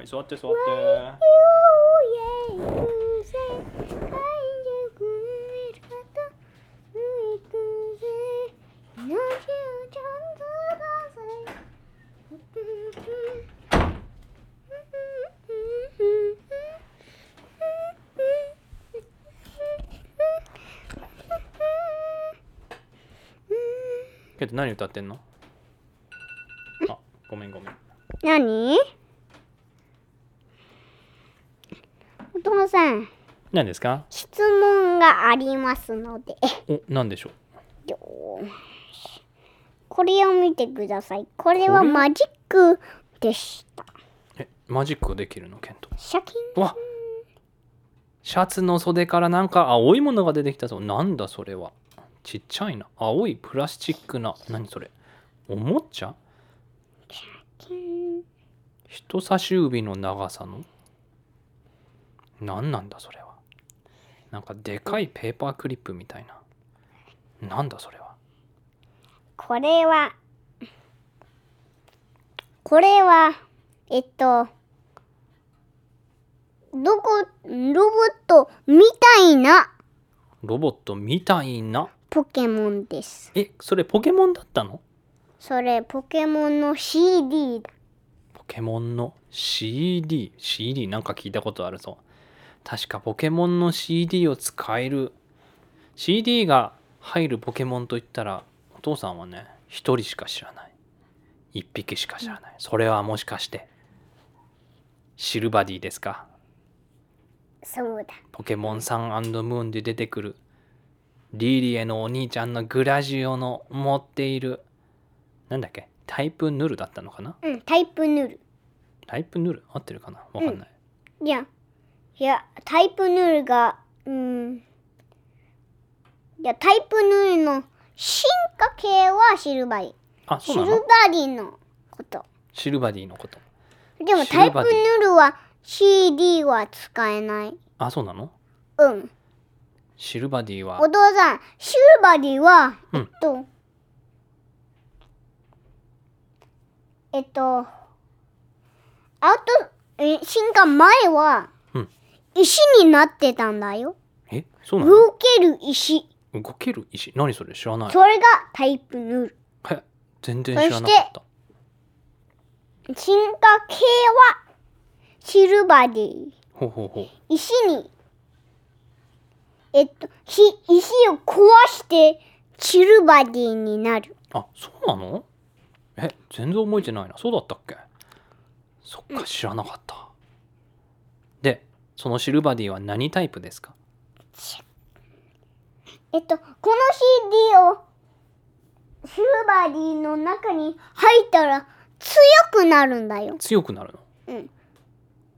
はい座って座って。けど何歌ってんのあごめんごめん何お父さん何ですか？質問がありますので。お何でしょう？これを見てください。これはマジックでした。えマジックできるの？ケント。シャキン。うわシャツの袖からなんか青いものが出てきたぞ。なんだそれは。ちっちゃいな。青いプラスチックな。何それ？おもちゃ？キン。人差し指の長さの？何なんだそれはなんかでかいペーパークリップみたいな。なんだそれは。これはこれはえっとどこロボットみたいなロボットみたいな？ポケモンです。えそれポケモンだったの？それポケモンの CD だ。ポケモンの CD CD なんか聞いたことあるぞ確かポケモンの CD を使える。CD が入るポケモンといったらお父さんはね一人しか知らない。一匹しか知らない。それはもしかしてシルバディですか？そうだ。ポケモンサンムーンで出てくるリリエのお兄ちゃんのグラジオの持っているなんだっけ？タイプヌルだったのかな？うんタイプヌル。タイプヌル？合ってるかな？わかんない、いやいやタイプヌルがうん。いやタイプヌルの進化系はシルバディシルバディのこと。シルバディのこと。でもタイプヌルは CD は使えない。あそうなの？うん。シルバディは？お父さんシルバディはうんえっと、えっとあとえ進化前はうん石になってたんだよ。えそうなの？動ける石。動ける石？何それ？知らない。それがタイプヌル。え全然知らなかった。進化系はシルバディ。ほうほうほう。石にえっとひ石を壊してシルバディになる。あそうなの？え全然覚えてないな。そうだったっけ？そっか知らなかった。でそのシルバディは何タイプですか？えっとこの CD をシルバディの中に入ったら強くなるんだよ。強くなるの？うん。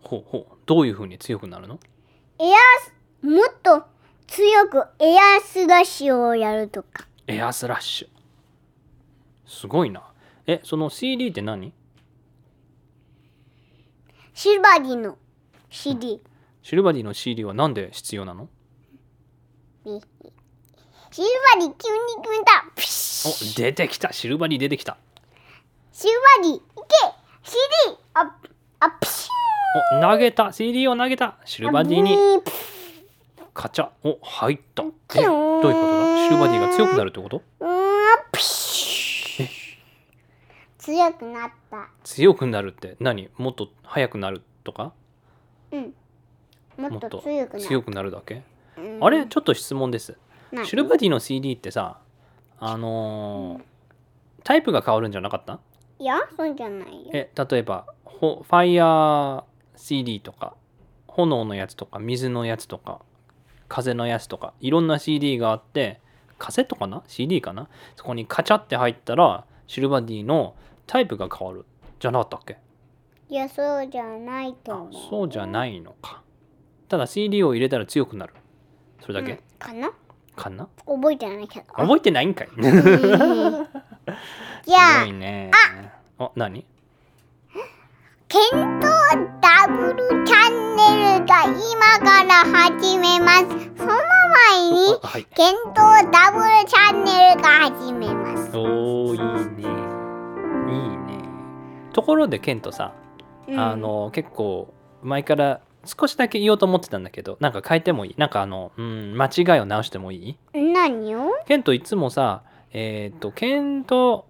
ほうほう。どういう風に強くなるの？エアスもっと強くエアスラッシュをやるとか。エアスラッシュ。すごいな。えその CD って何？シルバディの CD シルバディの CD はなんで必要なの？シルバディ急に組んだお出てきた。シルバディ出てきた。シルバディいけ。CD ああプシお投げた。CD を投げた。シュルバディに。カチャ。お入った。えどういうことだ？シルバディが強くなるってこと？強くなった。強くなるって。何？もっと速くなるとか？うんもっと強くなる。強くなるだけ？うん。あれ？ちょっと質問です。何シルバディの CD ってさあのータイプが変わるんじゃなかった？いやそうじゃないよ。え例えばほファイヤー CD とか炎のやつとか水のやつとか風のやつとかいろんな CD があってカセットかな？CD かな？そこにカチャって入ったらシルバディのタイプが変わる。じゃなかったっけ？いやそうじゃないとあ思う。そうじゃないのかただ CD を入れたら強くなる。それだけ、うん。かな？かな？覚えてないけど。覚えてないんかい。すじゃあごいね。あ。何？ケントダブルチャンネルが今から始めます。その前にあはい。ケントダブルチャンネルが始めます。おーいいね。いいね。ところでケントさうん。あの結構前から少しだけ言おうと思ってたんだけどなんか変えてもいい？なんかあの、うん、間違いを直してもいい？何を？ケントいつもさえっ、とケント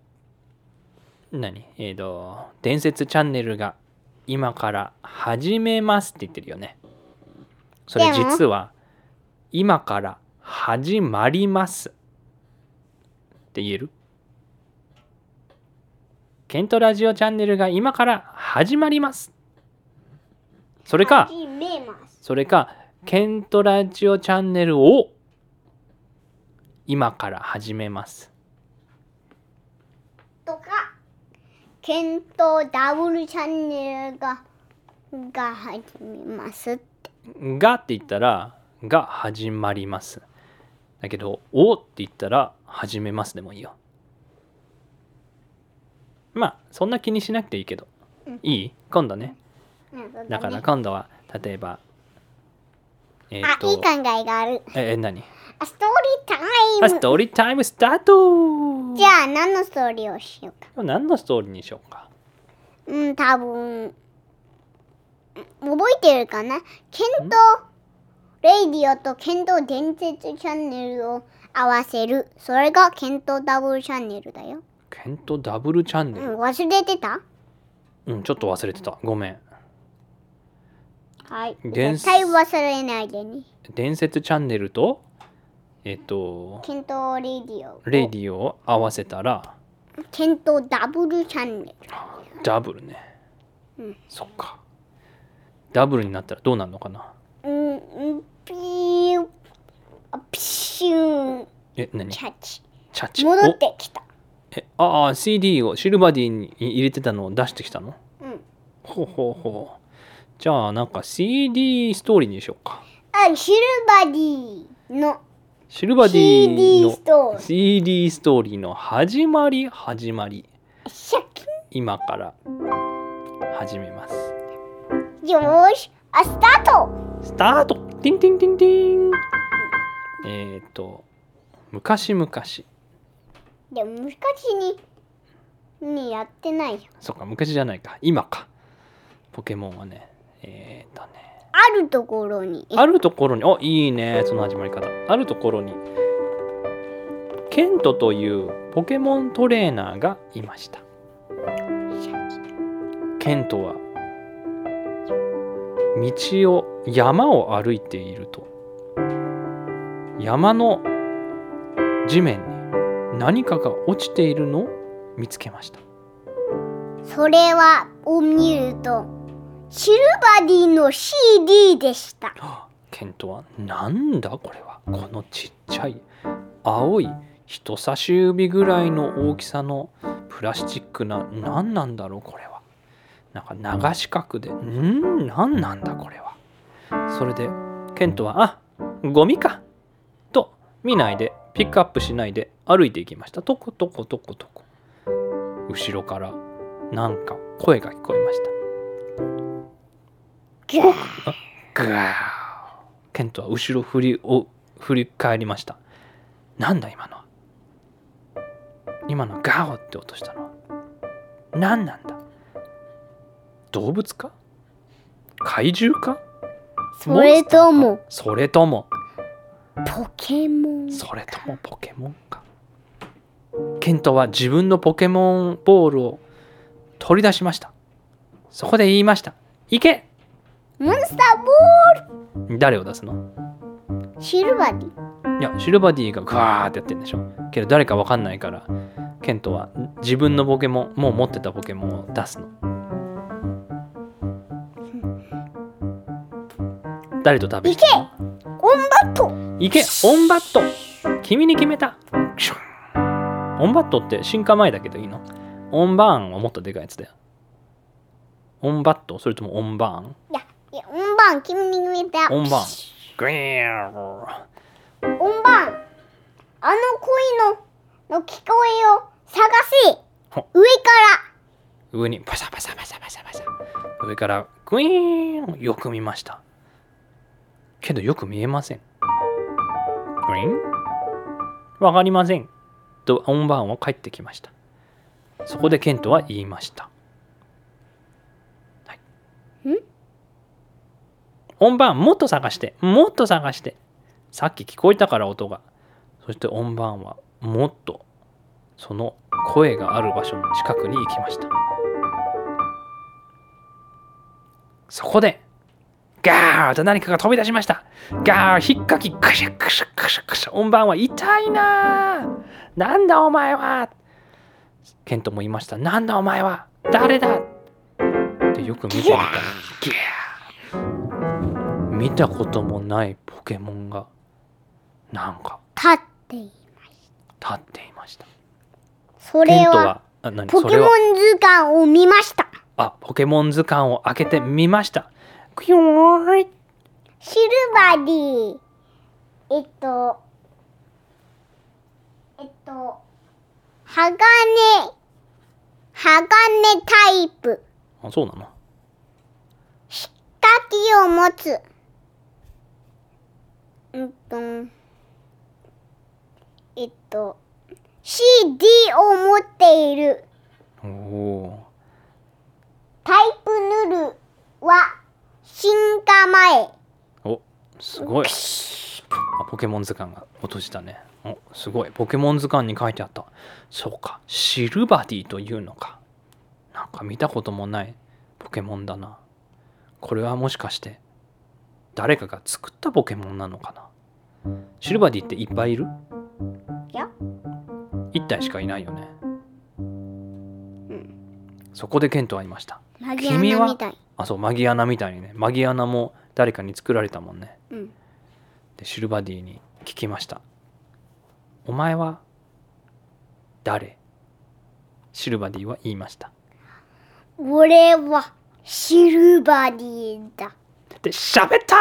何？えっ、と伝説チャンネルが今から始めますって言ってるよね。それ実は今から始まります。って言える？ケントラジオチャンネルが今から始まりますそれかそれか、ケントラジオチャンネルを今から始めます。とかケントダブルチャンネルがが始めますってがって言ったら、が始まります。だけど、おって言ったら、始めますでもいいよ。まあ、そんな気にしなくていいけど。うんいい？今度ね。うん。だからね今度は、例えば、えっ、あいいと、考えがある。え、え何？あストーリータあイム。ストーリータイムスタート。じゃあ何のストーリーをしようか。何のストーリーにしようか。うん多分。覚えてるかな？ケントレイディオとケント伝説チャンネルを合わせる。それがケントダブルチャンネルだよ。ケントダブルチャンネル？うん忘れてた？うん、ちょっと忘れてた。ごめん。はい。伝絶対忘れないでね伝説チャンネルと、えっと、ケントレイディオレイディオを合わせたら、ケントダブルチャンネル。ダブルね。うん。そっか。ダブルになったらどうなるのかな？うんうんピーあピシューン。え、何？キャッチ。チャチ？戻ってきた。お？え、ああ、CD をシルヴァディに入れてたのを出してきたの？うん。ほうほうほう。じゃあ、なんか CD ストーリーにしようか。あシルバディの。シルバディ CD のストーリー。CD ストーリーの始まり始まり。今から。始めます。ンよーし。あスタート。スタート。ティンティンティンティン。えっ、と昔々。でも昔ににやってないよ。そっか昔じゃないか。今か。ポケモンはねえっ、とね。あるところに。あるところに。おいいね。その始まり方。あるところに。ケントというポケモントレーナーがいました。ケントは道を山を歩いていると。山の地面に何かが落ちているのを見つけました。それはを見るとシルバディの CD でした。ケントはなんだこれは？このちっちゃい青い人差し指ぐらいの大きさのプラスチックな何なんだろうこれは？なんか長四角でん何なんだこれは？それでケントはあゴミかと見ないでピックアップしないで歩いていきました。とことことことこ後ろからなんか声が聞こえました。ケントは後ろ振りを振り返りました。なんだ今のは。今のガオって音したの。は何なんだ。動物か？怪獣か？それとも。それとも。ポケモンそれともポケモンか。ケントは自分のポケモンボールを取り出しました。そこで言いました。行けモンスターボ誰を出すの？ールシルバディ。いやシルバディがガーってやってるんでしょ。けど誰かわかんないからケントは自分のポケモンもう持ってたポケモンを出すの。誰と旅してるの？オンバット。行け。オンバット。君に決めた。オンバットって進化前だけどいいの？オンバーンはもっとでかいやつだよ。オンバット？それともオンバーン？いやいやオンバーン、君に決めたオンバーン。グあの恋のの聞こえを探せほ。上から。上にパサパサパサパサパサ上からグイーンよく見ました。けどよく見えません。グイーン。わかりません。とオンバーンは帰ってきました。そこでケントは言いました、はい、音番もっと探して。もっと探して。さっき聞こえたから音が。そして音番はもっとその声がある場所の近くに行きました。そこでガーッと何かが飛び出しました。ガー引っかきカシャカシャカシャカシャ音番は痛いなーなんだお前はケントも言いましたなんだお前は誰だってよく見てみたらギャー見たこともないポケモンがなんか立ってい立っていました。それはポケモン図鑑を見ました。あポケモン図鑑を開けてみました。クヨーイシルバディえっとえっと鋼鋼タイプ。あそうなの？火器を持つうんとえっと CD を持っている。おおタイプヌルは進化前。おすごい。あポケモン図鑑が落としたね。おすごい。ポケモン図鑑に書いてあった。そうか。シルバディというのか。なんか見たこともないポケモンだな。これはもしかして誰かが作ったポケモンなのかな？シルバディっていっぱいいる？いや。1体しかいないよね。そこでケントはいました。マギ君はアナみたい。あそうマギアナみたいにね。マギアナも誰かに作られたもんね。うん。でシルバディに聞きました「お前は誰?」シルバディは言いました。俺はシルバディだで喋った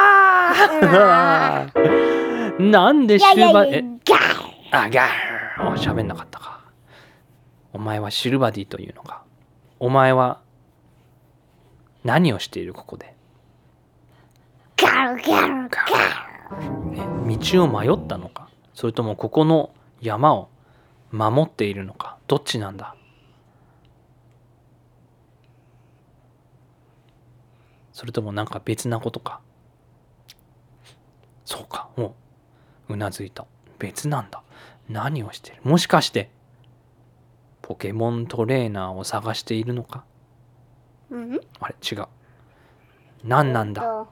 ー。なんでシルバえいやガーあガーお喋んなかったか。お前はシルバディというのか。お前は何をしているここで？ガルガルガえ道を迷ったのか？それともここの山を守っているのか？どっちなんだ？それともなんか別なことか？そうかもううなずいた。別なんだ。何をしている？もしかしてポケモントレーナーを探しているのか？うん？あれ違う。何なんだ？と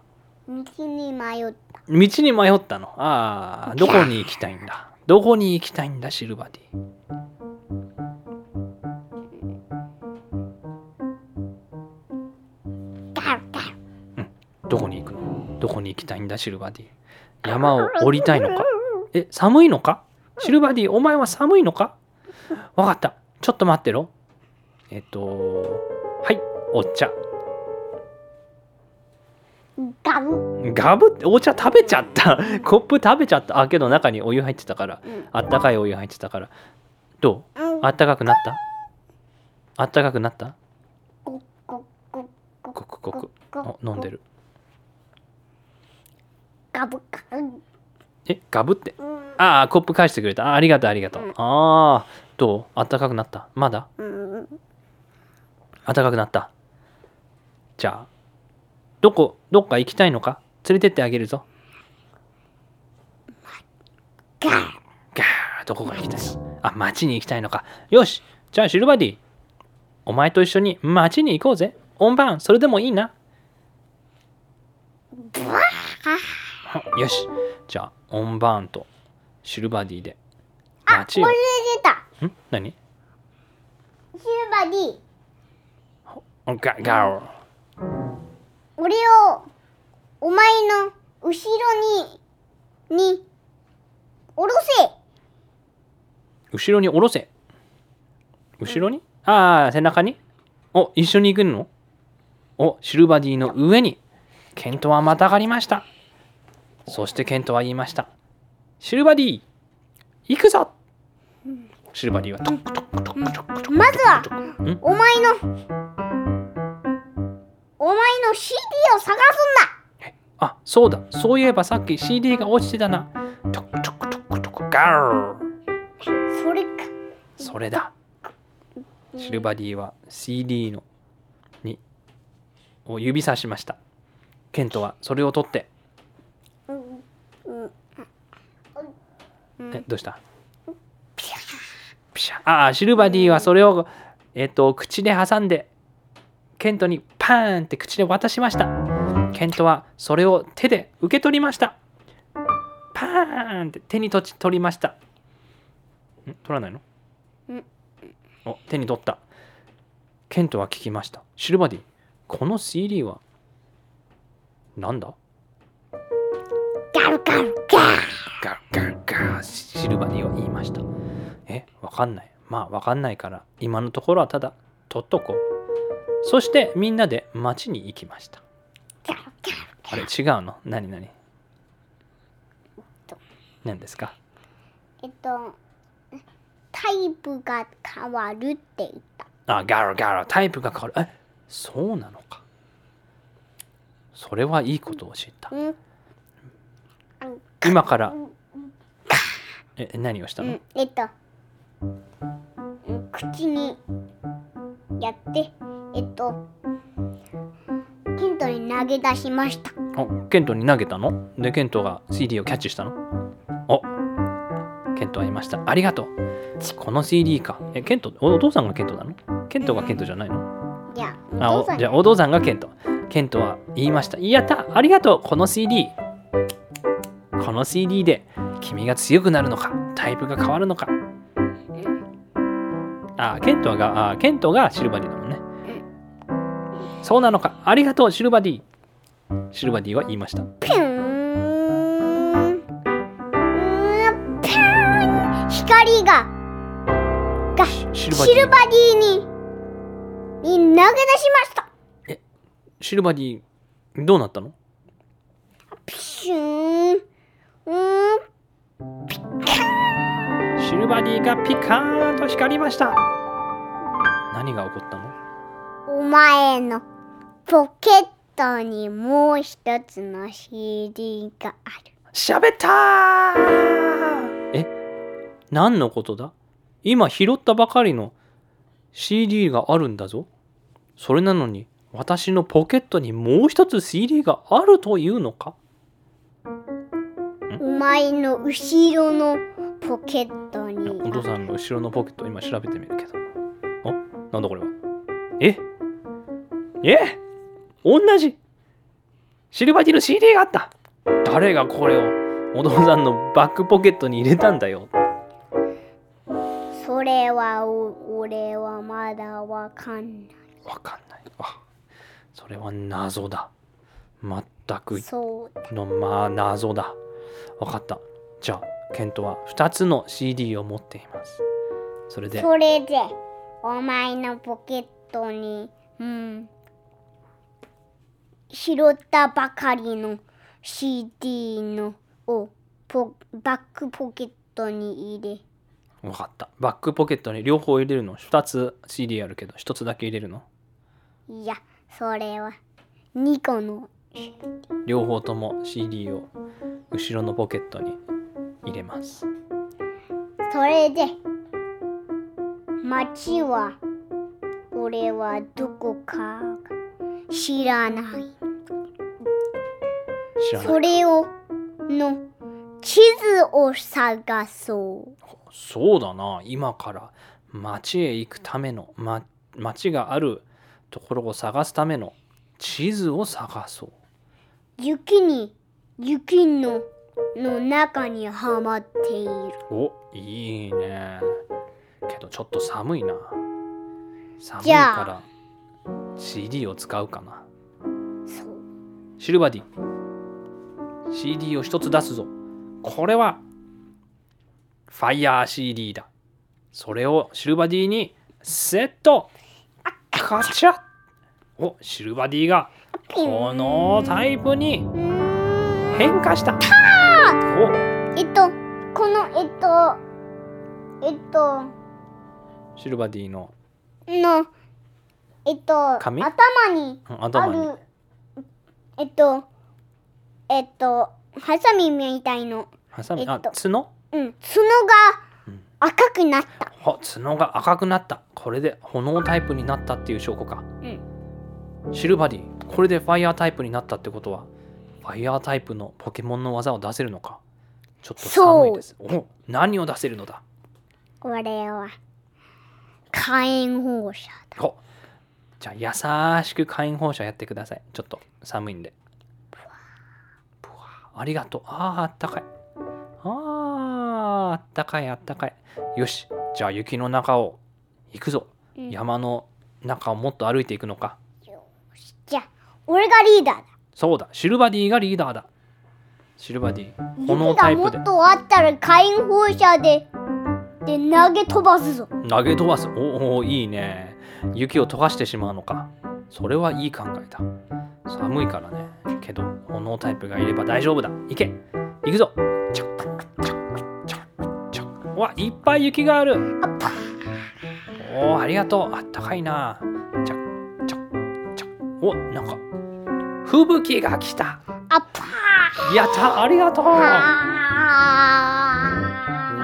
道に迷った。道に迷ったの？ああどこに行きたいんだ？どこに行きたいんだシルバディ？どこに行くの？どこに行きたいんだシルバディ。山を降りたいのか？え寒いのか？シルバディお前は寒いのか？わかった。ちょっと待ってろ。えっとはいお茶。ガブ。ガブ？ってお茶食べちゃった。コップ食べちゃった。あけど中にお湯入ってたから。うんあったかいお湯入ってたから。どう？うん。あったかくなった？あったかくなった？コクコクゴお飲んでるガブガブえガブって？うん。ああコップ返してくれた。あありがとうありがとう、うん。ああどう？あったかくなった？まだ？うん。あったかくなった。じゃあどこどっか行きたいのか？連れてってあげるぞ。ガルガーどこが行きたい？のあ町に行きたいのか。よしじゃあシルバディお前と一緒に町に行こうぜ。音番それでもいいな よし。じゃあ音番とシルバディで。あ、これ出た。ん？何？シルバディ。ガガー俺をお前の後ろにに下ろせ。後ろに下ろせ。後ろに、ああ背中に？お一緒に行くの？おシルバディの上に。ケントはまたがりましたそしてケントは言いました。シルヴァディ行くぞ。シルヴァディは。トントントントントンまずはん？お前のお前の CD を探すんあそうだ。そういえばさっき CD が落ちてたな。トクトクトクトク。ガーだそれか。それだ。シルヴァディは CD のにを指さしました。ケントはそれを取ってえどうした？ピシャああシルバディはそれを、えっと口で挟んでケントにパーンって口で渡しました。ケントはそれを手で受け取りました。パーンって手にとち取りました。ん？取らないの？うん。お手に取った。ケントは聞きました。シルバディこの CD はなんだ？ガルガルガーガルガルガーシルバディは言いましたえわかんないまあわかんないから今のところはただ取っとこうそしてみんなで町に行きましたあれ違うの何何何ですかえっとタイプが変わるって言ったあガルガルタイプが変わるえそうなのかそれはいいことを知ったうん今から。え何をしたの？うんえっと。うん口にやってえっと。ケントに投げ出しました。おケントに投げたの？でケントが CD をキャッチしたの？おケントは言いました。ありがとう。この CD か。えケントおお父さんがケントなの？ケントがケントじゃないの？じゃあおあお父さんじゃあお父さんがケント。ケントは言いました。やったありがとう。この CD この CD で君が強くなるのかタイプが変わるのか。あケントがあケントがシルバディだもんね。そうなのか。ありがとうシルヴァディ。シルヴァディは言いました。ピューン。ピューン。光が。がシルヴァディ。シルヴァディにに投げ出しました。シルヴァディどうなったの？ピシューンシルバディがピカーンと光りました。何が起こったの？お前のポケットにもう一つの CD がある。喋ったー。え？何のことだ？今拾ったばかりの CD があるんだぞ。それなのに私のポケットにもう一つ CD があるというのか？お前の後ろのポケットに。お父さんの後ろのポケット今調べてみるけど。お？なんだこれは？え？え？同じ？シルバディの CD があった。誰がこれをお父さんのバックポケットに入れたんだよ。それはお俺はまだわかんない。わかんない。あそれは謎だ。全くそう。のまあ謎だわかった。じゃあケントは2つの CD を持っています。それでそれでお前のポケットにうん拾ったばかりの CD のをポバックポケットに入れ。わかった。バックポケットに両方入れるの2つ CD あるけど1つだけ入れるの？いやそれは2個の。両方とも CD を後ろのポケットに入れます。それで町は俺はどこか知らない。それをの地図を探そう。そうだな。今から町へ行くための、ま、町があるところを探すための地図を探そう。雪に雪のの中にはまっている。おいいね。けどちょっと寒いな。寒いから CD を使うかな。そうシルバディ。CD を一つ出すぞ。これはファイヤー CD だ。それをシルバディにセット。カチャおシルバディがこのタイプに変化した。えっとこのえっとえっとおシルバディの。のえっと髪頭にあるえっとえっとハサミみたいの。ハサミ、えっとあ角？うん角うん。が赤くなった。ほ角が赤くなった。これで炎タイプになったっていう証拠か。うん。シルバディ。これでファイヤータイプになったってことは。ファイヤータイプのポケモンの技を出せるのか？ちょっと寒いです。お何を出せるのだ？これは。火炎放射だ。おじゃあ優しく火炎放射やってください。ちょっと寒いんで。ありがとう。あーあったかい。あーあったかいあったかい。よし。じゃあ雪の中を行くぞ、うん。山の中をもっと歩いていくのか。じゃあ俺がリーダーだそうだ。シルバディがリーダーだ。シルバディ。炎タイプで。もっとあったら火炎放射でで投げ飛ばすぞ。投げ飛ばす。おおいいね。雪を溶かしてしまうのか。それはいい考えだ。寒いからね。けど炎タイプがいれば大丈夫だ。行け。行くぞ。ちょちょちょちょうわいっぱい雪がある。おおありがとう。あったかいな。ちょちょちょおなんか吹雪が来た。あパやった。ありがとう。ー。うあ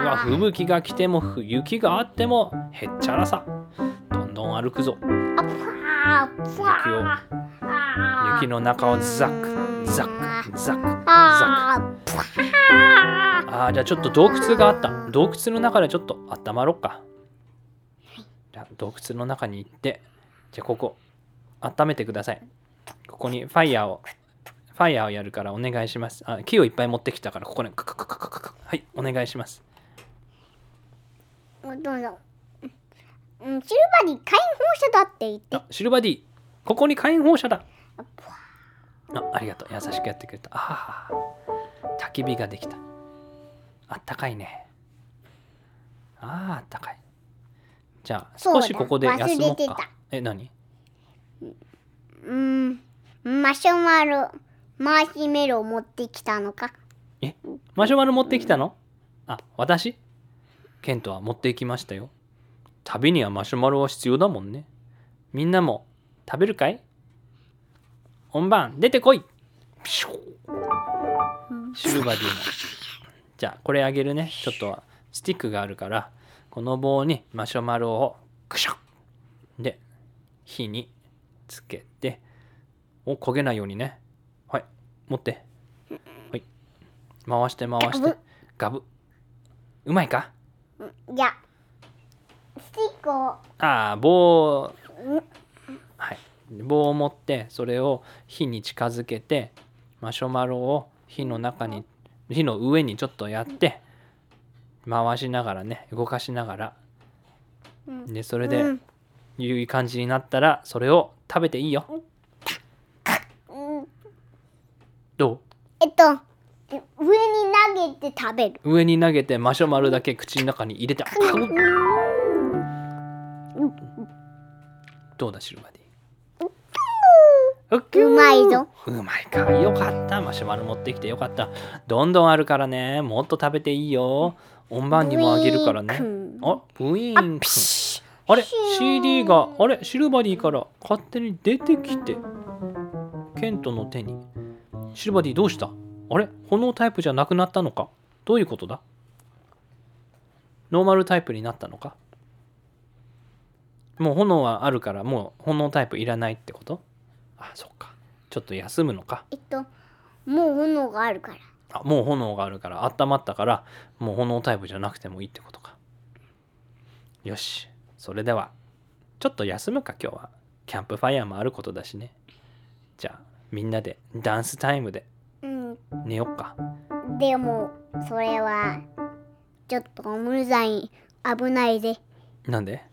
わ吹雪が来てもふ雪があってもへっちゃらさ。どんどん歩くぞ。雪を。雪の中をザックザックザックザック。あじゃあちょっと洞窟があった。洞窟の中でちょっと温まろっか。じゃあ洞窟の中に行ってじゃあここ温めてくださいここにファイヤーをファイヤーをやるからお願いします。あ木をいっぱい持ってきたからここにカカカカカカカ。はいお願いします。ーどうぞうんシルバディ火炎放射だって言って。あシルバディ。ここに火炎放射だ。あありがとう。優しくやってくれた。ああ焚き火ができた。あったかいね。あああったかい。じゃあ少しここで休もうか。てた。え何？うん。マシュマロマーシュメロ持ってきたのか？え？マシュマロ持ってきたの？あ私？ケントは持ってきましたよ。旅にはマシュマロは必要だもんね。みんなも食べるかい？本番出てこい。シュー。シルバディの。じゃあこれあげるね。ちょっとスティックがあるからこの棒にマシュマロをクシャッで火につけてお焦げないようにね。はい。持って。はい。回して回して。ガブ。うまいか？じゃあスティックを。ああ棒。うんはい。棒を持ってそれを火に近づけてマシュマロを火の中に火の上にちょっとやって回しながらね動かしながら。うん。でそれでうん。いい感じになったらそれを食べていいよ。うん。どえっと上に投げて食べる。う上に投げてマシュマロだけ口の中に入れてどうだシルバディ？うまいぞ。うまいか。よかった。マシュマロ持ってきてよかった。どんどんあるからね。もっと食べていいよ。音番にもあげるからね。あウィーンくんあれ CD があれシルバディから勝手に出てきてケントの手に。シルバディどうした？あれ炎タイプじゃなくなったのか？どういうことだ？ノーマルタイプになったのか？もう炎はあるからもう炎タイプいらないってこと？あそっか。ちょっと休むのか。えっともう炎があるから。あもう炎があるから温まったからもう炎タイプじゃなくてもいいってことか。よしそれではちょっと休むか今日は。キャンプファイヤーもあることだしね。じゃあみんなでダンスタイムでうん。寝よっか。でもそれはちょっと無罪危ないぜ。なんで？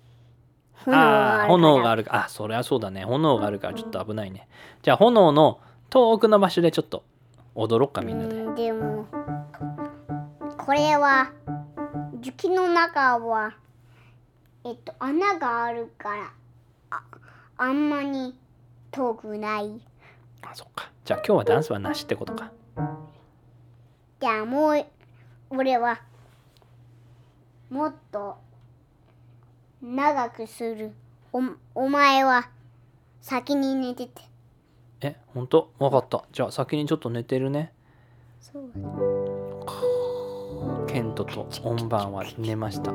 炎がああー炎があるか。あそれはそうだね。炎があるからちょっと危ないね。じゃあ炎の遠くの場所でちょっと踊ろっかみんなで。うんでもこれは雪の中はえっと穴があるからああんまり遠くない。あそっか。じゃあ今日はダンスはなしってことか。じゃあもう俺はもっと長くする。おお前は先に寝てて。え本当？わかった。じゃあ先にちょっと寝てるね。そう。ケントとオンバーは寝ました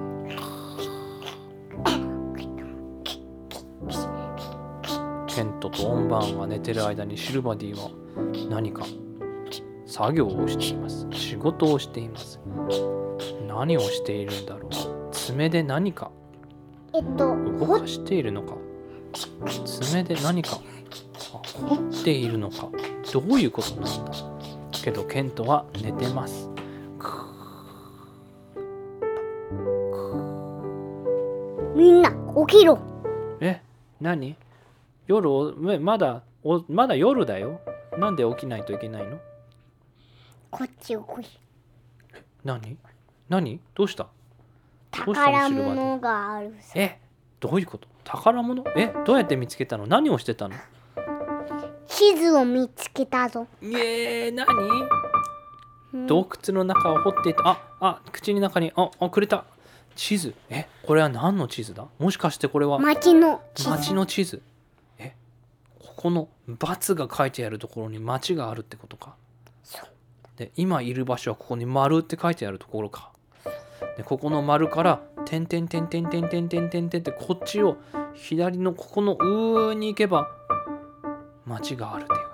ケントとオンバーンが寝てる間にシルバディは何か作業をしています。仕事をしています。何をしているんだろう爪で何かえっと動かしているのか。爪で何かあ掘っているのか。どういうことなんだ。けどケントは寝てます。みんな起きろ。え何？夜まだおまだ夜だよ。なんで起きないといけないの？こっちを来い。何？何？どうした？どうしたの宝物があるさ。えどういうこと？宝物？えどうやって見つけたの？何をしてたの？地図を見つけたぞ、えー、何？うん。洞窟の中を掘っていた。ああ口の中に。ああくれた。地図。えこれは何の地図だ？もしかしてこれは町の地図。町の地図。えここの×が書いてあるところに町があるってことか。で今いる場所はここに丸って書いてあるところか。でここの丸から点点点点点点点点点ってこっちを左のここの上に行けば町があるっていうの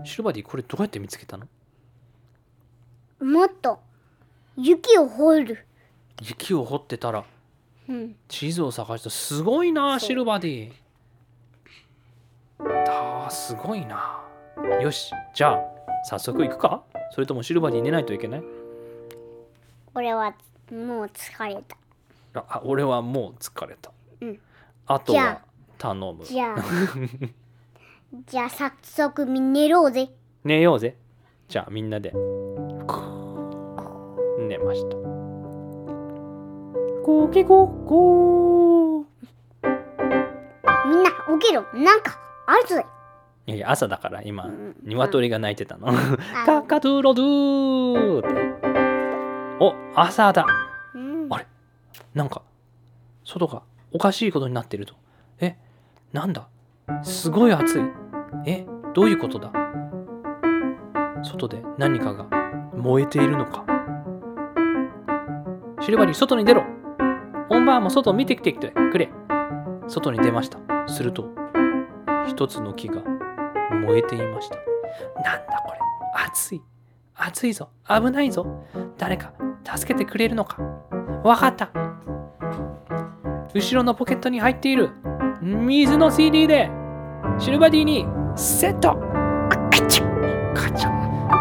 か。シルバディこれどうやって見つけたの？だもっと雪を掘る。雪を掘ってたらうん。地図を探したすごいなシルバディだーすごいな。よしじゃあ早速行くか？それともシルバディ寝ないといけない？俺はもう疲れた。ああ俺はもう疲れた、うん。あとは頼む。じゃあ じゃあ早速寝ろうぜ。寝ようぜ。じゃあみんなで。寝ました。ゴキゴゴー。みんな起きろ。なんかあるぞいやいや朝だから今うん鶏が鳴いてたの。あ カカドゥロドゥーって。お朝だ。うん。あれ？なんか外がおかしいことになってると。えなんだ？すごい暑い。えどういうことだ？外で何かが燃えているのか。シルバリー外に出ろ。オンバーも外を見てきてきてくれ。外に出ました。すると一つの木が燃えていました。なんだこれ。暑い。暑いぞ。危ないぞ。誰か助けてくれるのか。わかった。後ろのポケットに入っている。水の CD で。シルバディに。セット。カチャ。カチャ。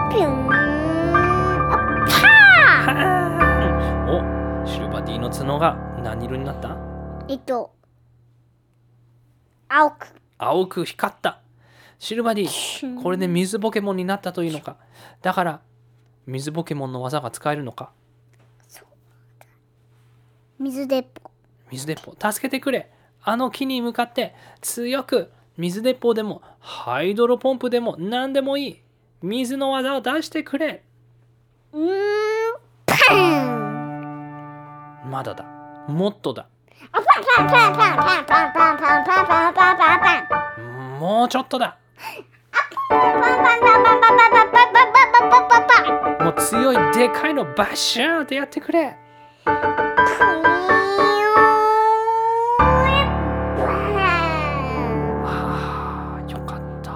ピューン。お。シルバディの角が何色になった？えっと。青く。青く光ったシルバディこれで水ポケモンになったというのか。だから水ポケモンの技が使えるのか。水鉄砲。水鉄砲。助けてくれ。あの木に向かって強く水鉄砲でもハイドロポンプでも何でもいい。水の技を出してくれ。うん。パンまだだ。もっとだ。もうちょっとだ。もう強いでかいのバッシューンってやってくれあよかった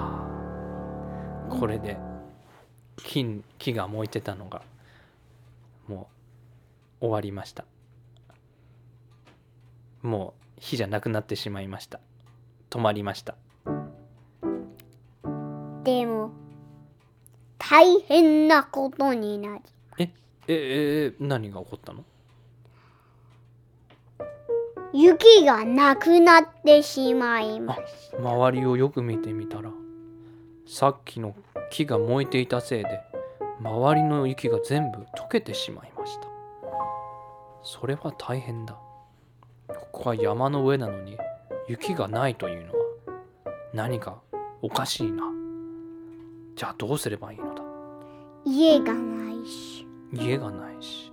これで金木が燃えてたのがもう終わりましたもう火じゃなくなってしまいました止まりましたでも大変なことになり。えええ何が起こったの？雪がなくなってしまいまあす周りをよく見てみたらさっきの木が燃えていたせいで周りの雪が全部溶けてしまいました。それは大変だ。ここは山の上なのに雪がないというのは何かおかしいなじゃあどうすればいいのだ？家がないし。家がないし。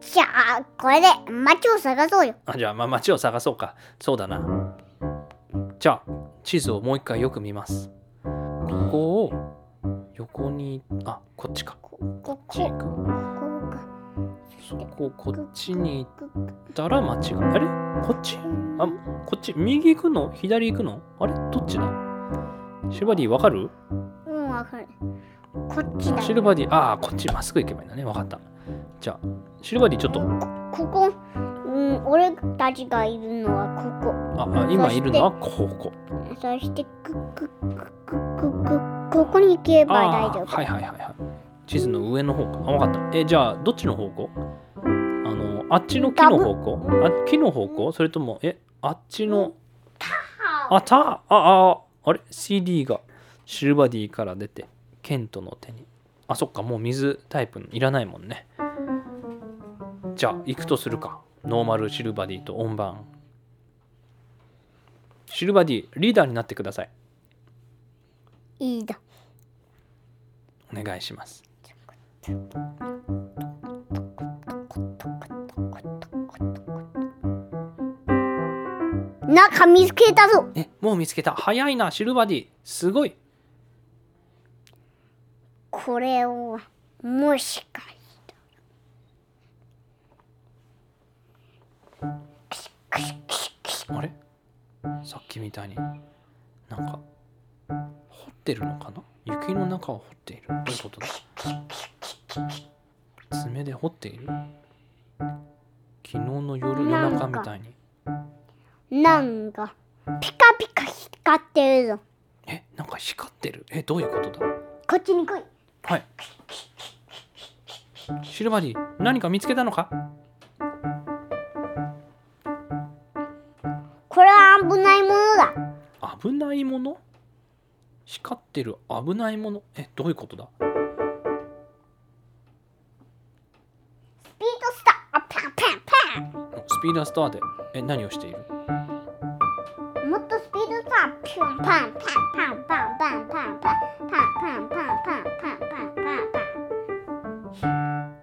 じゃあこれで町を探そうよ。あじゃあまあ町を探そうか。そうだな。じゃあ地図をもう一回よく見ます。ここを横にあこっちか。こっち。行く。そここっちに行ったら間違いあれ？こっち？あこっち？右行くの？左行くの？あれ？どっちだ？シルバディわかる？うんわかる。こっちだシルバディああこっちまっすぐ行けばいいんだね。わかった。じゃあシルバディちょっと。ここ。うん俺たちがいるのはここ。ああ今いるのはここ。そしてくくくくくくここに行けば大あ丈夫。ーはいはいはいはい。地図の上の方か。あわかった。えじゃあどっちの方向？あのあっちの木の方向？あ木の方向？それともえあっちのあたあああれ？CD がシルバディから出てケントの手に。あそっかもう水タイプいらないもんね。じゃあ行くとするか。ノーマルシルヴァディとオンバーン。シルヴァディリーダーになってください。いいだ。お願いします中見つけたぞ。えもう見つけた。早いなシルバディ。すごい。これをもしかあれ？さっきみたいになんか掘ってるのかな？雪の中を掘っている。どういうことだ？爪で掘っている？昨日の夜夜中みたいになんかピカピカ光ってるぞ。えなんか光ってる？えどういうことだ？こっちに来い。はい。シルバディ何か見つけたのか？これは危ないものだ。危ないもの？光ってる危ないもの？えどういうことだ？スピーダースターでえ何をしている？もっとスピードスターピュンパンパンパンパンパンパンパンパンパンパンパンパンパンパンパン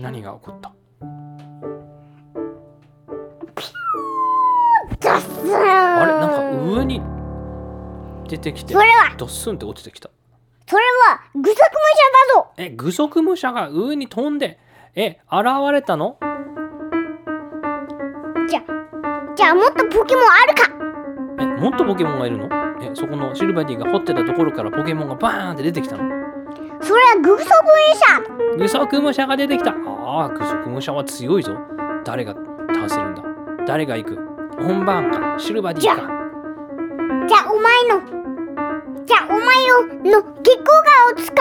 何が起こったダスンあれなんか上に出てきてそれはドッスンって落ちてきたそれはグソクムシャだぞえ具足武者が上に飛んでえ現れたのゃあもっとポケモンあるか。えもっとポケモンがいるの？えそこのシルバディが掘ってたところからポケモンがバーンって出てきたの？それはグソクムシャ具足武者が出てきた。ああ具足武者は強いぞ。誰が倒せるんだ？誰が行く？本番か？シルバディか？じゃあお前のじゃあお前のの月光ガを使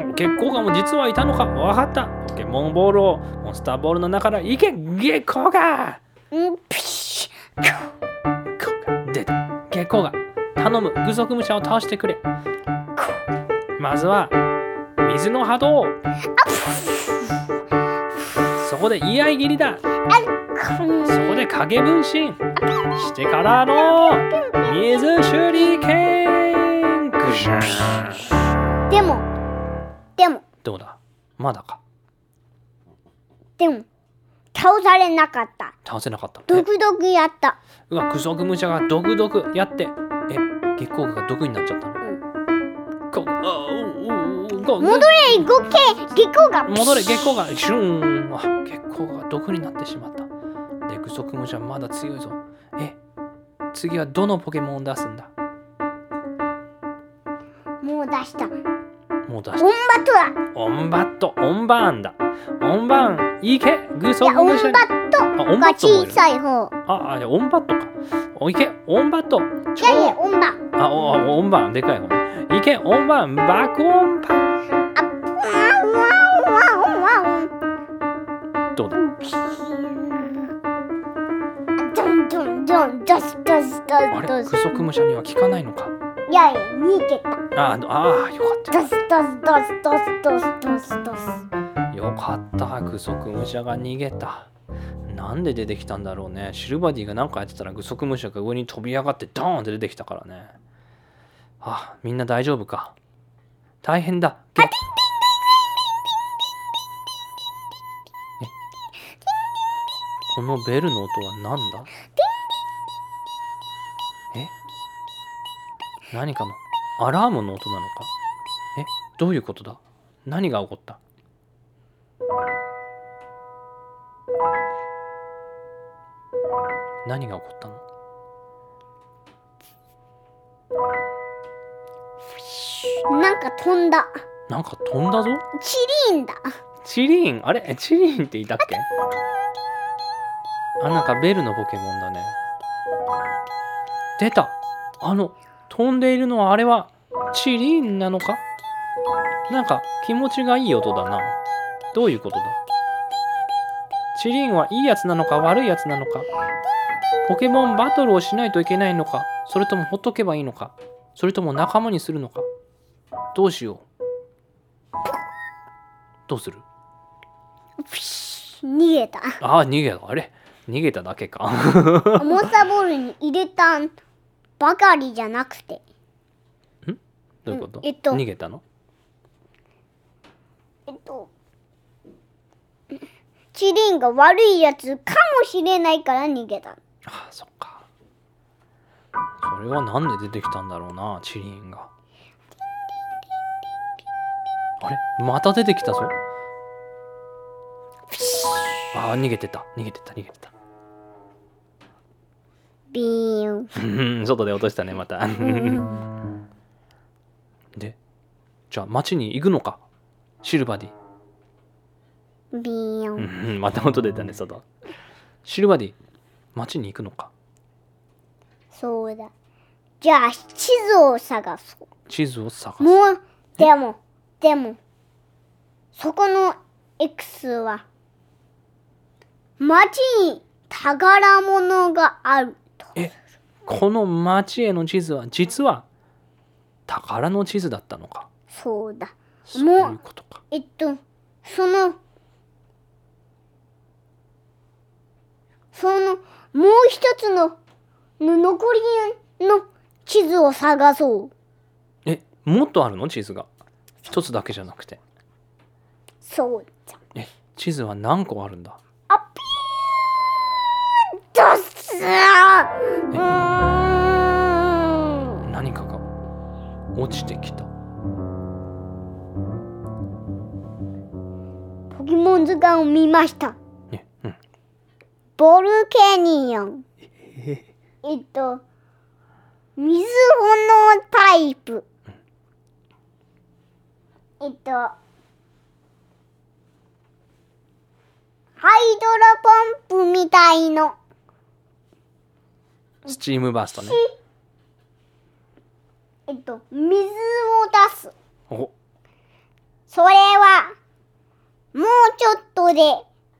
え。月光がも実はいたのか？わかった。ポケモンボールをモンスターボールの中から行け月光がうんピシッ出た。月光が。頼む。具足武者を倒してくれ。まずは水の波動。そこで居合切りだ。そこで影分身。してからの水手裏剣でもでも。どうだ？まだか？でも倒されなかった。倒せなかった。え？ドクドクやった。うわ、クソクムシャが毒毒やって、え、月光が毒になっちゃったの？こあおおおこ戻れ動け月光が戻れ、月光が、シューン。あ、月光が毒になってしまった。で、クソクムシャまだ強いぞ。え、次はどのポケモンを出すんだ？もう出したもう出バした。ットだオンバット、オンバーンだ。オンバーン、いけ、グソいやオンバ。ットあ、オンバがット。小さい方。あ、あ、オンバットか。おいけ、オンバット。いやいやオンバあ、お、おオンバーン、でかい方。ね。いけ、オンバーン、爆音パン。どうだ？ドンドンドン。ドスドスドあれス。ドスクソクムシャには効かないのか？いやいや逃げたあーあーよかっドスドスドスドスドスドスドス。たよかったクソクムシャが逃げた。なんで出てきたんだろうね。シルバディが何かやってたらグソクムシャが上に飛び上がってドーンって出てきたからね。あみんな大丈夫か。大変だ。げえこのベルの音は何だ何かのアラームの音なのか？えどういうことだ？何が起こった？何が起こったの？なんか飛んだ。なんか飛んだぞ？チリンだ。チリーン？あれ？えチリーンっていたっけ？あなんかベルのポケモンだね。出た！あの飛んでいるのはあれはチリーンなのか？なんか気持ちがいい音だな。どういうことだ？チリーンはいいやつなのか？悪いやつなのか？ポケモンバトルをしないといけないのか？それともほっとけばいいのか？それとも仲間にするのか？どうしよう。どうする？逃げた。ああ逃げた。あれ？逃げただけか。モンスターボールに入れたばかりじゃなくて。どういうこと、うんえっと。逃げたの？えっと、チリンが悪いやつかもしれないから逃げた。ああそっか。それはなんで出てきたんだろうなチリンが。あれ？また出てきたぞ。ああ逃げてた。逃げてた逃げてたビーン。うん外で落としたねまたうんでじゃあ町に行くのか？シルバディビーうン。んまた音出たね外シルバディ町に行くのか？そうだ。じゃあ、地図を探そう。地図を探すもう、でも、でも、そこの X は、町に宝物があると。えこの町への地図は実は宝の地図だったのか？そうだ。そういうことか。えっと、その、その、もう一つの、の残りの地図を探そう。えもっとあるの地図が？一つだけじゃなくて。そうだ。え地図は何個あるんだ？あ、ピーンとすうーん。何かが落ちてきたポケモン図鑑を見ました。ねうんボルケニオン。え？えっと、水炎タイプ。えっと、ハイドロポンプみたいの。スチームバーストね。えっと、水を出す。お。それは、もうちょっとで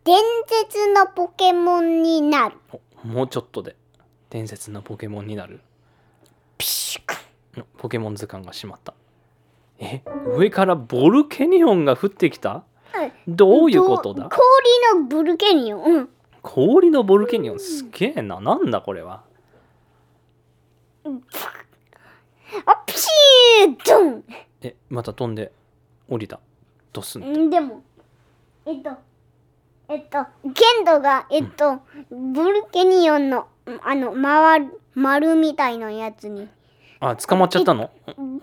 伝説のポケモンになる。おもうちょっとで。伝説のポケモンになる。ピシク。おポケモン図鑑が閉まった。え上からボルケニオンが降ってきた？どういうことだ？氷のブルケニオン。うん。氷のボルケニオン？すげえな。なんだこれはあ、ピシードン。えまた飛んで降りた。ドスンん？でも、えっと、えっと、ケントが、えっと、ブルケニオンの、あの、回る、丸みたいなやつに、あ捕まっちゃったの？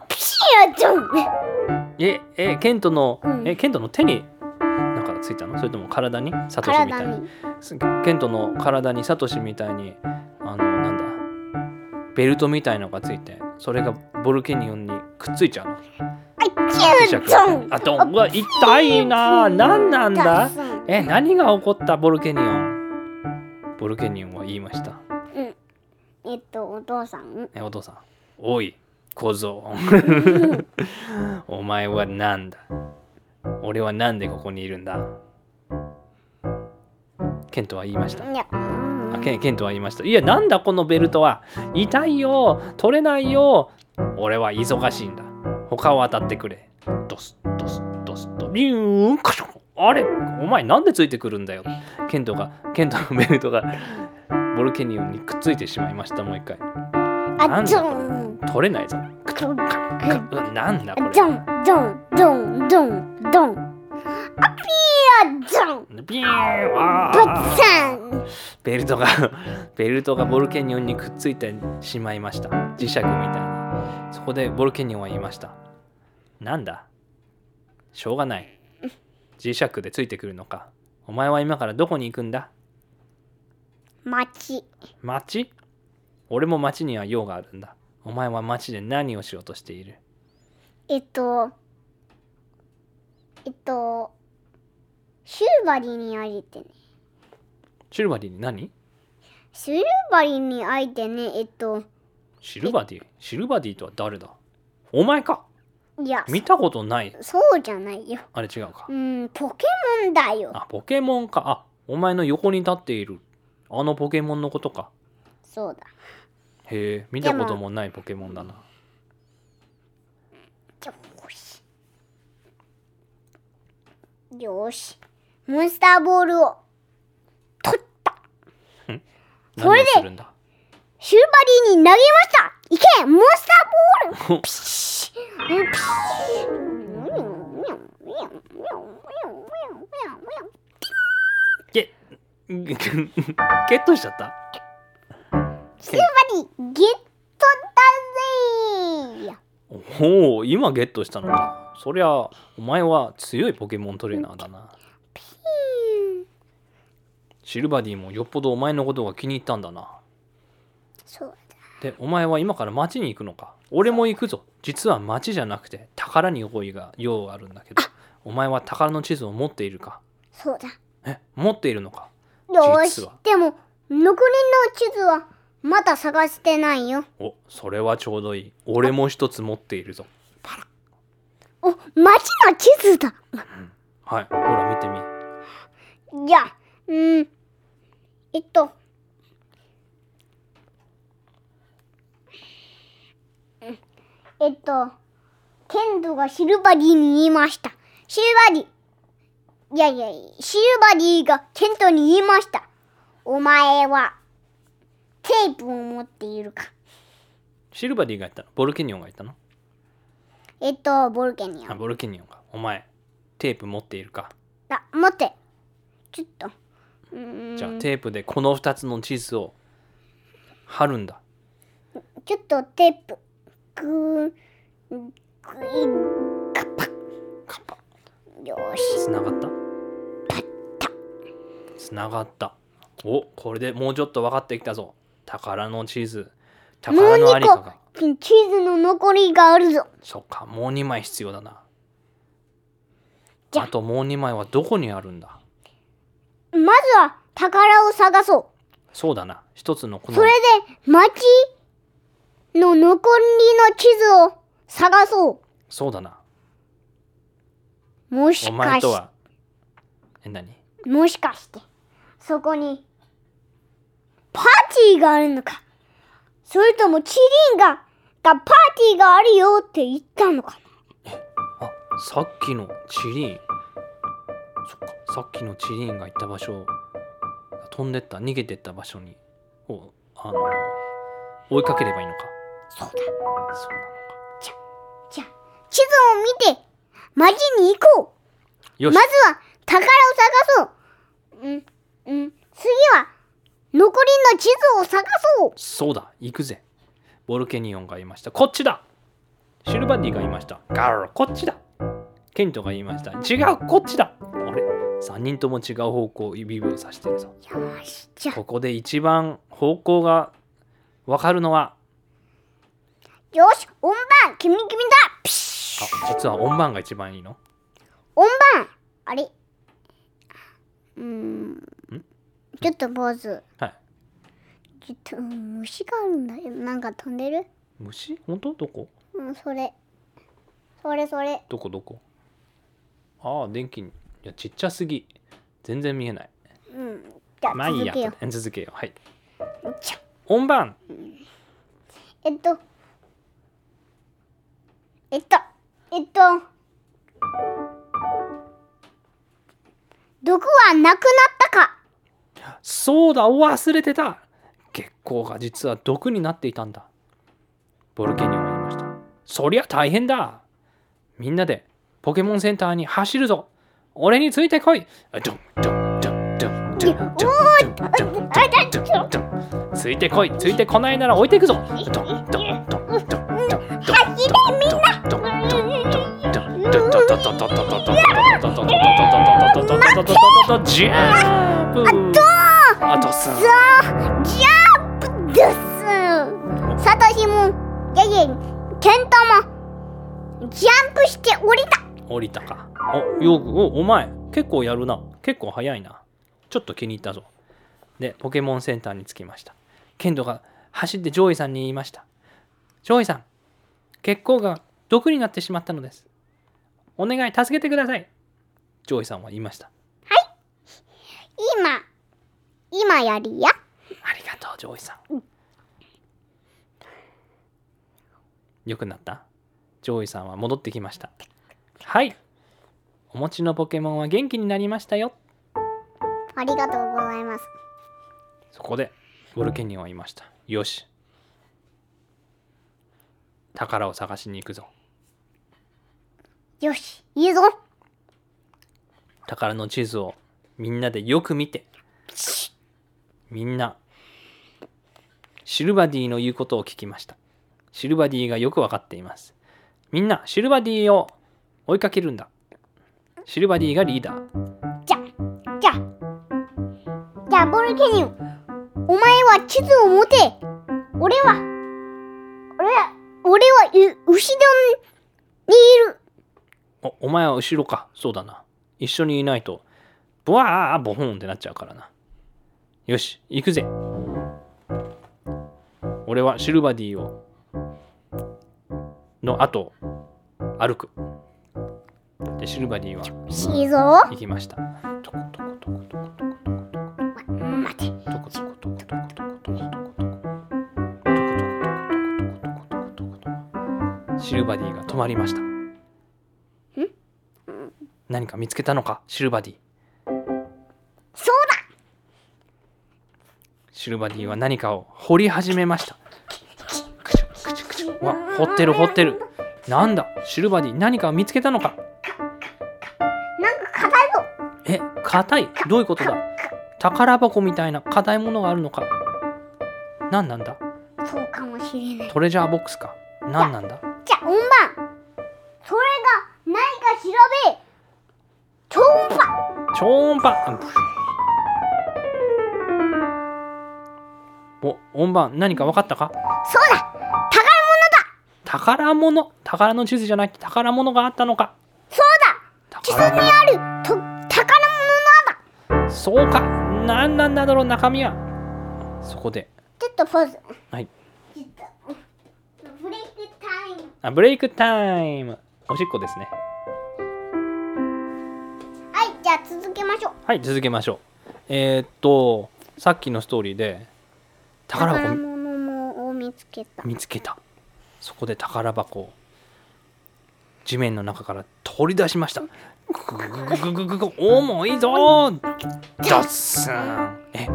ピシードン。ええケントの、うん。えケントの手になんかついたの？それとも体に？サトシみたいに。ケントの体にサトシみたいにあのベルトみたいのがついてそれがボルケニオンにくっついちゃうの。あ、ドうわ痛いな何なんだ？え何が起こったボルケニオン？ボルケニオンは言いました？えっと、お父さん。えお父さん。おい小僧。お前は何だ？俺はなんでここにいるんだ？ケントは言いました？いや、うんあケンケントは言いました。いやなんだこのベルトは。痛いよ。取れないよ。俺は忙しいんだ。他を当たってくれ。ドスドスドスとビューンカション。あれ？お前なんでついてくるんだよ。ケントがケントのベルトがボルケニオンにくっついてしまいましたもう一回。なあ、んドだこれ？ン。取れないぞ。なんだこれ？ドン、ドン、ドン、ドン、ドン。あ、ピードンビューあーベルトが ベルトがボルケニオンにくっついてしまいました。磁石みたいに。そこでボルケニオンは言いました。なんだ？しょうがない。磁石でついてくるのか。お前は今からどこに行くんだ？町町俺も町には用があるんだ。お前は町で何をしようとしている？えっとえっとシルバリーに会えてね。シルバディに何？シルバリーに会えてねえっとシルバディ？シルバディとは誰だ？お前か。いや見たことない。そうじゃないよ。あれ違うか。うんポケモンだよ。あポケモンか。あお前の横に立っている。あのポケモンのことか。そうだ。へえ見たこともないポケモンだな。よし。モンスターボールを。取った。それで、シューバリーに投げました。いけ！モンスターボール！ピシッピシゲ ゲットしちゃった？シューバリーゲットだぜおお今ゲットしたのか。そりゃお前は強いポケモントレーナーだな。シルバディもよっぽどお前のことが気に入ったんだな。そうでお前は今から町に行くのか。俺も行くぞ。実は町じゃなくて宝に用意が用があるんだけど。お前は宝の地図を持っているか。そうだ。え持っているのか。どうしても残りの地図はまだ探してないよ。おそれはちょうどいい。俺も一つ持っているぞ。お、町の地図だ。はい、ほら見てみ。じゃあ、うん、えっと。えっと、テントがシルバディに言いました。シルバディ。いやいや、シルバディがテントに言いました。お前は、テープを持っているか。シルバディが言ったの？ボルケニオンが言ったの？えっと、ボルケニオあン。ボルケニオンかお前テープ持っているか？あ、待って。ちょっと。じゃあテープでこの2つの地図を貼るんだちょっとテープ。グーグーいん。カパカパ。よし。つながった？パッつながったおこれでもうちょっと分かってきたぞ宝の地図宝のありかがにチーズの残りがあるぞ。そっかもう2枚必要だな。じゃあ。あともう2枚はどこにあるんだ？まずは宝を探そう。そうだな。一つのこのそれで町の残りの地図を探そう。そうだな。もしおか前としは。え何？もしかして。そこに。パーティーがあるのか。それともチリンががパーティーがあるよって言ったのかな。あさっきのチリン。そっかさっきのチリンが行った場所飛んでった逃げてった場所にをあの追いかければいいのか。そうだ。そうなのか。じゃじゃ地図を見て町に行こう。よし。まずは宝を探そう。うんうん。次は残りの地図を探そう。そうだ行くぜ。ボルケニオンが言いました。こっちだシルバディが言いました。ガロこっちだケントが言いました。違う、こっちだあれ ?3 人とも違う方向、指を指してるぞ。よしじゃあここで一番方向がわかるのは？よし、音盤、君君だピあ、実は音盤が一番いいの？音盤あれ？うん。ちょっと坊主。はい。えっと、虫があるんだよ。なんか飛んでる？虫？本当？どこ？うん、それ。それそれ。どこどこ？ああ、電気に。いや、ちっちゃすぎ。全然見えない。うん。じゃまあいいや続けよ。。続けよ。はい。ちゃ音盤えっと。えっと。えっと。毒はなくなったか？そうだ忘れてた月光が実は毒になっていたんだ。ボルケニオが言いました。そりゃ大変だみんなでポケモンセンターに走るぞ俺についてこいついてこいついてこないなら置いていくぞ走れみんなジャンンプです。サトシもゲゲいケンタもジャンプして降りた。降りたか。およくおお前結構やるな。結構早いな。ちょっと気に入ったぞ。でポケモンセンターに着きました。ケントが走ってジョイさんに言いました。ジョイさんゲッコウガ毒になってしまったのです。お願い助けてください。ジョイさんは言いました。はい。今今やりやありがとうジョイさん、う、よくなった？ジョイさんは戻ってきました。はい。お持ちのポケモンは元気になりましたよ。ありがとうございます。そこでボルケニオンはいました、よし。宝を探しに行くぞ。よしいいぞ。宝の地図をみんなでよく見て。みんなシルバディの言うことを聞きました。シルバディがよくわかっています。みんな、シルバディを追いかけるんだ。シルバディがリーダー。じゃ、じゃ、じゃ、ボルケニン、お前は地図を持て。俺は、俺は、俺は、後ろにいる。お、お前は後ろか。そうだな。一緒にいないと、ブワーボホーンってなっちゃうからな。よし、行くぜ。俺はシルバディをの後歩く。でシルバディは行きました。シルバディが止まりました何か見つけたのかシルバディそうだシルバディは何かを掘り始めました掘ってる掘ってる。なんだ？シルバディ何かを見つけたのか？だなんか硬いぞ。え硬い？どういうことだ？宝箱みたいな硬いものがあるのか。何なんだ？そうかもしれない。トレジャーボックスか。何なんだ？じゃあ音番。それが何か調べ超音波。超音波。お音番何か分かったか？宝物宝の地図じゃなくて宝物があったのか。そうだ。地図にあると宝物のだそうか。何なんだろう中身は。そこで。ちょっとポーズ。はい。ブレイクタイム。あブレイクタイム。おしっこですね。はいじゃあ続けましょう。はい続けましょう。えー、っとさっきのストーリーで宝物もを見つけた。見つけたそこで宝箱を地面の中から取り出しました。グググググ重いぞドッスンえこ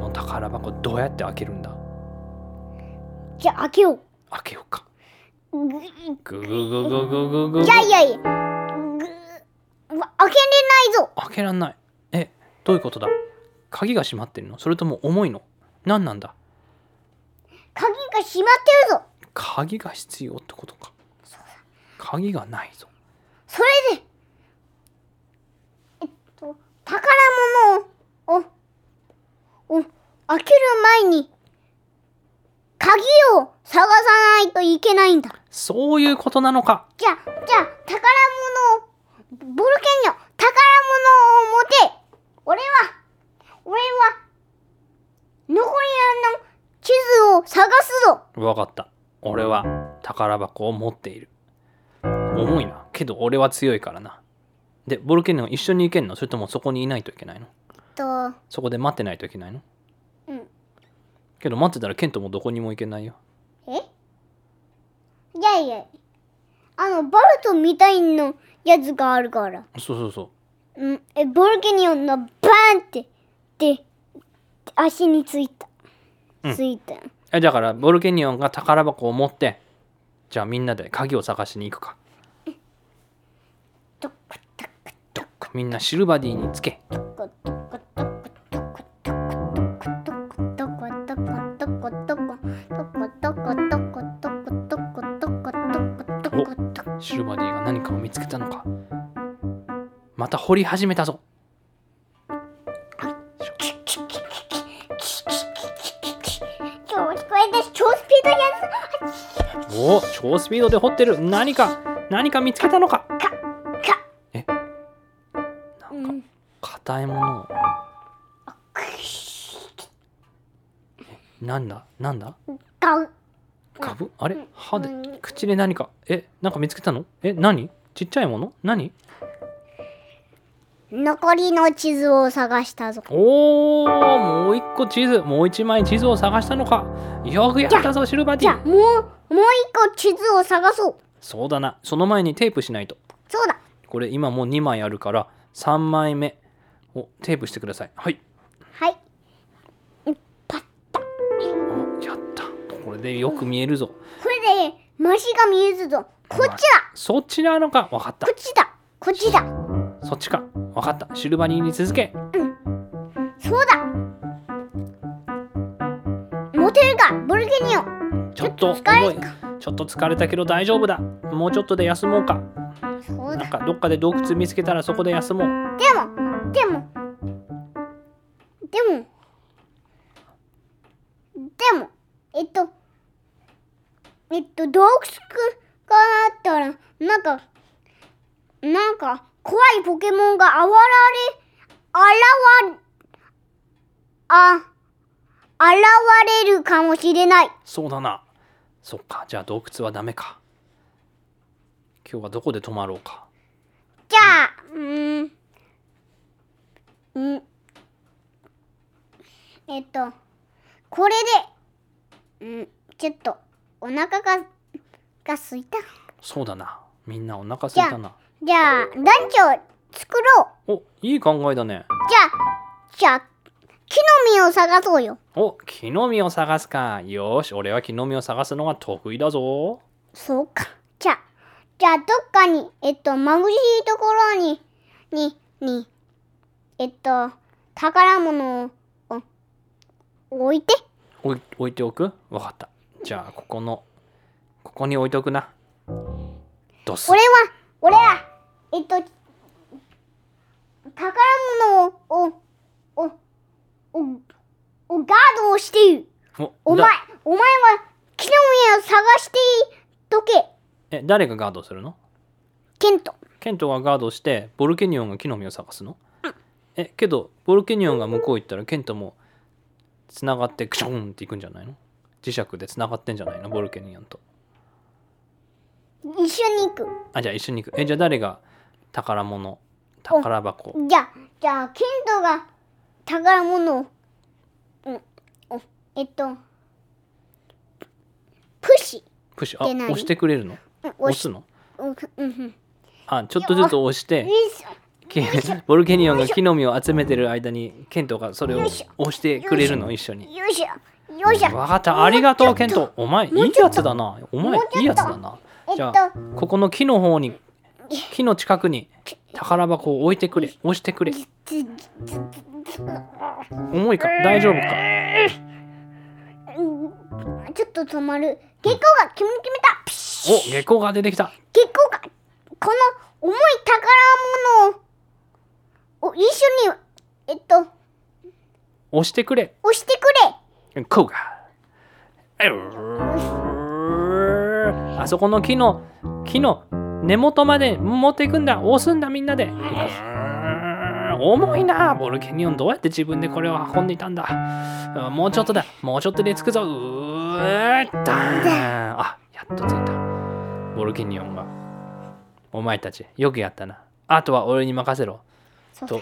の宝箱どうやって開けるんだじゃあ開けよう開けようかグググググググいやいやいや開けれないぞ開けらんないえどういうことだ鍵が閉まってるのそれとも重いの何なんだ鍵が閉まってるぞ鍵が必要ってことか。鍵がないぞ。それでえっと宝物ををを開ける前に鍵を探さないといけないんだ。そういうことなのか。じゃあじゃあ宝物をボルケニョ宝物を持て。俺は俺は残りの地図を探すぞ。わかった俺は宝箱を持っている。重いな。けど俺は強いからな。でボルケニョ一緒に行けんの？それともそこにいないといけないの？と。そこで待ってないといけないの？うん。けど待ってたらケントもどこにも行けないよ。え？いやいや。あのバルトみたいなやつがあるから。そうそうそう。うん。えボルケニオンのバーンってで足についた、うん。ついたえだからボルケニオンが宝箱を持ってじゃあみんなで鍵を探しに行くか。みんなシルバディにつけ。シルバディが何かを見つけたのかまた掘り始めたぞードやつお超スピードで掘ってる。何か何か見つけたのか。かえ？うん。硬いものを。なんだ？なんだ？ガブ。あれ？歯でうん。口で何か。え？なんか見つけたの？え？何？ちっちゃいもの？何？残りの地図を探したぞ。おおもう一個地図もう一枚地図を探したのか。よくやったぞシルバティ。じゃあもうもう一個地図を探そう。そうだな。その前にテープしないと。そうだ。これ今もう2枚あるから3枚目をテープしてください。はい。はい。パッタ。おやった。これでよく見えるぞ。これでマシが見えるぞ。こっちだ。そっちなのか。わかった。こっちだ。こっちだ。そっちかわかった。シルバニーに続け。そうだ。モテるかボルケニオン。ちょっと重い。ちょっと疲れたけど大丈夫だ。もうちょっとで休もうか。そうだ。なんかどっかで洞窟見つけたらそこで休もうそうだな。そっか。じゃあ洞窟はダメか。今日はどこで泊まろうか。じゃあうーん。うん。えっとこれでうんちょっとお腹がが空いた。そうだな。みんなお腹すいたな。じゃあ団長作ろう。おいい考えだね。じゃあじゃあ木の実を探そうよ。お木の実を探すか。よーし俺は木の実を探すのが得意だぞ。そうか。じゃあじゃあどっかにえっと眩しいところにににえっと宝物をお置いて。置い置いておく？わかった。じゃあここのここに置いておくな。ドス俺は俺はえっと宝物をををガードをしている。お前だ。お前は木の実を探してとけ。え誰がガードするの？ケント。ケントがガードしてボルケニオンが木の実を探すの？えけどボルケニオンが向こう行ったらケントもつながってクションっていくんじゃないの？磁石でつながってんじゃないの？ボルケニオンと。一緒に行く。あじゃあ一緒に行く。えじゃあ誰が宝物宝箱？じゃあじゃあケントが宝物をうんおえっとプシ。プッシュあ押してくれるの？うん押すの？うんあちょっとずつ押して。ボルケニオンが木の実を集めてる間にケントがそれを押してくれるの？一緒に。よいしょ。よいしょ。わかった。ありがとうケント。お前いいやつだな。お前いいやつだな。えっと。じゃあここの木の方に木の近くに宝箱を置いてくれ。押してくれ。つ重いか？大丈夫か？うん。ちょっと止まる。月光が決め決めたお下校が出てきた。月光がこの重い宝物をを一緒にえっと押してくれ。押してくれ。こうがあそこの木の木の根元まで持っていくんだ。押すんだみんなで重いなボルケニオン。どうやって自分でこれを運んでいたんだ。あもうちょっとだ。もうちょっとで着くぞ。うーったあやっと着いた。ボルケニオンが。お前たちよくやったな。あとは俺に任せろ。と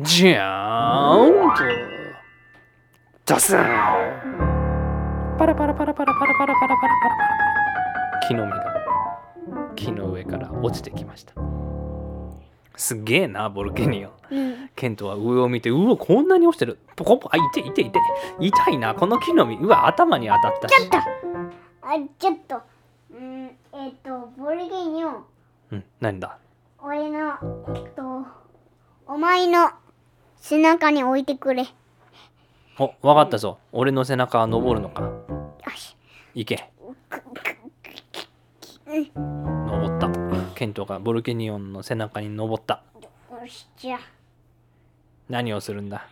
じゃーんと。出すパラパラパラパラパラパラパラパラパラパラパラ木の実が木の上から落ちてきましたすげえなボルケニオ。ンうん。ケントは上を見てうわこんなに落ちてる。ポコポあいていていて。痛いな。この木の実。うわ頭に当たったし。ちょっと。あちょっと。うんえっとボルゲニオ。ンうん何だ？俺のえっとお前の背中に置いてくれ。よおわかったぞ。俺の背中は登るのか？し。行け。登ったケントがボルケニオンの背中に登った。よしじゃ何をするんだ？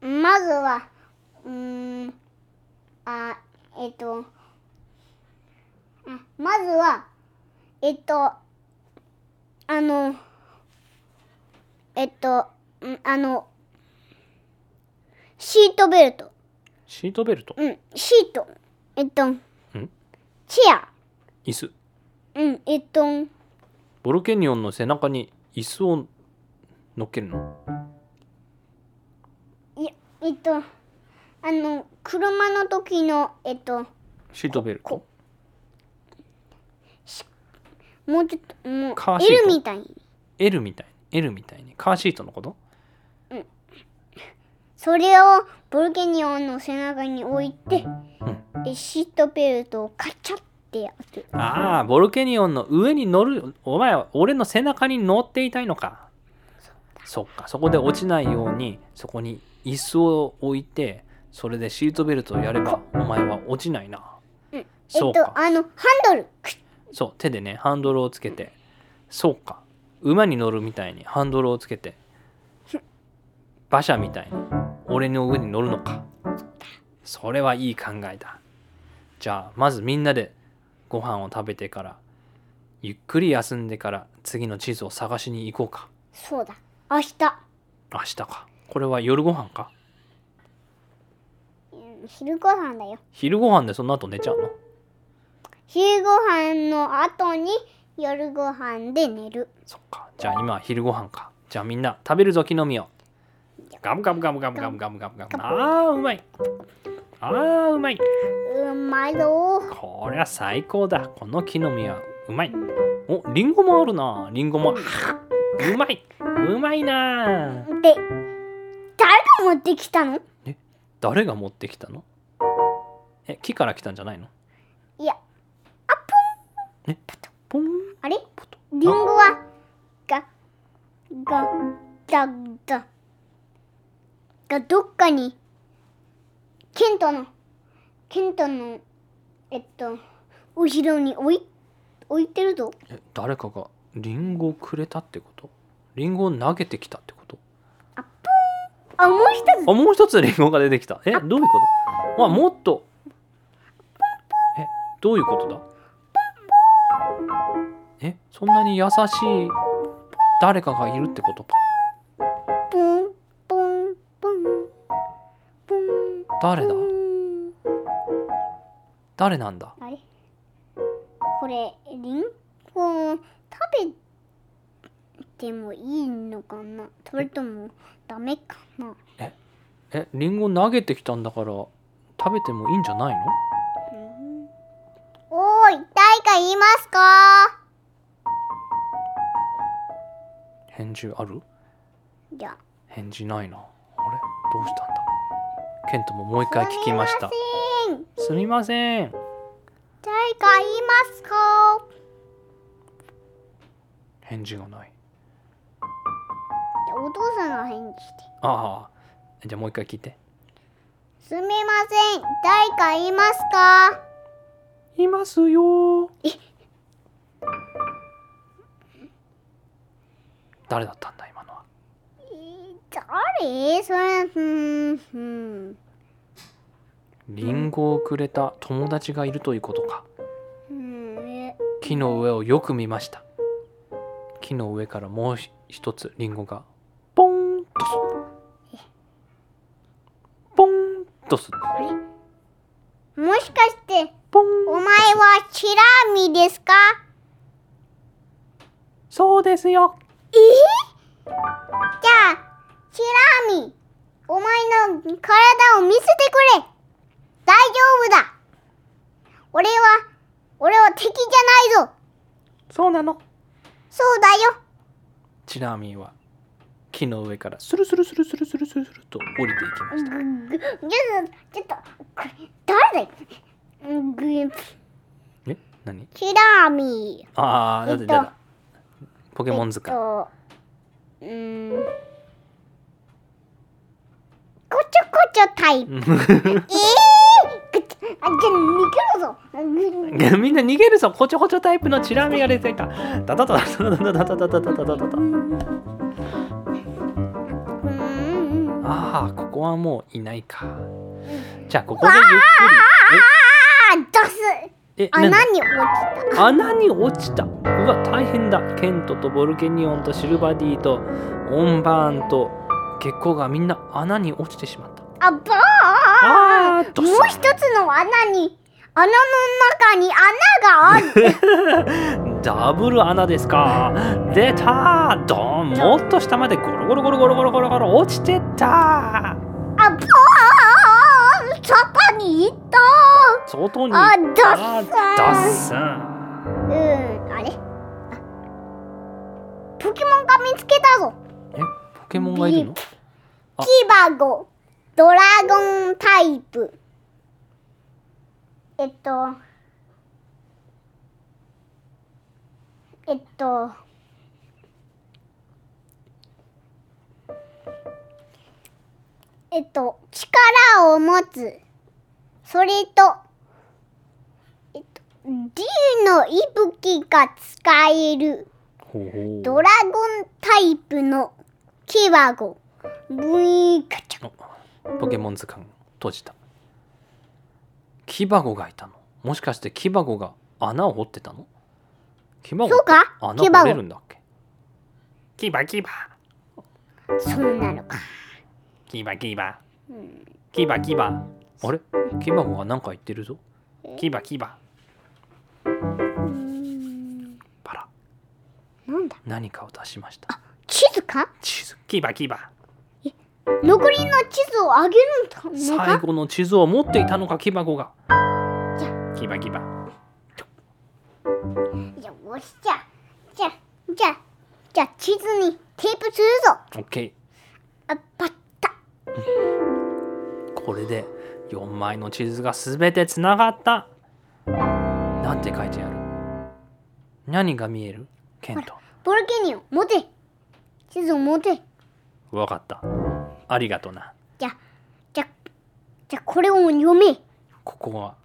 あまずはうーんあえっとうんまずはえっとあのえっとうんあのシートベルト。シートベルト？うんシート。えっとチェア。椅子？うんえっとボルケニオンの背中に椅子を乗っけるの？いやえっとあの車の時のえっとシートベルト。もうちょっともうカーシート。L みたい。に L みたい。に L みたいにカーシートのこと？それをボルケニオンの背中に置いて、でシートベルトをカチャってああボルケニオンの上に乗るお前は俺の背中に乗っていたいのか。そっかそこで落ちないようにそこに椅子を置いてそれでシートベルトをやればお前は落ちないな。えっそうか。とあのハンドル。そう手でねハンドルをつけて。そうか。馬に乗るみたいにハンドルをつけて。馬車みたいに俺の上に乗るのか。それはいい考えだ。じゃあまずみんなでご飯を食べてからゆっくり休んでから次の地図を探しに行こうか。そうだ。明日。明日か。これは夜ご飯か？うん昼ご飯だよ。昼ご飯でその後寝ちゃうの？昼ご飯の後に夜ご飯で寝る。そっか。じゃあ今は昼ご飯か。じゃあみんな食べるぞ木の実をガブガブガブガブガブガブガブガブあーうまい。あーうまい。うまいぞ。こりゃ最高だ。この木の実はうまい。おリンゴもあるな。リンゴも。うまい。うまいな。で誰が持ってきたの？誰が持ってきたの？え木から来たんじゃないの？いや。ポン。あれ？ポト。リンゴはががだだがどっかにケントのケントのえっと後ろに置い置いてるぞ。え誰かがリンゴをくれたってこと？リンゴを投げてきたってこと？あもう一つ。あもう一つリンゴが出てきた。えどういうこと？あもっと。えどういうことだ？えそんなに優しい誰かがいるってこと？誰だ？誰なんだ？あれこれリンゴ食べてもいいのかな？それともダメかな？えリンゴ投げてきたんだから食べてもいいんじゃないの？おーい誰かいますか？返事ある？じゃあ返事ないな。あれ？どうしたんだ？ケントももう一回聞きました。すみません。誰かいますか？返事がない。お父さんが返事して。ああ。じゃあもう一回聞いて。すみません。誰かいますか？いますよ。誰だったんだ今ー誰？それうんうん。リンゴをくれた友達がいるということか。木の上をよく見ました。木の上からもう一つリンゴがポンとすポンとすもしかしてお前はチラミですか？そうですよ。え？じゃあチラミお前の体を見せてくれ。大丈夫だ。俺は俺は敵じゃないぞ。そうなの？そうだよ。チラーミーは木の上からスルスルスルスルスルスルスルと降りていきました。ちょっと誰だよぐえ？何？チラミああだってえっとだポケモン図鑑えっとうーんこちょこちょタイプ。ええあじゃあ逃げるぞ。ぐ みんな逃げるぞ。こちょこちょタイプのチラーミーが出てきた。ダダダダダダダダダダダダダダダうん。ああここはもういないか。じゃあここでゆっくあー出す。りえ穴に落ちた。穴に落ちた。うわ大変だ。ケントとボルケニオンとシルバディとオンバーンと月光がみんな穴に落ちてしまった。あばーあもう一つの穴に、穴の中に穴がある。ダブル穴ですか。出た。ドーンもっと下までゴロゴロゴロゴロゴロゴロゴロ落ちてった。あばー坂に行った。外に。あダッダッサンうん、あれ？あポケモンが見つけたぞ。ケモンがいるの？あ。キバゴ、ドラゴンタイプ。えっと、えっと、えっと、力を持つ。それと、えっと、D の息吹が使える。ドラゴンタイプのキバゴ。ブイーカチャ。ポケモン図鑑閉じた。キバゴがいたの？もしかしてキバゴが穴を掘ってたの？キバゴそうか？穴キバゴ掘れるんだっけ？キバキバ。そうなのか。キバキバ。うん。キバキバ。あれ？キバゴが何か言ってるぞ。キバキバ。うん。パラ。なんだ？何かを出しました地図か地図キバキバ残りの地図をあげるの最か後の地図を持っていたのかキバゴが。じキバキバよしじゃあじゃあじゃあじゃあ地図にテープするぞ。オッケあパッタ。ーこれで4枚の地図がすべてつながった。なんて書いてある？何が見える？ケント。ボルケニオ持て地図を持て。わかった。ありがとな。じゃあじゃあじゃあこれを読め。ここは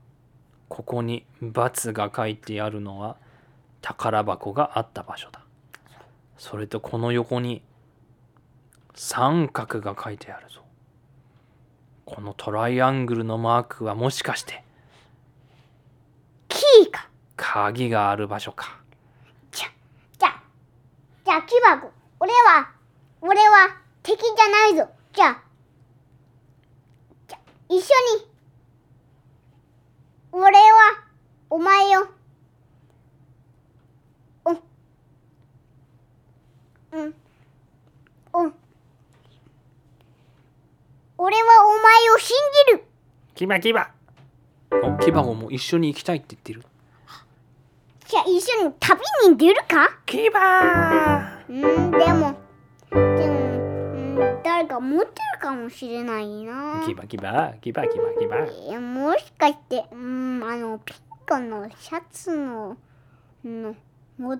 ここに×が書いてあるのは宝箱があった場所だ。それとこの横に三角が書いてあるぞ。このトライアングルのマークはもしかしてキーか。鍵がある場所か。じゃじゃあじゃあキバゴ俺は俺は敵じゃないぞ。じゃあじゃあ一緒に。俺はお前をおうん。お俺はお前を信じる。キバキバ。おキバゴも一緒に行きたいって言ってるじゃあ一緒に旅に出るか？キバうんでもでもうん誰か持ってるかもしれないな。キバキバキバキバキバえーもしかしてうんあのピンクのシャツのの持っ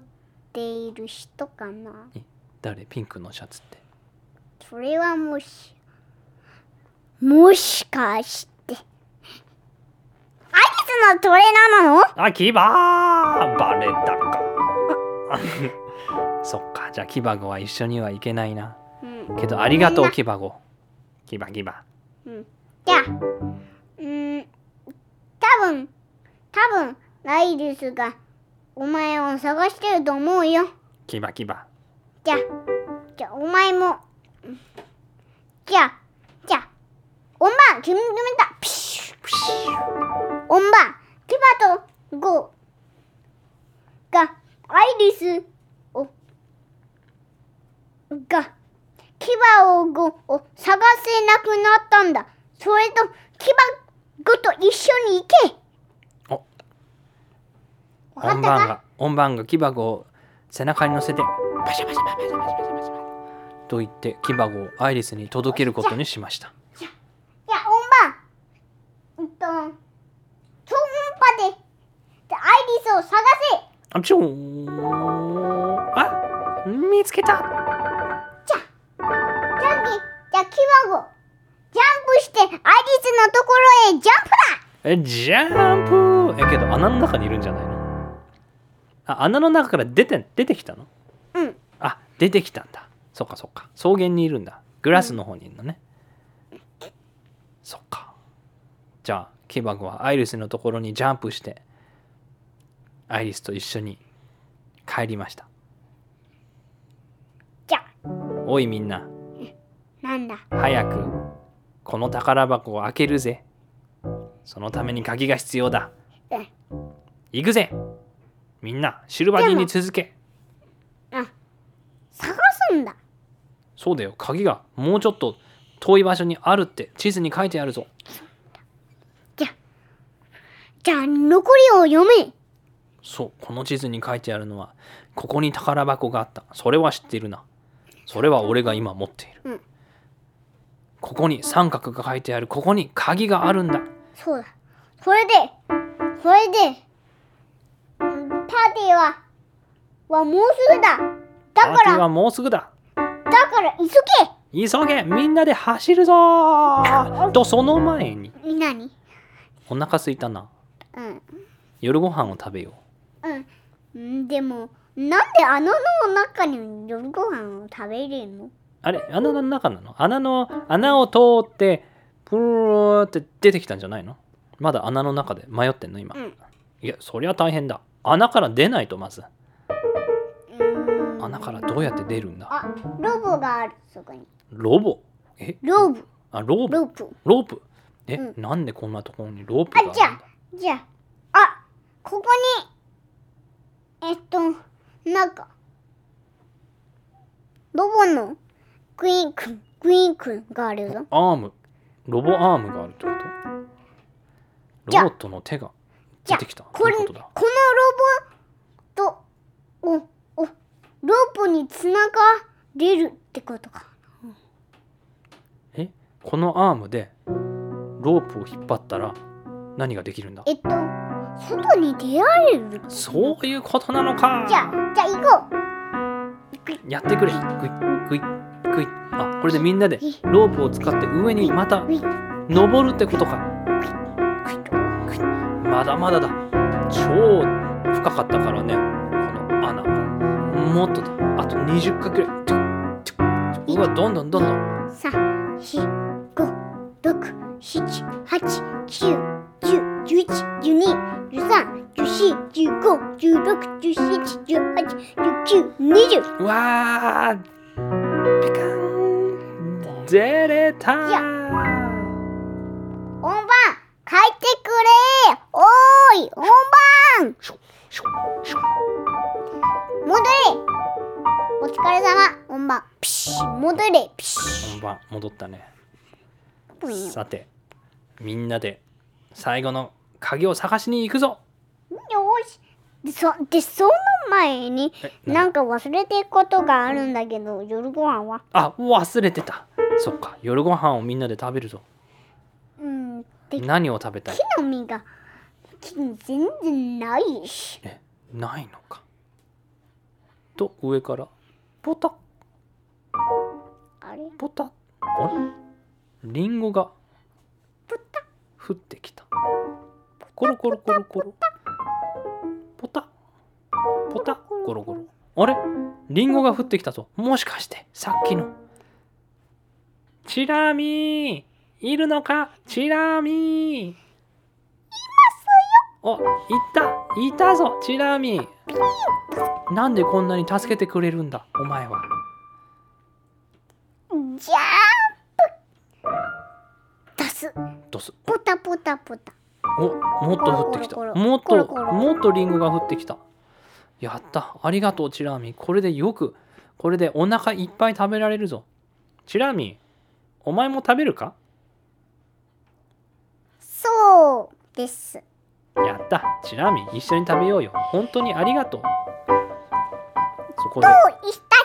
ている人かな？誰？ピンクのシャツって。それはもしもしかしてスのトレーナーなの？あキバレたか。そっかじゃあキバゴは一緒には行けないな。うん。けどありがとうキバゴ。キバキバ。うん。じゃあうん多分多分アイリスがお前を探してると思うよ。キバキバ。じゃあじゃあお前もうんじゃあじゃあ音番決めた。ピシュプシュ音番キバとゴ。ーがアイリス。をがキバをゴ。を探せなくなったんだ。それとキバゴと一緒に行け。お。わかったか？音番が音番がキバゴを背中に乗せてパシャパシャパシャパシャパシャパシャパシャと言ってキバゴをアイリスに届けることにしました。いや音番うんとアイリスを探せ。あちょーあ見つけた。じゃあじゃあキバゴ。ジャンプしてアイリスのところへジャンプだ。えジャンプ？えけど穴の中にいるんじゃないの？あ穴の中から出て出てきたの？うん。あ出てきたんだ。そっかそっか。草原にいるんだ。グラスの方にいるのね、そっか。じゃあキバゴはアイリスのところにジャンプしてアイリスと一緒に帰りました。じゃおいみんな。なんだ？早くこの宝箱を開けるぜ。そのために鍵が必要だ。うん行くぜ。みんなシルバニーに続け。あ探すんだ。そうだよ。鍵がもうちょっと遠い場所にあるって地図に書いてあるぞ。じゃじゃあ残りを読めそうこの地図に書いてあるのはここに宝箱があった。それは知っているな。それは俺が今持っている、うん。ここに三角が書いてある。ここに鍵があるんだ。そうだ。それでそれでうんパーティーははもうすぐだ。だからパーティーはもうすぐだ。だから急急げ。みんなで走るぞー。とその前に。け何？お腹すいたな。うん。夜ご飯を食べよううん。でもなんで穴の中に夜ご飯を食べれるの？あれ穴の中なの？穴の穴を通ってプルーって出てきたんじゃないの？まだ穴の中で迷ってんの今、うん。いやそりゃ大変だ。穴から出ないとまず。穴からどうやって出るんだ？あロボがあるそこに。ロボ？え？ロブ。あロープロープ。ロープ？え、うん。なんでこんなところにロープがあるんだ？あじゃあじゃあ。あここにえっとなんかロボのクイーンくんクイーンくんがあるぞ。アーム。ロボアームがあるってこと？ロボットの手が出てきた。これこのロボとおおロープにつながれるってことか。え？このアームでロープを引っ張ったら何ができるんだ？えっと外に出られる？そういうことなのか。じゃあじゃあ行こやってくれ。グイグイグイあこれでみんなでロープを使って上にまた登るってことか。まだまだだ。超深かったからね。この穴。もっとだ。あと20回くらい。うわどんどんどんどん。三、四、五、六、七、八、九、十、十一、十二、十三、十四、十五、十六、十七、十八、十九、二十。うわーピカーン。出れた。いや。本番、帰ってくれ。おーい、本番シュッシュッシュッ戻れ。お疲れ様、本番。ピシッ、戻れ、ピシ。ッ。本番戻ったね。さてみんなで最後の鍵を探しに行くぞ。し。で、そ、で、その前に、えなんか忘れてることがあるんだけど、夜ご飯は？あ忘れてた。そっか。夜ご飯をみんなで食べるぞ。うん、で、木何を食べたい？の実が、木に全然ないし。えないのか。と上から。ポタ。ッあれ？ポタ。ッあれ？リンゴが。降ってきたコロコロコロコロ。ポタ。ポタ。ゴロゴロ。あれ？リンゴが降ってきたぞ。もしかしてさっきの。チラミー。いるのか？チラミー。いますよ。おいた。いたぞチラミー。なんでこんなに助けてくれるんだお前は。ジャンプ。出す。どうす。ポタポタポタ。おもっと降ってきた。もっともっとリンゴが降ってきた。やった。ありがとうチラミ。これでよくこれでお腹いっぱい食べられるぞ。チラミお前も食べるか？そうです。どやった。チラミ一緒に食べようよ。本当にありがとう。そこで。うい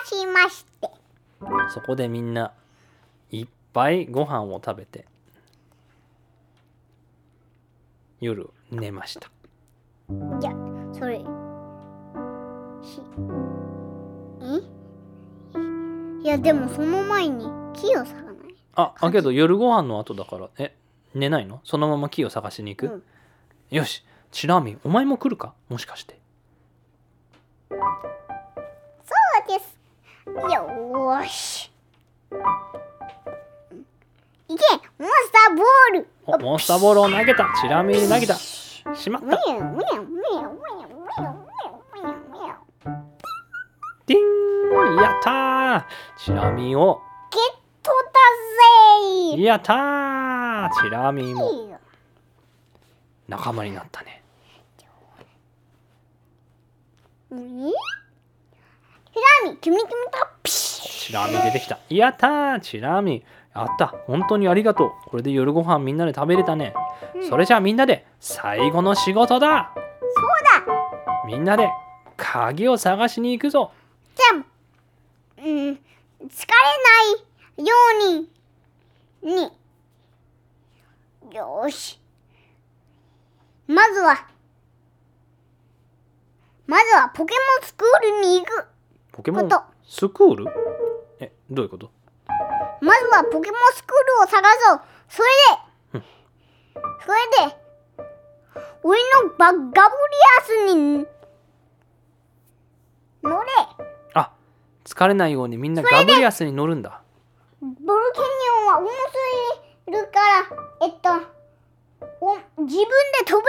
たしまして。そこでみんないっぱいご飯を食べて夜寝ましたじゃ、それ。し。え？いや、でもその前に木を探ない？あ、あけど夜ご飯の後だから、え、寝ないの？そのまま木を探しに行く、うんよし、チラーミン、お前も来るか？もしかして。そうです。よーし。いけモンスターボール。おモンスターボールを投げた。チラーミンに投げた。しまった。ディン。やったー。チラミを。ゲットだぜやったー。チラミも。仲間になったね。何ひらみキムキムとピシチラミ出てきた。やったー。チラミやった。本当にありがとう。これで夜ご飯みんなで食べれたね、うん。それじゃあみんなで最後の仕事だ。そうだ。みんなで鍵を探しに行くぞ。じゃあうん。疲れないように。に。よーし。まずは。まずはポケモンスクールに行く。ポケモンスクール？えどういうこと？まずはポケモンスクールを探そう。それで。それで。俺のバガブリアスに乗れ。あ疲れないようにみんなガブリアスに乗るんだ。ボルケニオンは重すぎるからえっとお自分で飛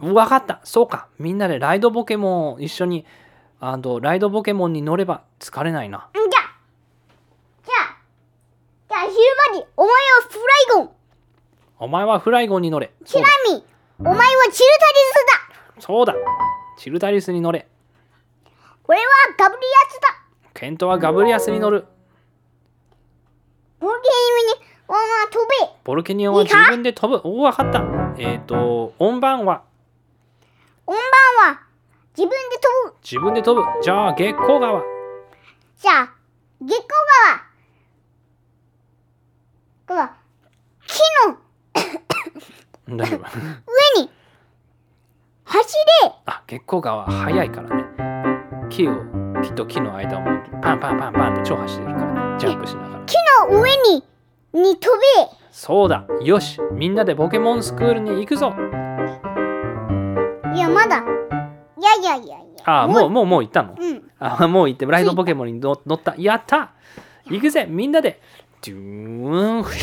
べ。分かった。そうか。みんなでライドポケモンを一緒にあのライドポケモンに乗れば疲れないな。じゃあじゃあじゃあ昼間にお前はフライゴン。お前はフライゴンに乗れ。チラそうだミお前はチルタリスだ。そうだ。チルタリスに乗れ。俺はガブリアスだ。ケントはガブリアスに乗る。ボルケニオンは飛べ。ボルケニオンは自分で飛ぶ。おお分かった。えっ、と音番は？音番は自分で飛ぶ。自分で飛ぶ。じゃあ月光川。じゃあ月光川は木の上に走れあ月光川は速いからね。木を木と木の間をパンパンパンパンって超走ってるからね。ジャンプしながら。木の上にに飛べ。そうだ。よし。みんなでポケモンスクールに行くぞ。いやまだ。いやいやいやいや。あもうもうもう行ったの？うん。あもう行ってライドポケモンに乗乗った。やった。行くぜ。みんなでドゥーン空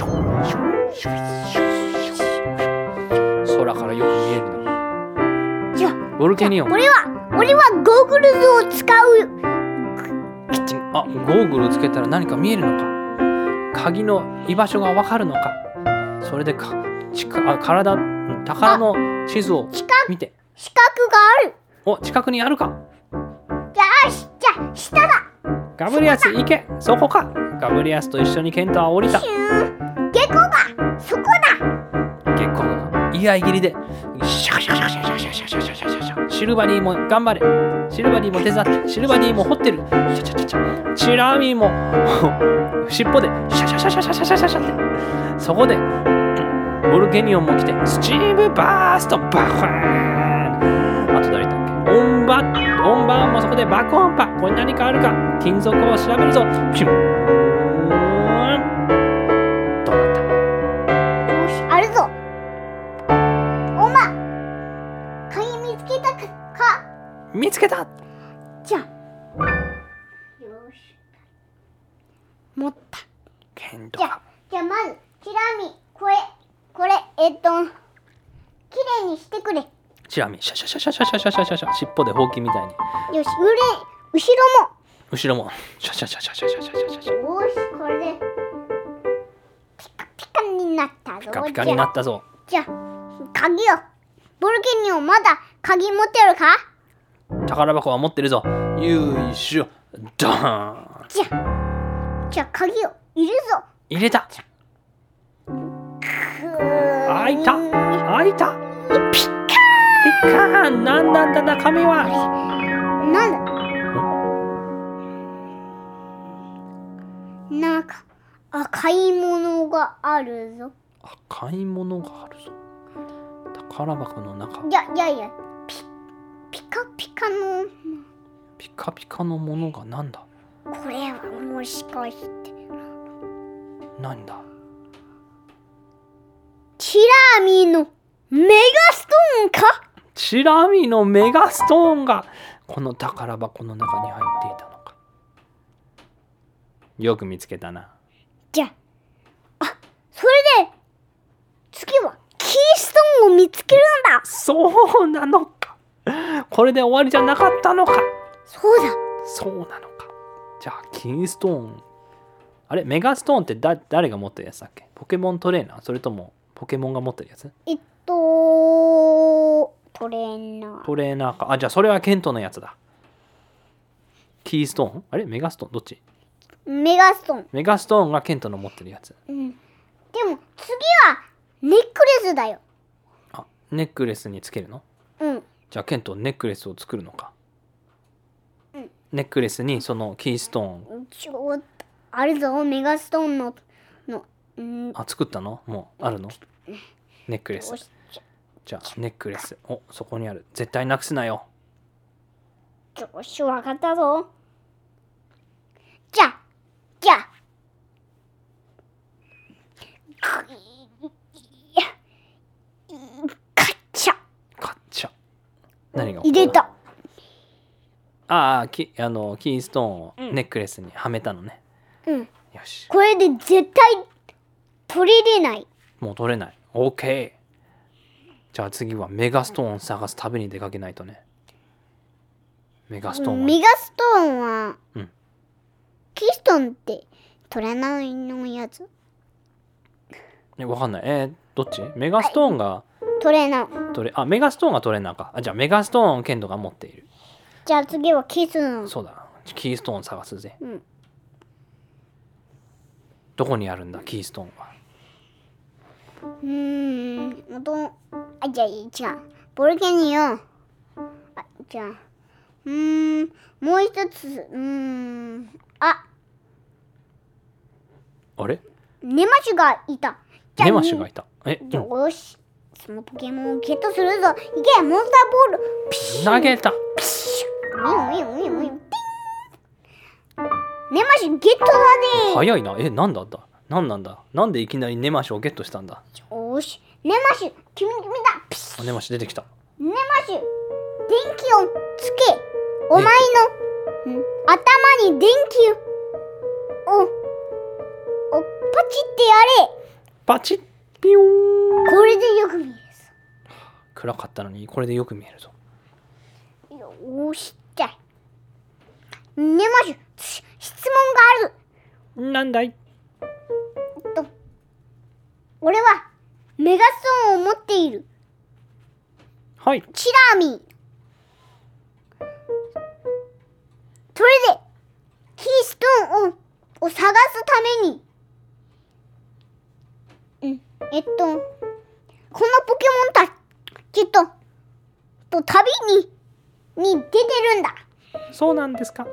からよく見えるなじゃあボルケニオン俺は俺はゴーグルズを使うキッチンあゴーグルつけたら何か見えるのか鍵の居場所がわかるのかそれでかちかあ体ん宝の地図を近見て資格があるお近くにあるかじゃあしじゃあ下だガブリアス行け。そこか。ガブリアスと一緒にケントは降りた。シュー。月光がそこだ。月光が居合切りで。シャカシャカシャカシャカシャカシャカシャカシャカ。シャカシルバニーも頑張れ。シルバニーも手伝って。シルバニーも掘ってる。チャチャチャチャ。チラミーも。尻尾で。シャシャシャシャシャシャシャシャシャってそこでボルケニオンも来てスチームバーストバファーンあと誰だ音バ音バンもそこで爆音波。これ何かあるか？金属を調べるぞ。ピューン。どうなった？よしあるぞ。おま鍵見つけたか？か見つけた。じゃあ。よし。持った。じゃあじゃあまずチラミこれこれえっときれいにしてくれ。よチラミシャシャシャシャシャシャシャシャシャ。シャ尻尾でほうきみたいに。し上後ろも。後ろも。シャシャシャシャシャシャシャシャシャ。シャよしこれ。でピカピカになったぞ。ピカピカになったぞ。じゃあじゃあ鍵を。ボルケニオンまだ鍵持ってるか？宝箱は持ってるぞ。よいしょ。ドーン。じゃあじゃあ鍵を。入れるぞ。入れた。開いた。開いた。ピッッカーンなんなんだ中身は。なんだ？なんか赤いものがあるぞ。赤いものがあるぞ。宝箱の中。いやいやいや。ピピカピカの。ピカピカのものがなんだ？これはもしかして。なんだ？チラミのメガストーンか？チラミのメガストーンがこの宝箱の中に入っていたのか。よく見つけたな。じゃああそれで次はキーストーンを見つけるんだ。そうなのか。これで終わりじゃなかったのか。そうだ。そうなのか。じゃあキーストーン。あれメガストーンってだ誰が持ってるやつだっけ？ポケモントレーナー？それともポケモンが持ってるやつ？えっとトレーナー。トレーナーか。あじゃあそれはケントのやつだ。キーストーン？あれ？メガストーン？どっち？メガストーン、メガストーンがケントの持ってるやつ。うん、でも次はネックレスだよ。あネックレスにつけるの？うん。じゃあケントネックレスを作るのか、うん。ネックレスにそのキーストーン。ちょあるぞメガストーンののうん。あ作ったの？もうあるの？ネックレスじゃあネックレス。おそこにある。絶対なくすなよ。よしわかったぞ。じゃじゃ。カッチャカッチャ何が入れたああきあのキーストーンをネックレスにはめたのね、うんよしこれで絶対取れれないもう取れない OK じゃあ次はメガストーン探す旅に出かけないとね。メガストーンは。メガストーンは、うん。キストンって取れないのやつ？えわかんない。えーどっち？メガストーンが取れない。取れあメガストーンが取れんなか。あじゃあメガストーンケントが持っている。じゃあ次はキスのそうだ。キーストーン探すぜ、うん。どこにあるんだキーストーンは？うーん、あと、あ、じゃあ、違う。ボルケニオ。あ、じゃあ、うーん、もう一つ、うーん、あ、あれ？ネマシュがいた。じゃあネマシュがいたえ、うんよし、そのポケモンをゲットするぞ。いけ、モンスターボール。ピシ投げたュウィンウィンウィンウィン。ピンネマシュゲットだね。早いなえなんだった？なんなんだ？なんでいきなりネマシュをゲットしたんだ？よし、ネマシュ、君、君だ。ピシュあネマシュ出てきたネマシュ、電気をつけ。お前の、ん頭に電気を、を、を、パチってやれ。パチッピヨーンこれでよく見える暗かったのにこれでよく見えるぞぞ。よーし、じゃあ。ネマシュ、し質問がある。なんだい？えっと、俺は、メガストーンを持っている。はいチラーミー。それで、キーストーンをを探すために、うん、えっと、このポケモンたちと、と旅に、に出てるんだ。そうなんですか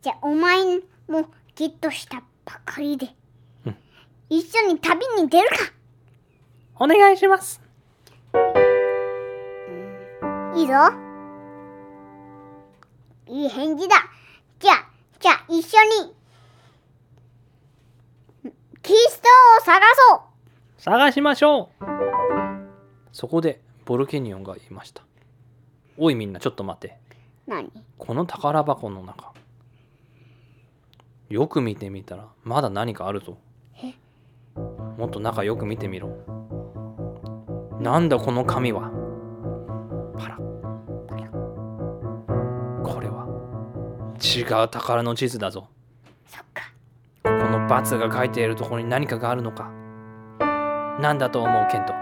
じゃあ、お前もゲットしたばかりで、うん一緒に旅に出るか。お願いします。いいぞ。いい返事だ。じゃあ、じゃあ一緒に、キーストを探そう。探しましょう。そこでボルケニオンが言いました。おいみんなちょっと待って。何？この宝箱の中。よく見てみたらまだ何かあるぞもっと中よく見てみろ。なんだこの紙は。パラこれは。違う宝の地図だぞ。そっか。このバツが書いているところに何かがあるのか。なんだと思うケント？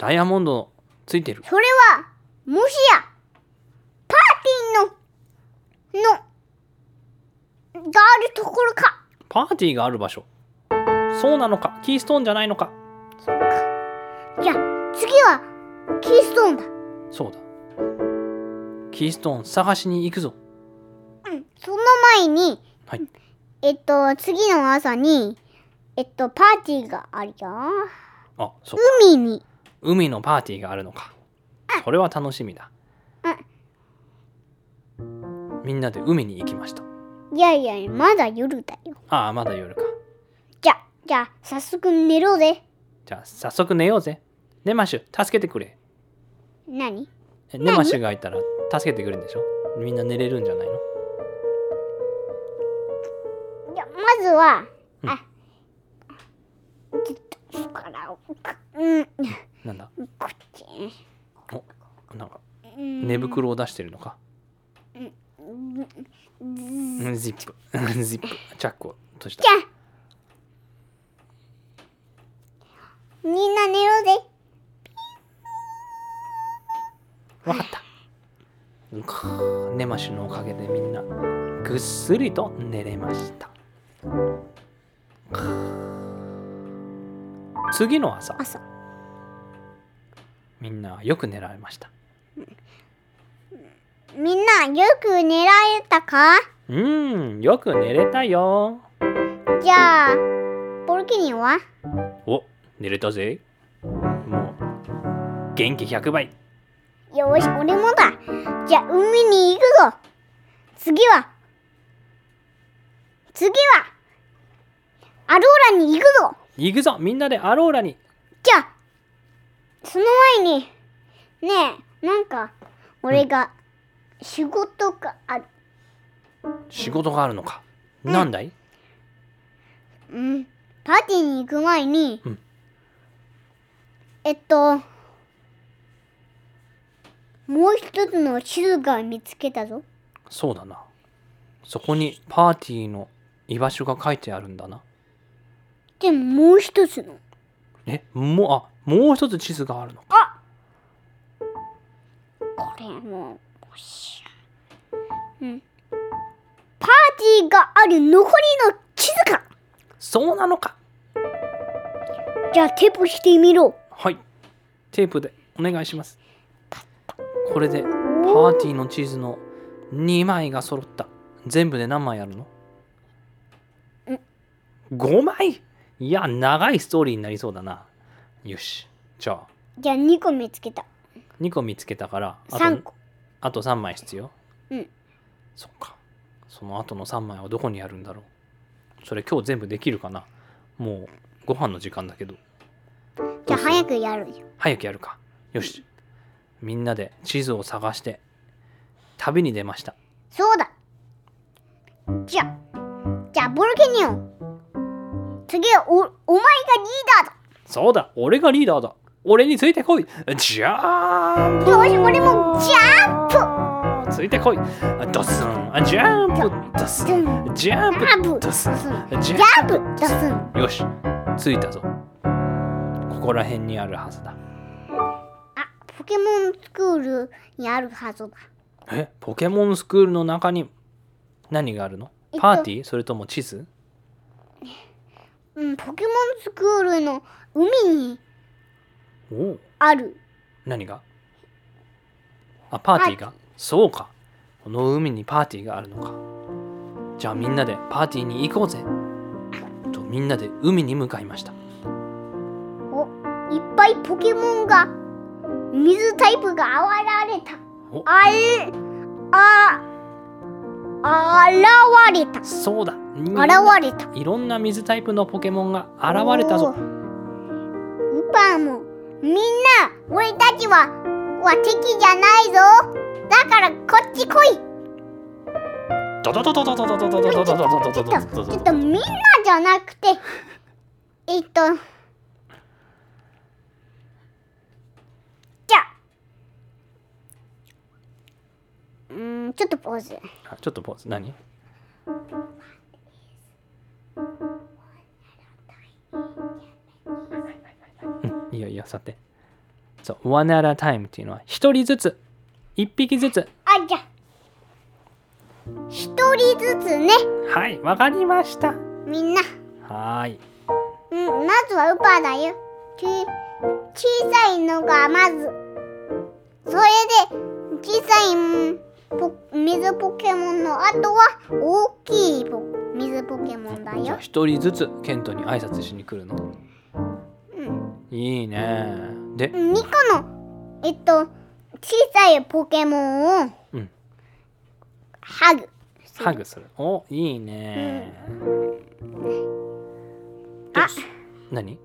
ダイヤモンドついてるそれは、もしや、パーティーの、の、があるところか。パーティーがある場所そうなのかキーストーンじゃないのかそっか。じゃあ、次は、キーストーンだ。そうだキーストーン探しに行くぞうん。その前に、はいえっと、次の朝に、えっと、パーティーがあるよ。あそう海に。海のパーティーがあるのか。それは楽しみだ。みんなで海に行きました。いやいや、まだ夜だよ。ああまだ夜か。じゃ、じゃあ、早速寝ろぜ。じゃあ早速寝ようぜ。ネマシュ助けてくれ。何？え根マシがいたら助けてくれるんでしょ？みんな寝れるんじゃないの？じゃまずは、うん。あちょっとからうんなんだ？こっちおなんかうん。寝袋を出してるのか？ジップジップチャックを閉じた。じゃあ。みんな寝ろぜ。わかった。うか根マシのおかげでみんなぐっすりと寝れました。次の朝。朝みんなよく寝られました。みんなよく寝られたか？うんよく寝れたよ。じゃあポルキニは？お寝れたぜ。もう元気100倍。よし俺もだ。じゃあ海に行くぞ。次は？次は？アローラに行くぞ。行くぞ。みんなでアローラに。じゃあその前にねえなんか俺が仕事がある。仕事があるのか、うん。なんだい？うん。パーティーに行く前に、うん。えっともう一つの地図が見つけたぞ。そうだな。そこにパーティーの居場所が書いてあるんだな。でももう一つの。えもうあもう一つ地図があるの。あこれもうん。パーティーがある残りの地図か。そうなのか。じゃあテープしてみろ。はい。テープでお願いします。これでパーティーの地図の2枚が揃った。全部で何枚あるの？ん ?5 枚？いや長いストーリーになりそうだなよし。じゃあ。じゃあ2個見つけた。2個見つけたからあと3個。あと3枚必要？うん。そっか。その後の3枚はどこにあるんだろう？それ今日全部できるかな？もうご飯の時間だけど。じゃあ早くやるよ。早くやるか。よし。みんなで地図を探して旅に出ました。そうだ。じゃあじゃあボルケニオン次はおお前がリーダーだそうだ俺がリーダーだ。俺についてこい。じゃーんよし俺もジャンプ。ついてこい。ドスン。ジャンプ。ドスン。ドジャンジャンプ。プ。ドスン。ジジャャンプ。ドスンン。よし。着いたぞ。ここら辺にあるはずだ。あポケモンスクールにあるはずだ。え？ポケモンスクールの中に何があるの？えっとパーティー？それとも地図？うんポケモンスクールの海にある。何が？あパーティーが？そうか。この海にパーティーがあるのか。じゃあみんなでパーティーに行こうぜ。とみんなで海に向かいました。おいっぱいポケモンが水タイプが現れた。お。あれあ現れた。そうだ現なれた。いろんな水タイプのポケモンが現れたぞ。ウパも。みんな俺たちはは敵じゃないぞ。だからこっち来い。ドドドドドドドドドドドドドドドドちょっとちょっとみんなじゃなくてえっとじゃあうーんちょっとポーズあちょっとポーズ何うんいいよいいよさて。そう one at a time っていうのは一人ずつ一匹ずつ。あじゃあ。一人ずつね。はいわかりました。みんな。はーい。うんまずはウパだよ。ち小さいのがまず。それで小さい水ポケモンの後は大きいポ水ポケモンだよ。じゃあ一人ずつケントに挨拶しに来るの？うん。いいね。で？2個のえっと小さいポケモンをうん。ハグハグする。おいいね。あよし何？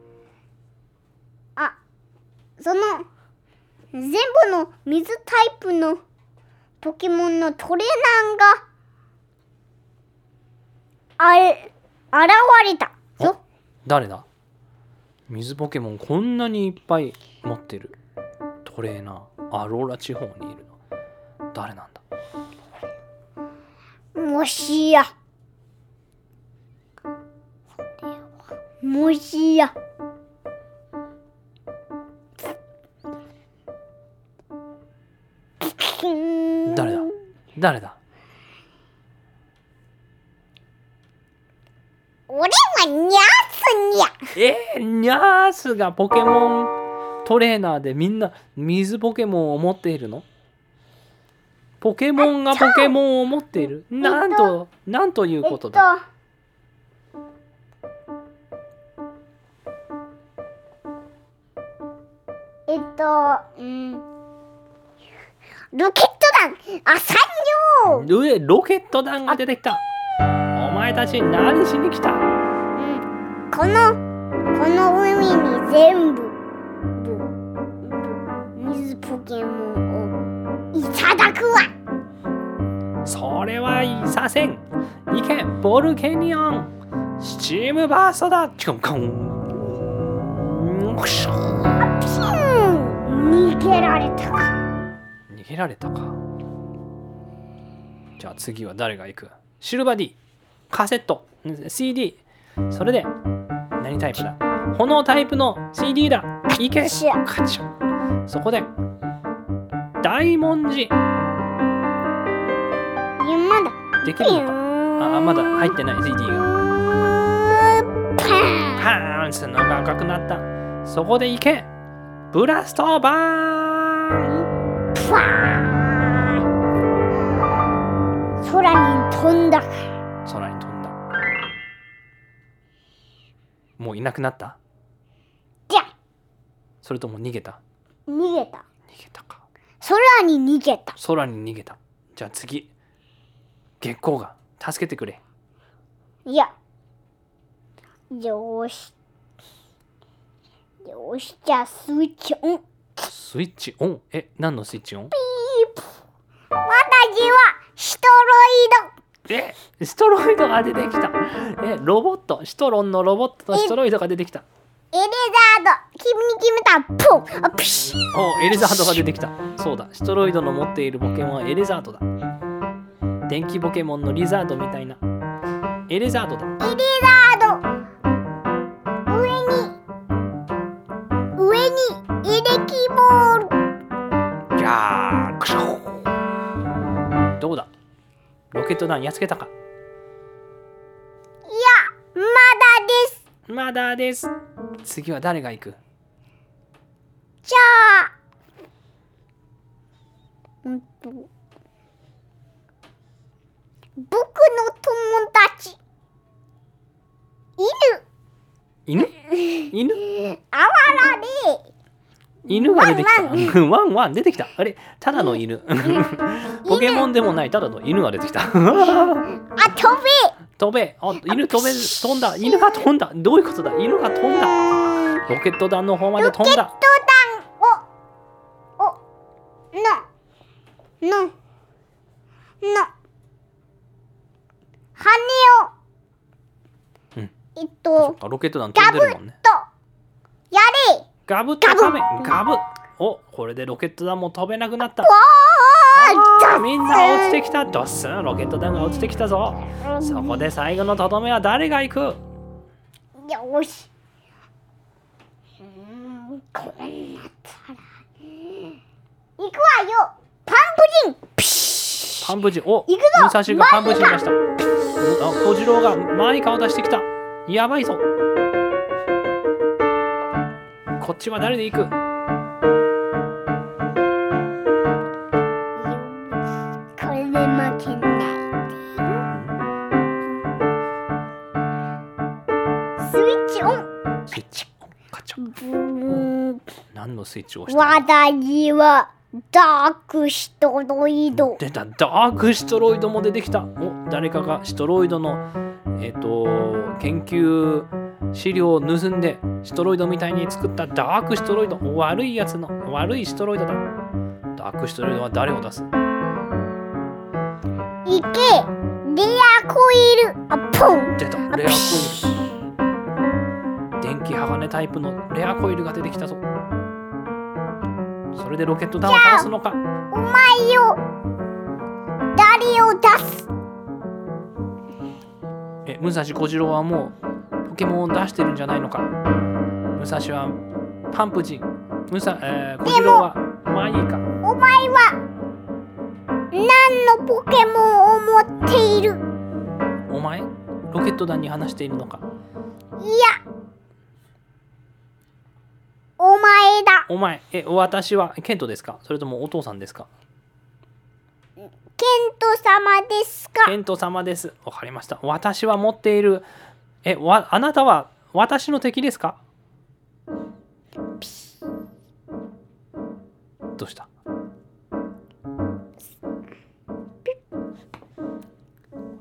あ。その全部の水タイプのポケモンのトレーナーがあれ現れた。よ。誰だ？水ポケモンこんなにいっぱい持ってる。トレーナー。アローラ地方にいるの。誰なんだ？もしや。もしや。誰だ？誰だ？俺はニャースニャえー、ニャースがポケモントレーナーでみんな水ポケモンを持っているの？ポケモンがポケモンを持っている？なんとなんというえっことだ？とえっとうん。ロケット弾。あ三両。上ロケット弾が出てきた。お前たち何しに来た？うんこのこの海に全部水ポケモンをいただくわ。それはいさせん。行けボルケニオン。スチームバーストだ。チコンクションピュン逃げられたか。逃げられたか。じゃあ次は誰が行く？シルバディ。カセット。CD それで何タイプだ？炎タイプの CD だ。行け。カチャそこで大文字。まだ。できるのか？あまだ入ってない CD が。パパーンツのが赤くなった。そこで行け。ブラストバーン。空に飛んだもういなくなった？じゃそれとも逃げた？逃げた。逃げたか。空に逃げた。空に逃げた。じゃあ次。月光が。助けてくれ。いや。よーし。よーしじゃあスイッチオン。スイッチオン？え何のスイッチオン？私はシトロイえストロイドが出てきた。えロボット。シトロンのロボットとストロイドが出てきた。ドエレザード。君に決めた。ポン。あピシッおエレザードが出てきた。そうだ。シトロイドの持っているポケモンはエレザードだ。電気ポケモンのリザードみたいな。エレザードだ。エレザード。上に。上にエレキボール。ギャークショロケット弾やっつけたか？いやまだです。まだです。次は誰が行く？じゃあうんと僕の友達。犬。犬？犬あわらで犬が出てきた。ワンワン。出てきた。あれ？ただの犬。ポケモンでもないただの犬が出てきた。あ飛べ。飛べ。あ犬飛べ飛んだ。犬が飛んだ。どういうことだ？犬が飛んだ。ロケット弾の方まで飛んだ。ロケット弾をおののの羽を、うん。えっとあロケット弾飛んでるもんね。とやれガブッとカメガブ。おこれでロケット弾も飛べなくなった。わあーみんな落ちてきた。ドッスンロケット弾が落ちてきたぞ。そこで最後のとどめは誰が行く？よし。こうなったら行くわよ。パンプリン。パンプジお行くぞ。武蔵がパンプジいました。あ小次郎が前に顔出してきた。やばいぞこっちは誰で行く？これで負けないスイッチオン。スイッチカチャブーン何のスイッチを押した？私はダークシトロイド。出た。ダークシトロイドも出てきた。お誰かがシトロイドのえっ、と研究資料を盗んでシトロイドみたいに作ったダークシトロイド悪いやつの悪いシトロイドだ。ダークシトロイドは誰を出す？いけレアコイル。あポン。出た。レアコイル電気鋼タイプのレアコイルが出てきたぞ。それでロケット弾を倒すのか？お前よ。誰を出す？え武蔵小次郎はもうポケモンを出してるんじゃないのか。武蔵はパンプジン。武蔵、えー、小次郎はまあいいか。お前は何のポケモンを持っている？お前？ロケット弾に話しているのか。いや。お前だ。お前え私はケントですか？それともお父さんですか？ケント様ですか？ケント様です。わかりました。私は持っているえわあなたは私の敵ですか？どうした？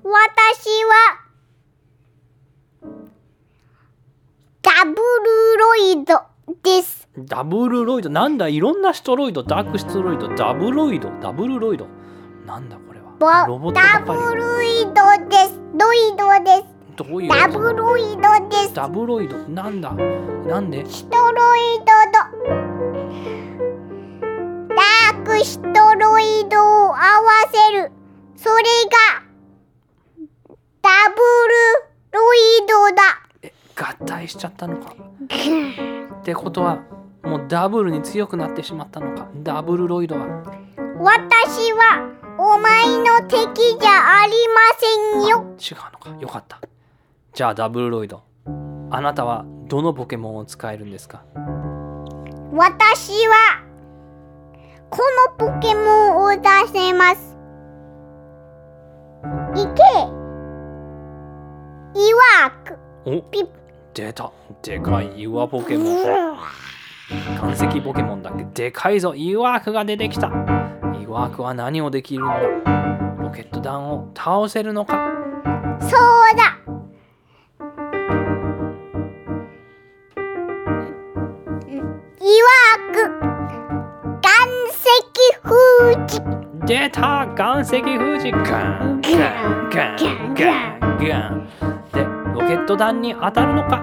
私はダブルロイドです。ダブルロイド？なんだ？いろんなストロイド。ダークストロイド。ダブロイド？ダブルロイド？なんだこれは？ボロボットダばかり。ブルイドです。ロイドですどういうダブロイドです。ダブロイド？なんだ？なんで？ストロイドとダークストロイドを合わせる。それがダブルロイドだ。え合体しちゃったのか？ってことはもうダブルに強くなってしまったのか？ダブルロイドは？私はお前の敵じゃありませんよ。違うのか。よかったじゃあダブルロイド。あなたはどのポケモンを使えるんですか？私はこのポケモンを出せます。いけいわくおピッ。出た。でかい岩ポケモン。岩石ポケモンだっけ？でかいぞ。イワークが出てきた。イワークは何をできるんだ？ロケット弾を倒せるのか？そうだ石封じ出た岩石封じガンガンガンガンガン。でロケット弾に当たるのか？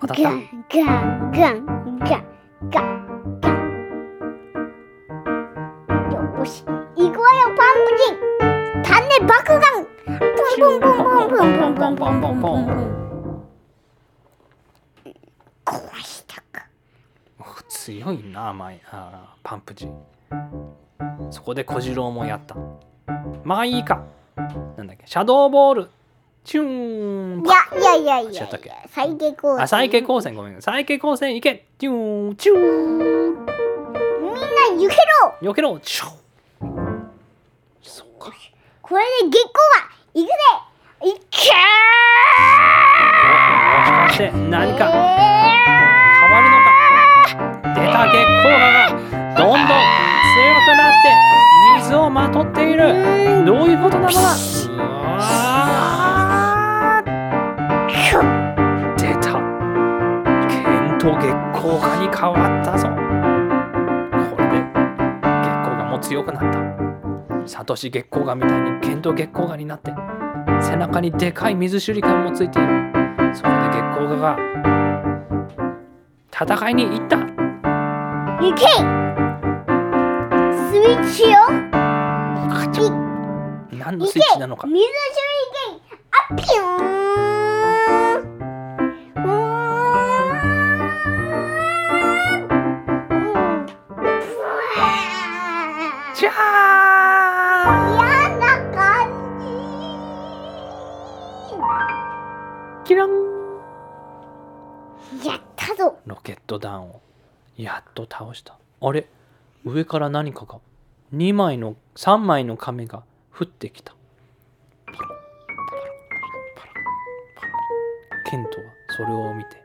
当たった。ガンガンガンガンガン。ガンよし行くわよパンプキン。種爆弾プンプン。プンプン。プンプンプンプンプンプンプン壊したか強いな前あパンプジそこで小次郎もやった。まあいいか。なんだっけ。シャドーボール。チューン。いやいやいやいや違ったっけ。再下校あサイケ光線ごめん。サイケ光線行け。チューン。チューンみんな行けろ。避けろ。チュー。ンそうか。これで月光は行くぜ。行けもしかして何か。ー変わるのか。出た月光どういうことなの出た。剣と月光河に変わったぞ。これで月光河も強くなった。サトシ月光河みたいに剣と月光河になって背中にでかい水手裏剣もついている。そこで月光河が戦いに行った。行け。スイッチよピ何のスイッチなのか。水手裏剣あピューンうーん。じゃ嫌な感ーキラン。じやったぞ。ロケット弾をやっと倒した。あれ？上から何かが？2枚の3枚の亀が降ってきた。ケントはそれを見て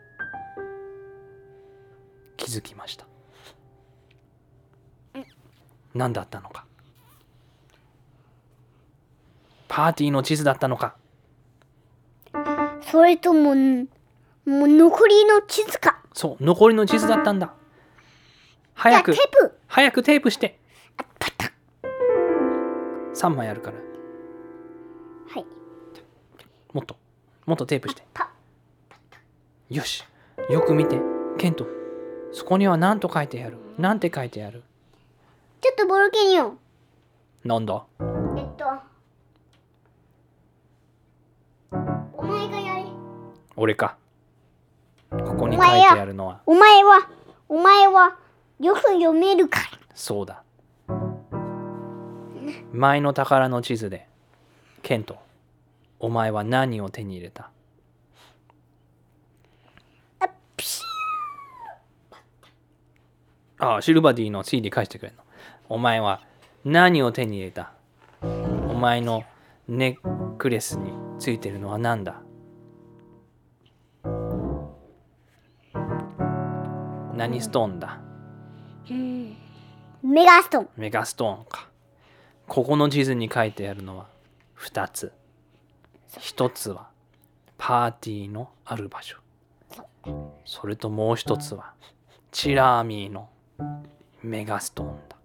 気づきました。何だったのか？パーティーの地図だったのか？それとももう残りの地図か？そう残りの地図だったんだ。早くあテープ。早くテープして。あパ。3枚あるから。はい。もっと。もっとテープして。パよし。よく見て。ケント。そこには何と書いてある？なんて書いてある？ちょっとボルケニオン。なんだ？えっと。お前がやれ。俺か。ここに書いてあるのは。お前は、お前は、よく読めるから。そうだ前の宝の地図でケントお前は何を手に入れた？あああシルバディの CD 返してくれるの。お前は何を手に入れた？お前のネックレスについてるのは何だ？何ストーンだ？メガストン。メガストーンかここの地図に書いてあるのは2つ。1つはパーティーのある場所。それともう一つはチラーミーのメガストーンだ。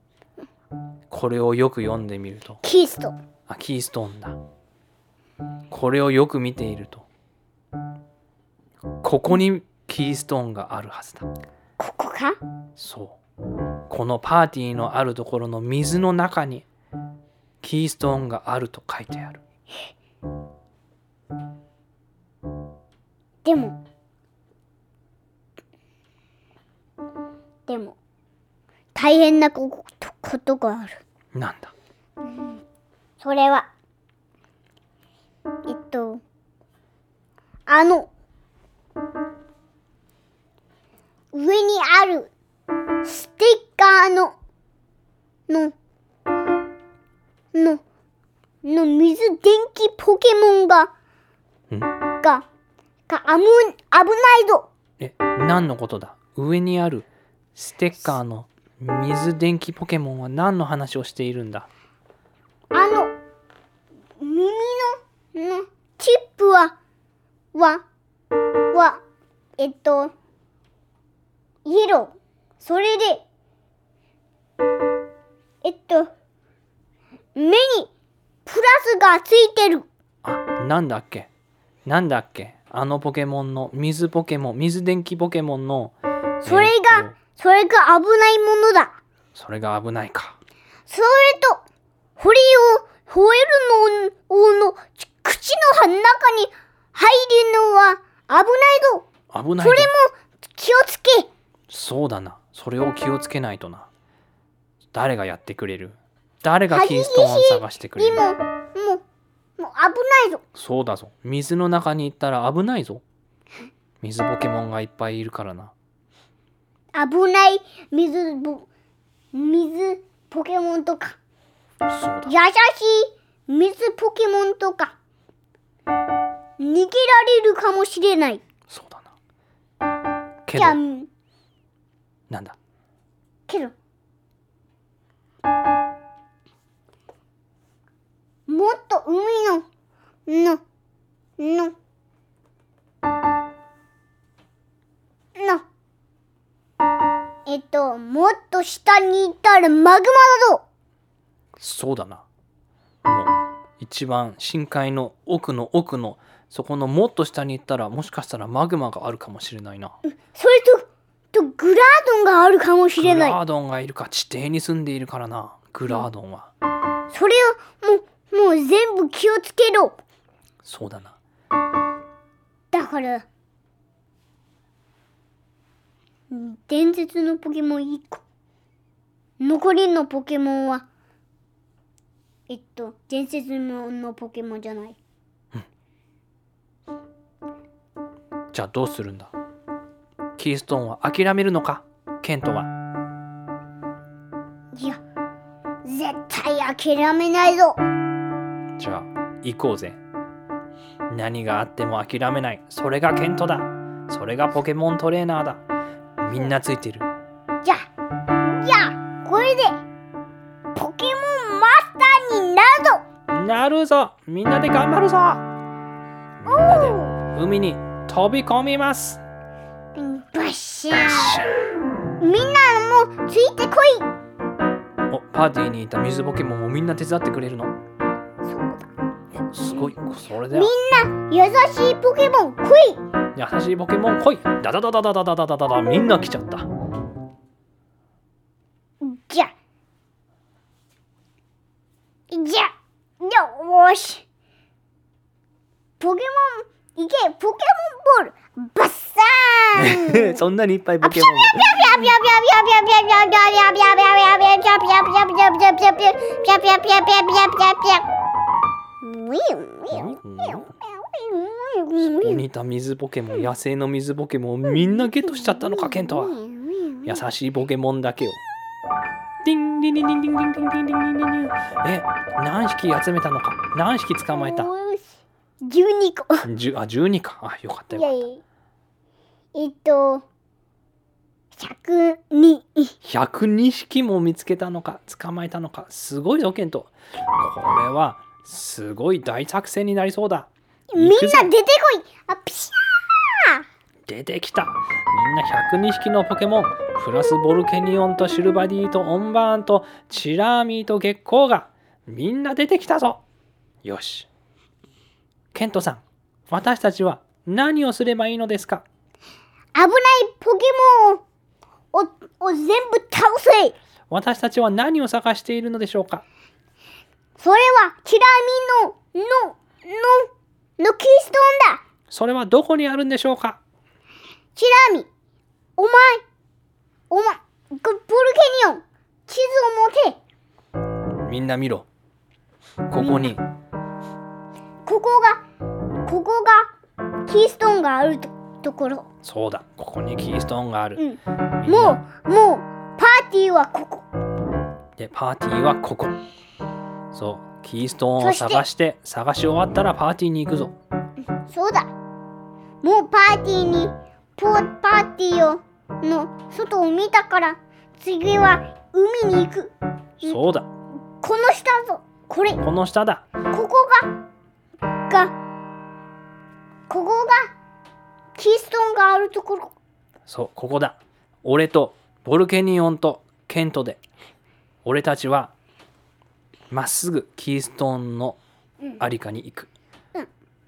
これをよく読んでみるとキーストン。あキーストーンだ。これをよく見ているとここにキーストーンがあるはずだ。ここか？そう。このパーティーのあるところの水の中にキーストーンがあると書いてあるでも。でも。大変なこことがある。なんだ？それは、えっと、あの、上にあるステッカーの、の、の、の水電気ポケモンが、ん。が、が、あむ、危ないぞ。え何のことだ？上にあるステッカーの水電気ポケモンは何の話をしているんだ？あの、耳の、の、チップは、は、は、えっと、イエロー。それで、えっと、目にプラスがついてる。あなんだっけ？なんだっけ？あのポケモンの水ポケモン水電気ポケモンのそれえーそれが危ないものだ。それが危ないかそれと、堀を、吠えるのの、ち口の中に入るのは危ないぞ。危ないそれも気をつけ。そうだなそれを気をつけないとな誰がやってくれる？誰がキーストーンを探してくれる？でも、もう、もう危ないぞ。そうだぞ。水の中に行ったら危ないぞ。水ポケモンがいっぱいいるからな。危ない水ぼ、水ポケモンとか、そうだ。優しい水ポケモンとか、逃げられるかもしれない。そうだな。けど。なんだ？けど、もっと海の、の、の、の、えっと、もっと下に行ったらマグマだぞ。そうだな。もう一番深海の奥の奥のそこのもっと下に行ったらもしかしたらマグマがあるかもしれないな。それと、とグラードンがあるかもしれない。グラードンがいるか。地底に住んでいるからな。グラードンは、それを、もう、もう全部気をつけろ。そうだなだから、うん伝説のポケモン1個。残りのポケモンは、えっと、伝説のポケモンじゃない。じゃあどうするんだ？キーストーンは諦めるのか？ケントは？いや、絶対諦めないぞ。じゃあ行こうぜ。何があっても諦めない。それがケントだ。それがポケモントレーナーだ。みんなついてる。じゃあ、じゃあ、これで、ポケモンマスターになるぞ。なるぞ。みんなで頑張るぞ。みんなで海に飛び込みます。うんバッシャー。みんなもついてこい。ャおパーティーにいた水ポケモンもみんな手伝ってくれるのそうだおすごい。それでみんな優しいポケモン来い。優しいポケモン来い。ダダダダダダダダダダダ。みんな来ちゃった。じゃ。じゃ。よーし。ポケモンいけ。ポケモンボール。バッサーン。そんなにいっぱいポケモンここにいた水ポケモン野生の水ポケモンをみんなゲットしちゃったのかケントは。優しいポケモンだけをディンディンディンディンディンディンディンディンディンディンディンえ何匹集めたのか何匹捕まえた12個じゅあ12かあよかったよかっいやいやえっと102 102匹も見つけたのか捕まえたのかすごいぞケントこれはすごい大作戦になりそうだ。みんな出てこい。あピシ出てきた。みんな102匹のポケモン。プラスボルケニオンとシルバディとオンバーンとチラーミーと月光が。みんな出てきたぞ。よし。ケントさん私たちは何をすればいいのですか？ー危ないポケモンを全部倒せ。私たちは何を探しているのでしょうか？それはチラミののののキーストーンだ。それはどこにあるんでしょうか？チラミ。お前。お前。ボルケニオン。地図を持て。みんな見ろ。ここに。ここがここがキーストーンがあるとところ。そうだ。ここにキーストーンがある。うん。もうもうパーティーはここ。でパーティーはここそうキーストーンを探して探し終わったらパーティーに行くぞ。そうだ。もうパーティーにポパーティーをの外を見たから次は海に行く。そうだ。この下ぞ。これ。ここの下だ。こががここがキーストーンがあるところ。そうここだ。俺とボルケニオンとケントで。俺たちはまっすぐキーストーンのありかに行く。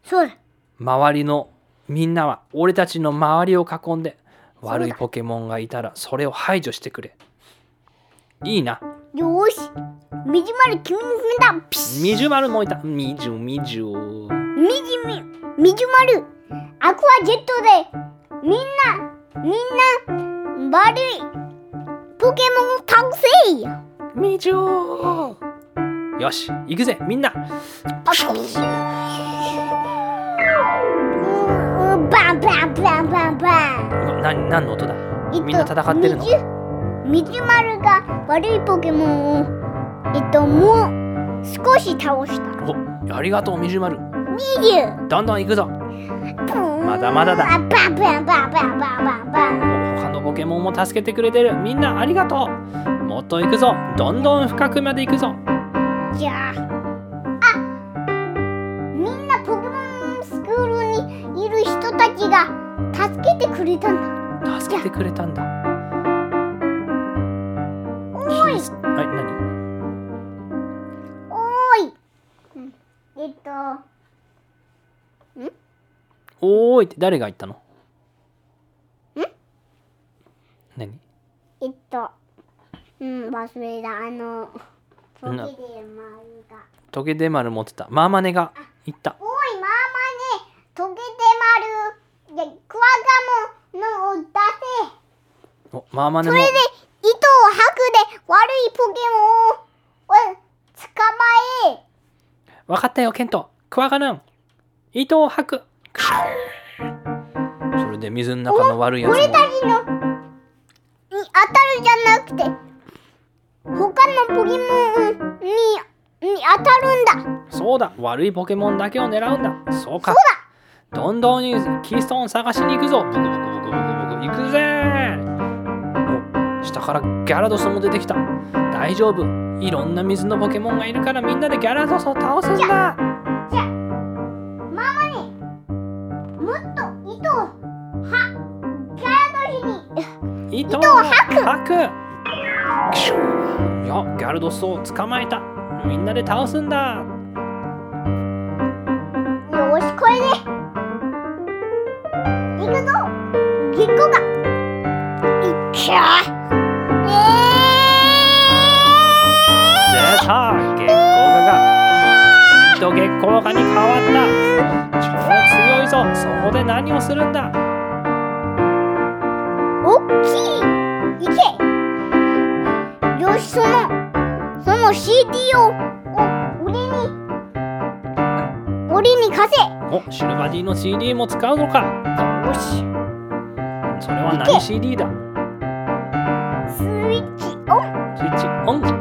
そうだ。周りのみんなは俺たちの周りを囲んで悪いポケモンがいたらそれを排除してくれ。いいな。よーし。みじまる君に踏んだ。みじゅまるもいた。みじゅみじゅみじみみじまる。アクアジェットでみんなみんな悪いポケモンを倒せいや。みじゅよし行くぜみんな。バンバンバンバンバンな何の音だ？えっとみんな戦ってるの？みじまるが悪いポケモンをえっともう少し倒した。おありがとうみじゅまる。みじゅどんどん行くぞ。まだまだだ。バンバンバンバンバンバンバン他のポケモンも助けてくれてる。みんなありがとう。もっと行くぞ。どんどん深くまで行くぞじゃあ。あみんなポケモンスクールにいる人たちが助けてくれたんだ。助けてくれたんだ。おい。はい何？おい。うん。えっと。おーいって誰が言ったの？ん？何？えっと。うん忘れた。あのポケなで丸が。トゲデマル持ってた。マーマネが言った。おいママねトゲで丸。でクワガモのを出せおマーマネも。それで糸を吐くで悪いポケモンをを捕まえ。分かったよケント。クワガナン。糸を吐く。それで水の中の悪いやつ俺もたちのに当たるじゃなくて他のポケモンにに当たるんだ。そうだ。悪いポケモンだけを狙うんだ。そうか。そうだ。どんどんにキストーン探しに行くぞ。ブクブクブクブクブク行くぜ。下からギャラドスも出てきた。大丈夫。いろんな水のポケモンがいるからみんなでギャラドスを倒すんだ。じゃママにもっと糸をはギャラドスに糸を吐く吐くよギャルドスを捕まえた。みんなで倒すんだ。よしこれで。行くぞ。月光がいっきゃえ出た。月光河が。と月光河に変わった。超強いぞ。そこで何をするんだ。ー、おっきい。行け。よしそのその CD をお俺に俺に貸せ。おシルバディの CD も使うのか。よし。それは何 CD だ？スイッチオン。スイッチオン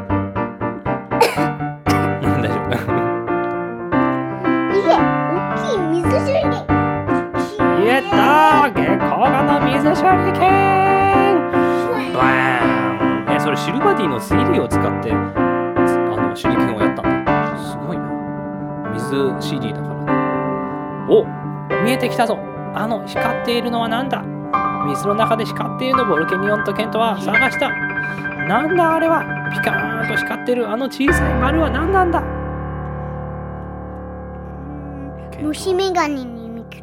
シルバディの CD を使ってあの手裏剣をやったんだ。すごいな。水 CD だからね。お見えてきたぞ。あの光っているのは何だ？水の中で光っているのボルケニオンとケントは探した。なんだあれは？ピカーンと光ってる。あの小さい丸は何なんだ？虫眼鏡に見く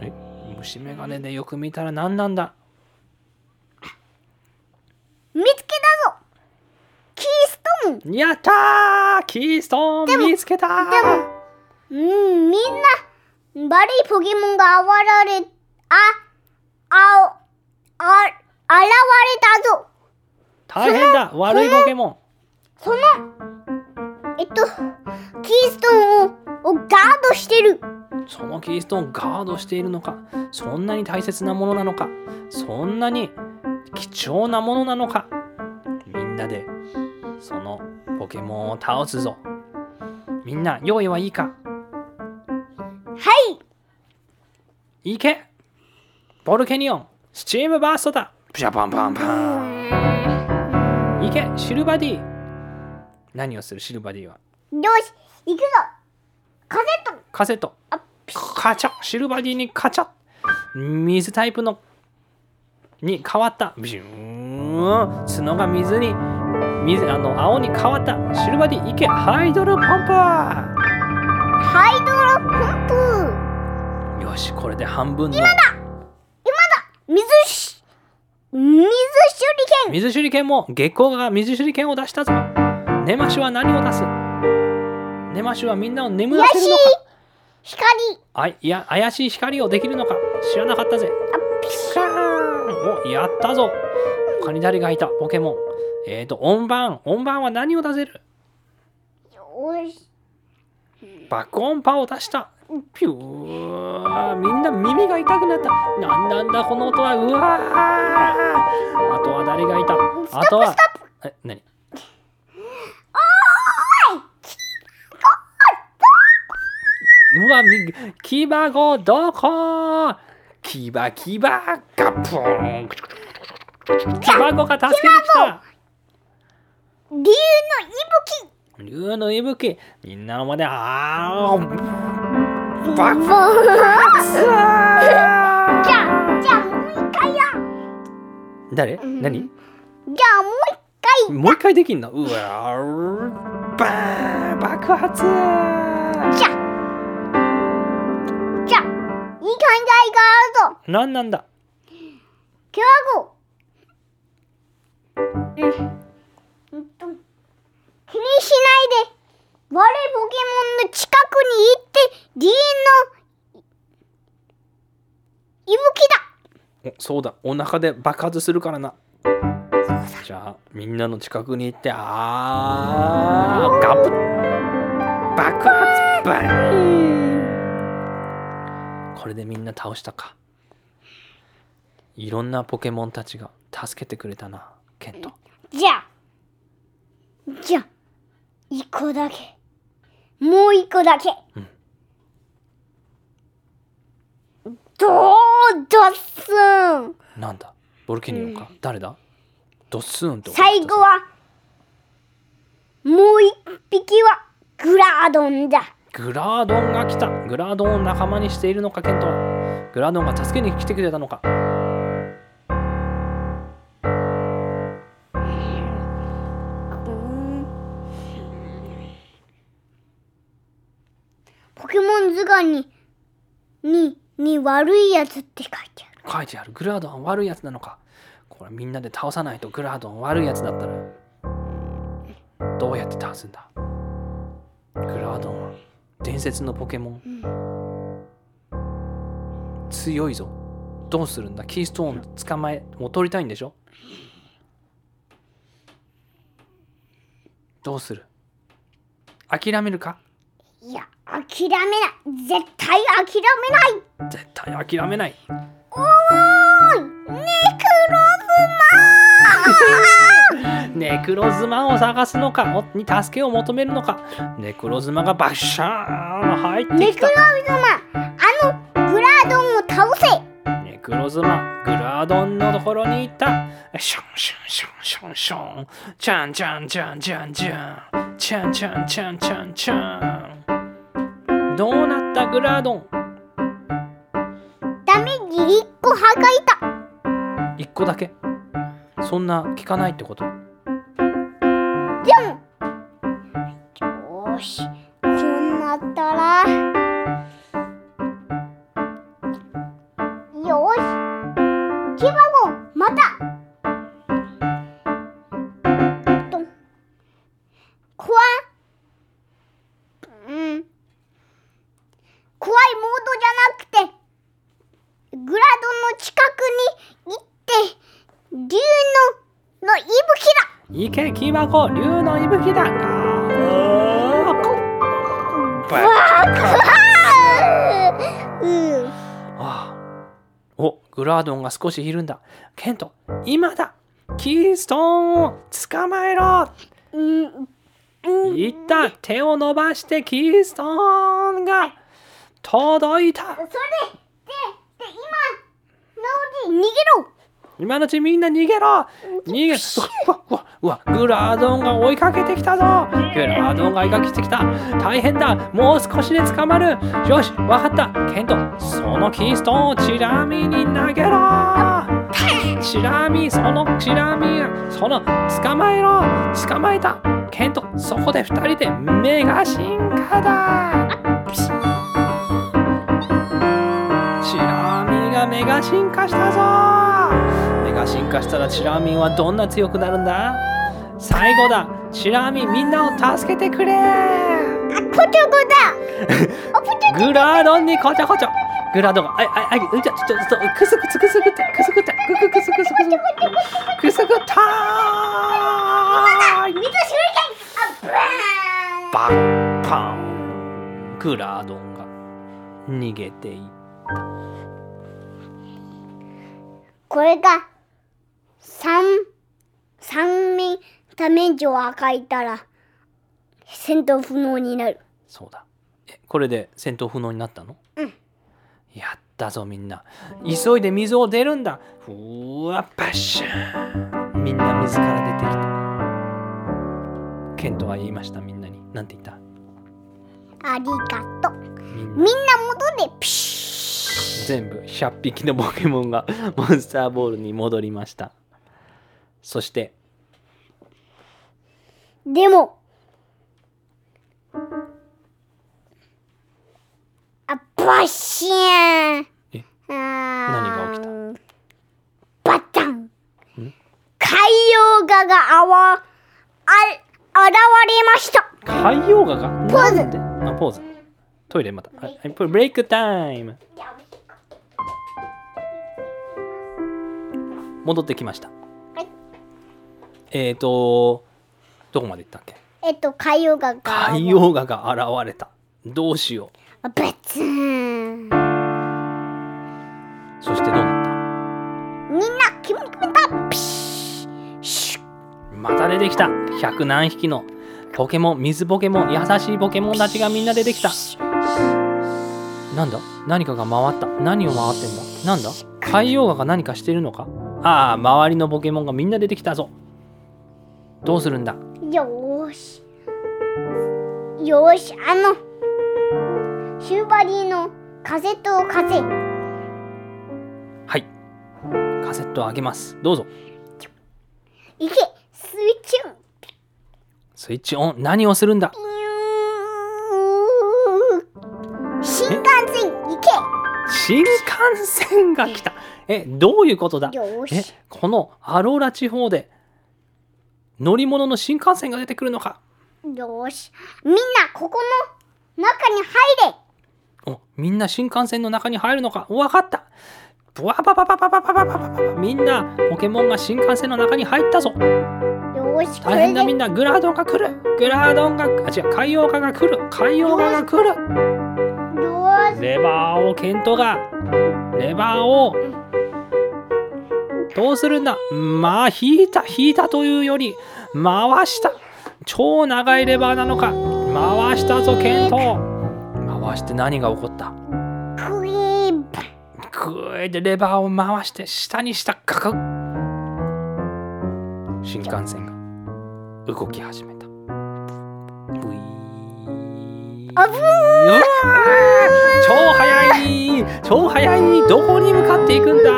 え虫眼鏡でよく見たら何なんだ見つけたぞキーストーンやったー！キーストーン見つけたー！でもうんみんな悪いポケモンが現れあああ現れたぞ。大変だ！悪いポケモン。そのえっとキーストーンををガードしてる。そのキーストーンをガードしているのか？そんなに大切なものなのか？そんなに貴重なものなのか？みんなでそのポケモンを倒すぞ。みんな用意はいいか？はい！いけ？ボルケニオンスチームバーストだ。ピシャパンパンパンいけ？シルバディ。何をする？シルバディは。よし！行くぞ！カセット！カセット。あカチャ！シルバディにカチャ！水タイプのに変わった。ビシューン。角が水に水あの青に変わった。シルバディいけハイドロポンハイドロポンプ。プよしこれで半分の。水し水手裏剣水手裏剣もゲッコウガ水手裏剣を出したぞ。ネマシュは何を出す？ネマシュはみんなを眠らせるのか？光。あいいや怪しい光をできるのか？知らなかったぜ。あピシカーン。おやったぞ。他に誰がいた。ポケモンえーと音盤。音盤は何を出せる？よし。爆音波を出した。ピュー。みんな耳が痛くなった。なんなんだこの音は。うわー。あとは誰がいた？あとはえ何？うわみキバゴどこ？キバキバ。ガプーン。キバゴが助けに来た竜の息吹。竜の息吹。みんなのまであー。バ爆発じゃあじゃあもう一回や。誰？ん。何？じゃあもう一回。もう一回できんの？うわー。バーン爆発。じゃあ。じゃあいい考えがあるぞ。何なんだ？キュアゴうん。うんと気にしないで悪いポケモンの近くに行ってリエの息吹だ。おそうだ。お腹で爆発するからな。じゃあみんなの近くに行ってあーガブッ。爆発バーン。これでみんな倒したか。いろんなポケモンたちが助けてくれたなケント。じゃあじゃあ一個だけ。もう一個だけ、うん。どう？だっすんなんだ？ボルケニオンか、誰だ？ドッスーンって最後はもう一匹はグラードンだ。グラードンが来た。グラードンを仲間にしているのかケントは。グラードンが助けに来てくれたのかに、に、に悪いやつって書いてある。書いてある。グラードンは悪いやつなのか。これみんなで倒さないとグラードン悪いやつだったらどうやって倒すんだ？グラードン。は伝説のポケモン。強いぞ。どうするんだ？キーストーン捕まえもう取りたいんでしょ？どうする？諦めるか？いや、諦めない。絶対諦めない。絶対諦めない。おーいネクロズネクロズマを探すのかおに助けを求めるのか。ネクロズマがバッシャーン入ってネクロたズマあのグラードンを倒せ。ネクロズマグラードンのところに行った。ションションションションション。チャンチャンチャンチャンチャン。チャンチャンチャンチャンチャンどうなったグラードン？ダメージ1個破壊た1個だけ。そんな効かないってこといけキバコ竜の息吹だ。うん。ああおグラードンが少しいるんだ。ケント今だ。キーストーンを捕まえろ。いった手を伸ばしてキーストーンが届いた。それでで今のうち逃げろ今のうちみんな逃げろ。逃げうわうわうわグラードンが追いかけてきたぞ。グラードンが追いかけてきた。大変だ。もう少しで捕まる。よしわかった。ケントそのキーストーンをチラミに投げろ。チラミそのチラミその捕まえろ。捕まえた。ケントそこで二人でメガ進化だ。チラミがメガ進化したぞメガ進化したらチラミはどんな強くなるんだ？最後だ。チラミみんなを助けてくれ。グラードンにこちょこちょ。グラードンが。あいあいあいうちょちょちょくすくすくすくってくすくってくすくすくすくくすくったバンパングラードンが逃げていったこれが三三面ダメージを与えたら戦闘不能になる。そうだ。えこれで戦闘不能になったの？うん。やったぞみんな。急いで水を出るんだ。うわパッシャー。みんな水から出てきた。ケントは言いましたみんなに。なんて言った？ありがとう。みんな。みんな元でピシ全部100匹のポケモンがモンスターボールに戻りましたそしてュでもあバッシーン。え何が起きた？バタン。海洋画があわあ現れました。海洋画が？ポーズ。あポーズ。トイレまた。はいはいブレイクタイム。戻ってきました。はいえっ、ー、とどこまで行ったっけ？えっと海洋画が。海洋画が現れた。どうしよあブツンうそしてどうなっみんな君に決めたピシッシュッたまた出てきた。百何匹の。ポケモン水ポケモン優しいポケモンたちがみんな出てきた。なんだ？何かが回った。何を回ってんだ？なんだ？海洋画が何かしてるのか？ああ周りのポケモンがみんな出てきたぞどうするんだ？よーし。よーしあのシューバリーのカセットを貸せ。はい。カセットをあげます。どうぞ。いけスイッチオン。スイッチオン？何をするんだ？ピュー進化新幹線が来た。えどういうことだ？えよし。このアローラ地方で乗り物の新幹線が出てくるのか。よし。みんな、ここの中に入おみんな新幹線の中に入るのか。わかった。ブワパパパパパパパパパパみんなポケモンが新幹線の中に入ったぞ。れ。よし。こ大変だみんな。グラードンが来る。グラードンがあ違う海洋化が来る。海洋化が来る。レバーをケントが。レバーをどうするんだ？まあ引いた引いたというより回した。超長いレバーなのか。回したぞケント回して何が起こった？クリーム。グーでレバーを回して下にしたカク新幹線が動き始めあぶー超速い。超速い。どこに向かっていくんだ？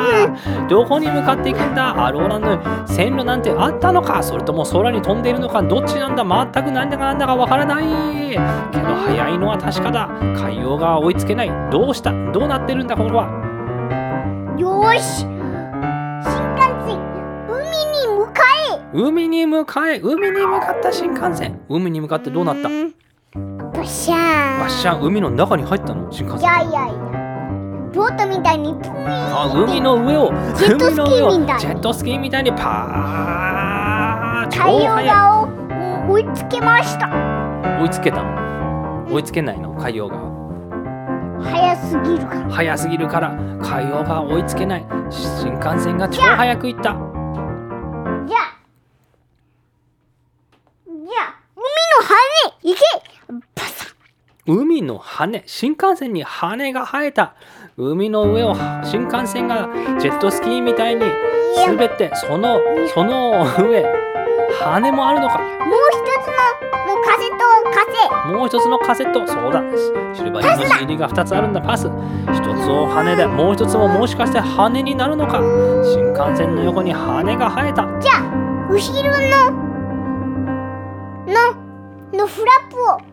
どこに向かっていくんだ？アローラの線路なんてあったのか？それとも空に飛んでいるのか？どっちなんだ？全く何だかなんだかわからない。けど速いのは確かだ。海洋が追いつけない。どうした？どうなってるんだ？これは。よし。海に向かえ。海に向かえ。海に向かった新幹線。海に向かってどうなった？んバシャーン。バッシャン海の中に入ったの？新幹線。いやいやいや。ボートみたいにプイーン。あ海の上をジェットスキー海の上をみたいジェットスキーみたいにパー超太陽速い画をうん追いつけました。追いつけたの？追いつけないの？海洋が早すぎるから。速すぎるから海洋が追いつけない。新幹線が超速く行った。じゃあ、じゃあ、海の羽行け海の羽新幹線に羽が生えた。海の上を新幹線がジェットスキーみたいに滑ってそのその上羽もあるのか。もう一つの、もうカセットを貸せもう一つのカセット。そうだ。シルバニアの CD が2つあるんだ。パス。一つを羽でもう一つももしかして羽になるのか。新幹線の横に羽が生えた。じゃあ、後ろの、の、のフラップを、あ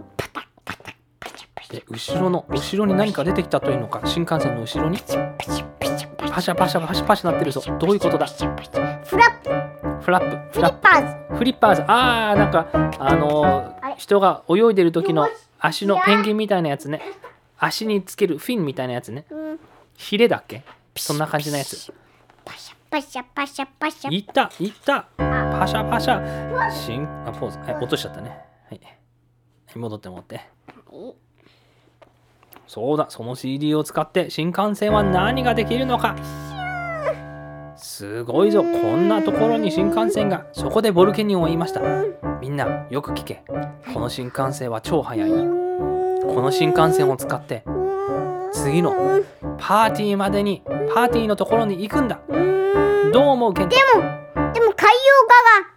パタパタパチャパチャ。で後ろの後ろに何か出てきたというのか？新幹線の後ろに？パシャパシャパシャパシャなってるぞ。どういうことだ？フラップ、フラップ。フリッパーズ。フリッパーズ。あーなんかあのー人が泳いでる時の足のペンギンみたいなやつね。足につけるフィンみたいなやつね。うん。ヒレだっけ？そんな感じのやつ。パシャパシャパシャパシャ。いったいった。パシャパシャ。新あポーズ。はい落としちゃったね戻って戻って。そうだその CD を使って新幹線は何ができるのか。すごいぞこんなところに新幹線が。そこでボルケニオンを言いました。みんなよく聞け。この新幹線は超速い。この新幹線を使って次のパーティーまでにパーティーのところに行くんだ。どう思うケントでも、でも海洋画が、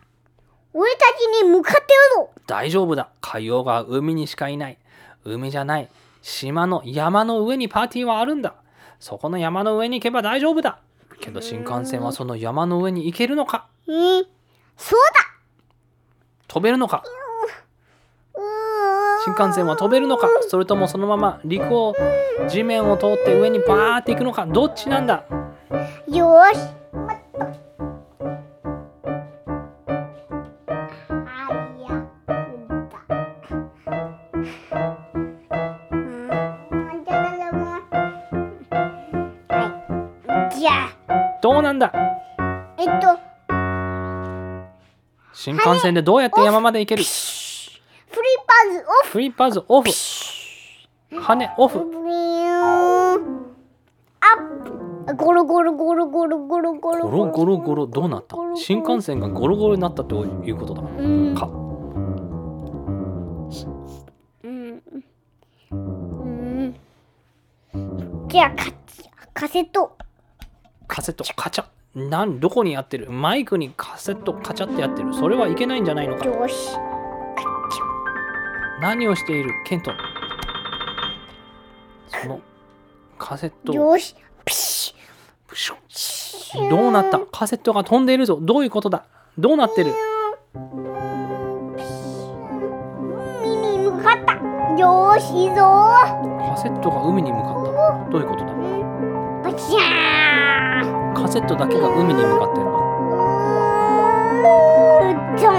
俺たちに向かってるぞ。大丈夫だ。海洋が海にしかいない。海じゃない。島の山の上にパーティーはあるんだ。そこの山の上に行けば大丈夫だ。けど新幹線はその山の上に行けるのか。えー、そう飛べるのか。新幹線は飛べるのか。それともそのまま陸を地面を通って上にバーって行くのか。どっちなんだ。よーし。あどうなんだ。えっと。新幹線でどうやって山まで行ける？フリーパーズオフ。フリッパーズオフ。羽オフ。ブリー。ンアップ。ゴロゴロゴロゴロゴロゴロ。ゴロゴロゴロどうなった？新幹線がゴロゴロになったということだ。うん。か。うん。うん。じゃあカカセットカセットカチャなんどこにやってる？マイクにカセットカチャってやってる。それはいけないんじゃないのか？よし。何をしている？ケント。そのカセット。をよし。ピシプシュ。どうなった？カセットが飛んでいるぞ。どういうことだ？どうなってる？海に向かった。よーしいいぞ。カセットが海に向かった。どういうことだ？シャーカセットだけが海に向かってるの。うードー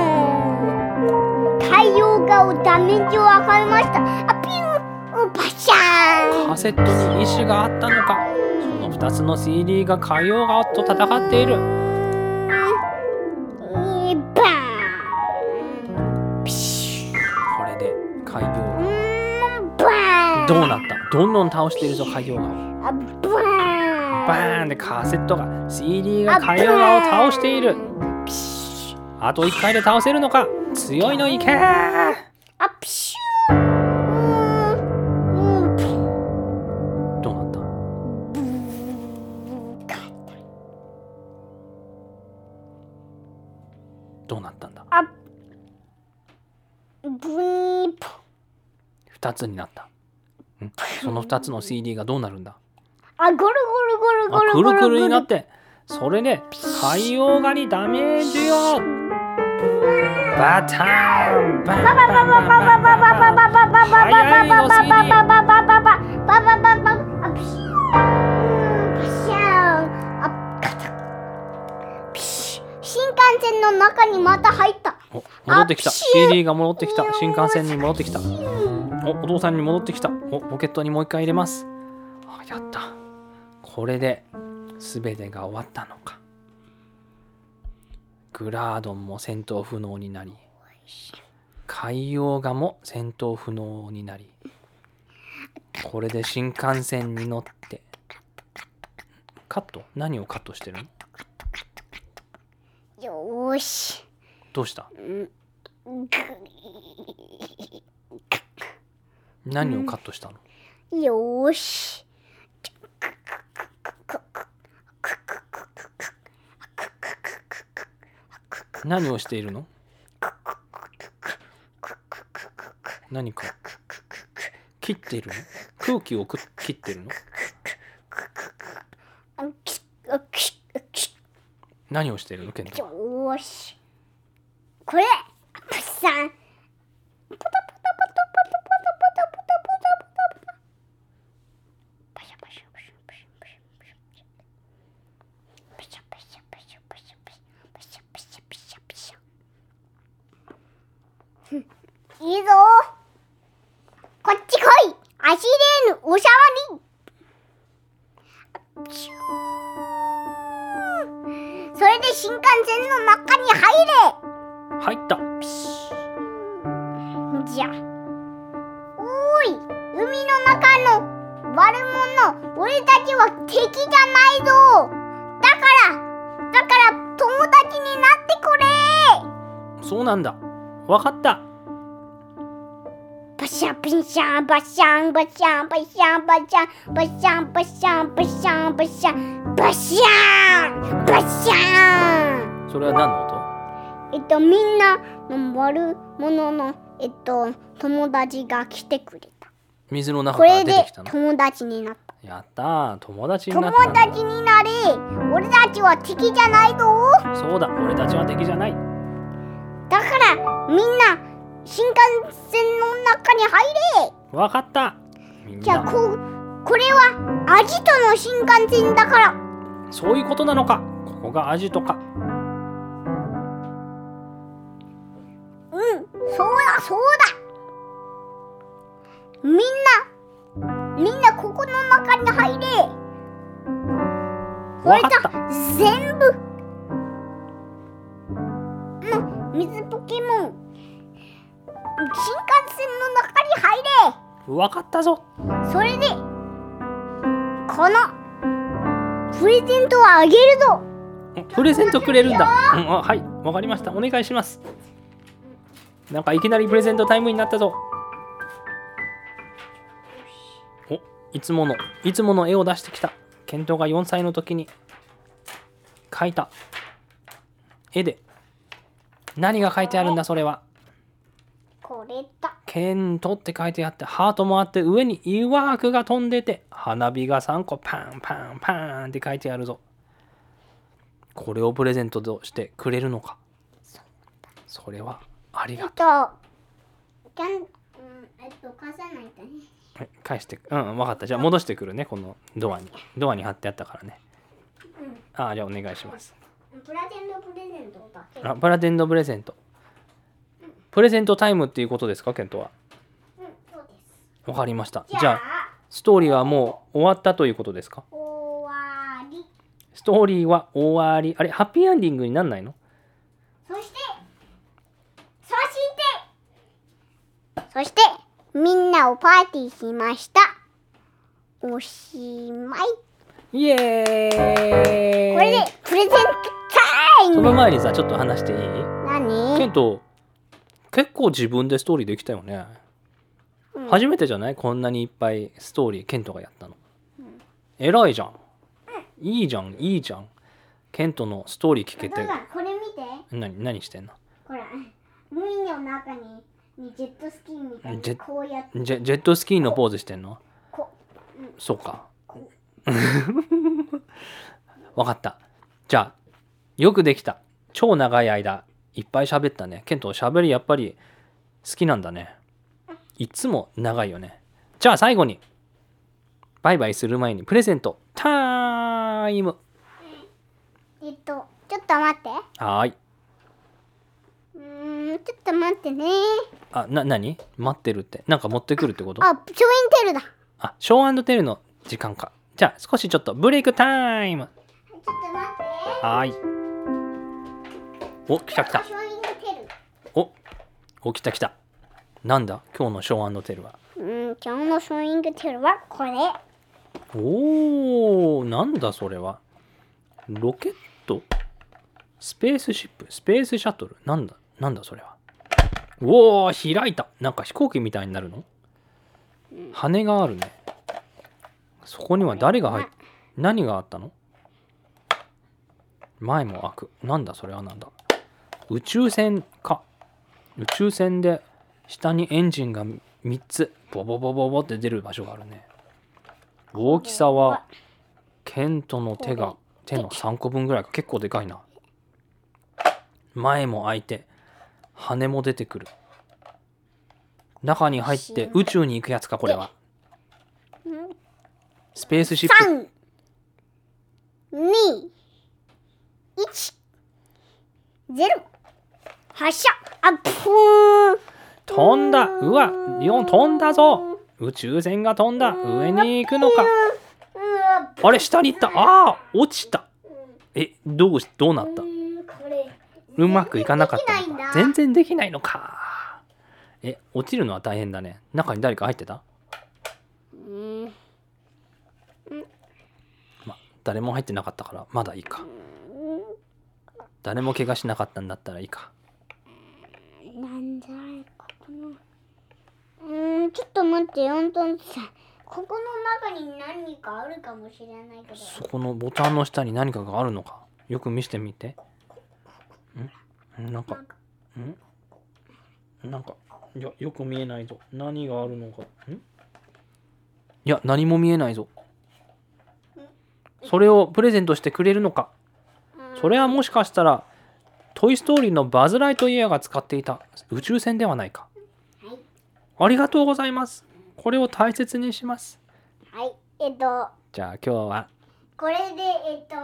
ン太陽側をダメージを与えました。あピューパシャーン。カセットに意志があったのか。その2つの CD が海洋側と戦っている。どうなった？どんどん倒しているぞ海洋側あバーンでカセットが CD が海洋側を倒している。あと1回で倒せるのか。強いのいけー。あピシュー。どうなった？どうなったんだ？あブニープ2つになった。ん？その2つの CD がどうなるんだ？あゴルゴルゴルあゴルゴル。くるくるになって。それで海洋画にダメージをバターン。バン。バン。バン。バン。バン。バン。バン。バン。バババババババババババあピシューピシャーあカタピシュ新幹線の中にまた入ったお戻ってきた CD が戻ってきた新幹線に戻ってきたおお父さんに戻ってきたおポケットにもう一回入れますあやったこれで全てが終わったのか。グラードンも戦闘不能になり海洋画も戦闘不能になりこれで新幹線に乗ってカット？何をカットしてるの？よーし。どうした？ぐ何をカットしたの？よーし何をしているの？何か？切っているの？空気を切っているの？何をしているの？ケントよし。これ。プッサンポタポタポタポタいいぞ。こっち来い。足レーヌおしゃわり。それで新幹線の中に入れ。入った。じゃあ。おーい。海の中の悪者。俺たちは敵じゃないぞ。だからだから友達になってくれ。そうなんだ。わかったバシャピシャンバシャンバシャンバシャンバシャンバシャンバシャンバシャンバシャンバシャンバシャン。それは何の音？えっとみんなの悪者のえっと友達が来てくれた。水の中からこれで出てきたの？友達になった。やったー。友達に友なったんだ。達になれ。俺たちは敵じゃないぞ。そうだ。俺たちは敵じゃない。だからみんな新幹線の中に入れ。わかった。じゃあここれはアジトの新幹線だから。そういうことなのか。ここがアジトか。うんそうだそうだ。みんなみんなここの中に入れ。それじわかっ全部。の水ポケモン新幹線の中に入れ。わかったぞ。それでこのプレゼントをあげるぞ。プレゼントくれるんだ、うん、あはいわかりました。お願いします。なんかいきなりプレゼントタイムになったぞ。おいつものいつもの絵を出してきた。ケントが4歳の時に。描いた。絵で。何が書いてあるんだそれはこれだ。ケントって書いてあってハートもあって上にイワークが飛んでて花火が3個パンパンパンって書いてあるぞ。これをプレゼントとしてくれるのか？それはありえっがととキャン、うん、えっと飾さないとね。はい返してうん分かった。じゃあ戻してくるねこのドアに。ドアに貼ってあったからね。うん。ああじゃあお願いします。プレゼントプレゼントだけ。あプラテンドプレゼントプレゼントタイムっていうことですかケントは？うんそうです。わかりました。じゃあストーリーはもう終わったということですか？終わり。ストーリーは終わり。あれハッピーエンディングになんないの？そしてそしてそしてみんなをパーティーしました。おしまい。イエーイ。これでプレゼントタイそのム前にさちょっと話していい？ケ何ント結構自分でストーリーできたよね、うん。初めてじゃない？こんなにいっぱいストーリーケントがやったの、偉いじゃん。いいじゃん。いいじゃん。ケントのストーリー聞けて。これ見て。何何してんの？ほら海の中ににジェットスキーみたいにこうやって。ジェジェットスキーのポーズしてんの？こそうか。わかった。じゃあよくできた。超長い間いっぱい喋ったね。ケント喋りやっぱり好きなんだね。いつも長いよね。じゃあ最後にバイバイする前にプレゼント。タイム。えっとちょっと待って。はーい。うーんちょっと待ってね。あな何？待ってるって。なんか持ってくるってこと？あショーインテルだ。あショーテルの時間か。じゃあ少しちょっとブレイクタイム。ちょっと待って。はーいお来た来た。おお来た来た。なんだ？今日のショーテルは。うん今日のショーイングテルはこれ。おーなんだそれは？ロケット？スペースシップ？スペースシャトル？なんだなんだそれは？おー開いた。なんか飛行機みたいになるの？羽があるね。そこには誰が入っ何があったの？前も開く。なんだそれはなんだ？宇宙船か。宇宙船で下にエンジンが3つボボボボボって出る場所があるね。大きさはケントの手が手の3個分ぐらいか。結構でかいな。前も開いて羽も出てくる。中に入って宇宙に行くやつかこれは。スペースシップ。三二一ゼロ発射あぷー飛んだ。うわリオン飛んだぞ。宇宙船が飛んだ。上に行くのか。あれ下に行った。ああ落ちた。えどうどうなった？うまくいかなかったのか。全然できないのか。え落ちるのは大変だね。中に誰か入ってた？ま誰も入ってなかったからまだいいか。誰も怪我しなかったんだったらいいか。なんじゃいここのうーんちょっと待ってよんとんさここの中に何かあるかもしれないけど。そこのボタンの下に何かがあるのか？よく見せてみて。んんなん？かなんか。ん？なんか。いやよく見えないぞ。何があるのか。ん？いや何も見えないぞ。それをプレゼントしてくれるのか。それはもしかしたら「トイ・ストーリー」のバズ・ライトイヤーが使っていた宇宙船ではないか。はい。ありがとうございます。これを大切にします。はい。えっとじゃあ今日は。これでえっと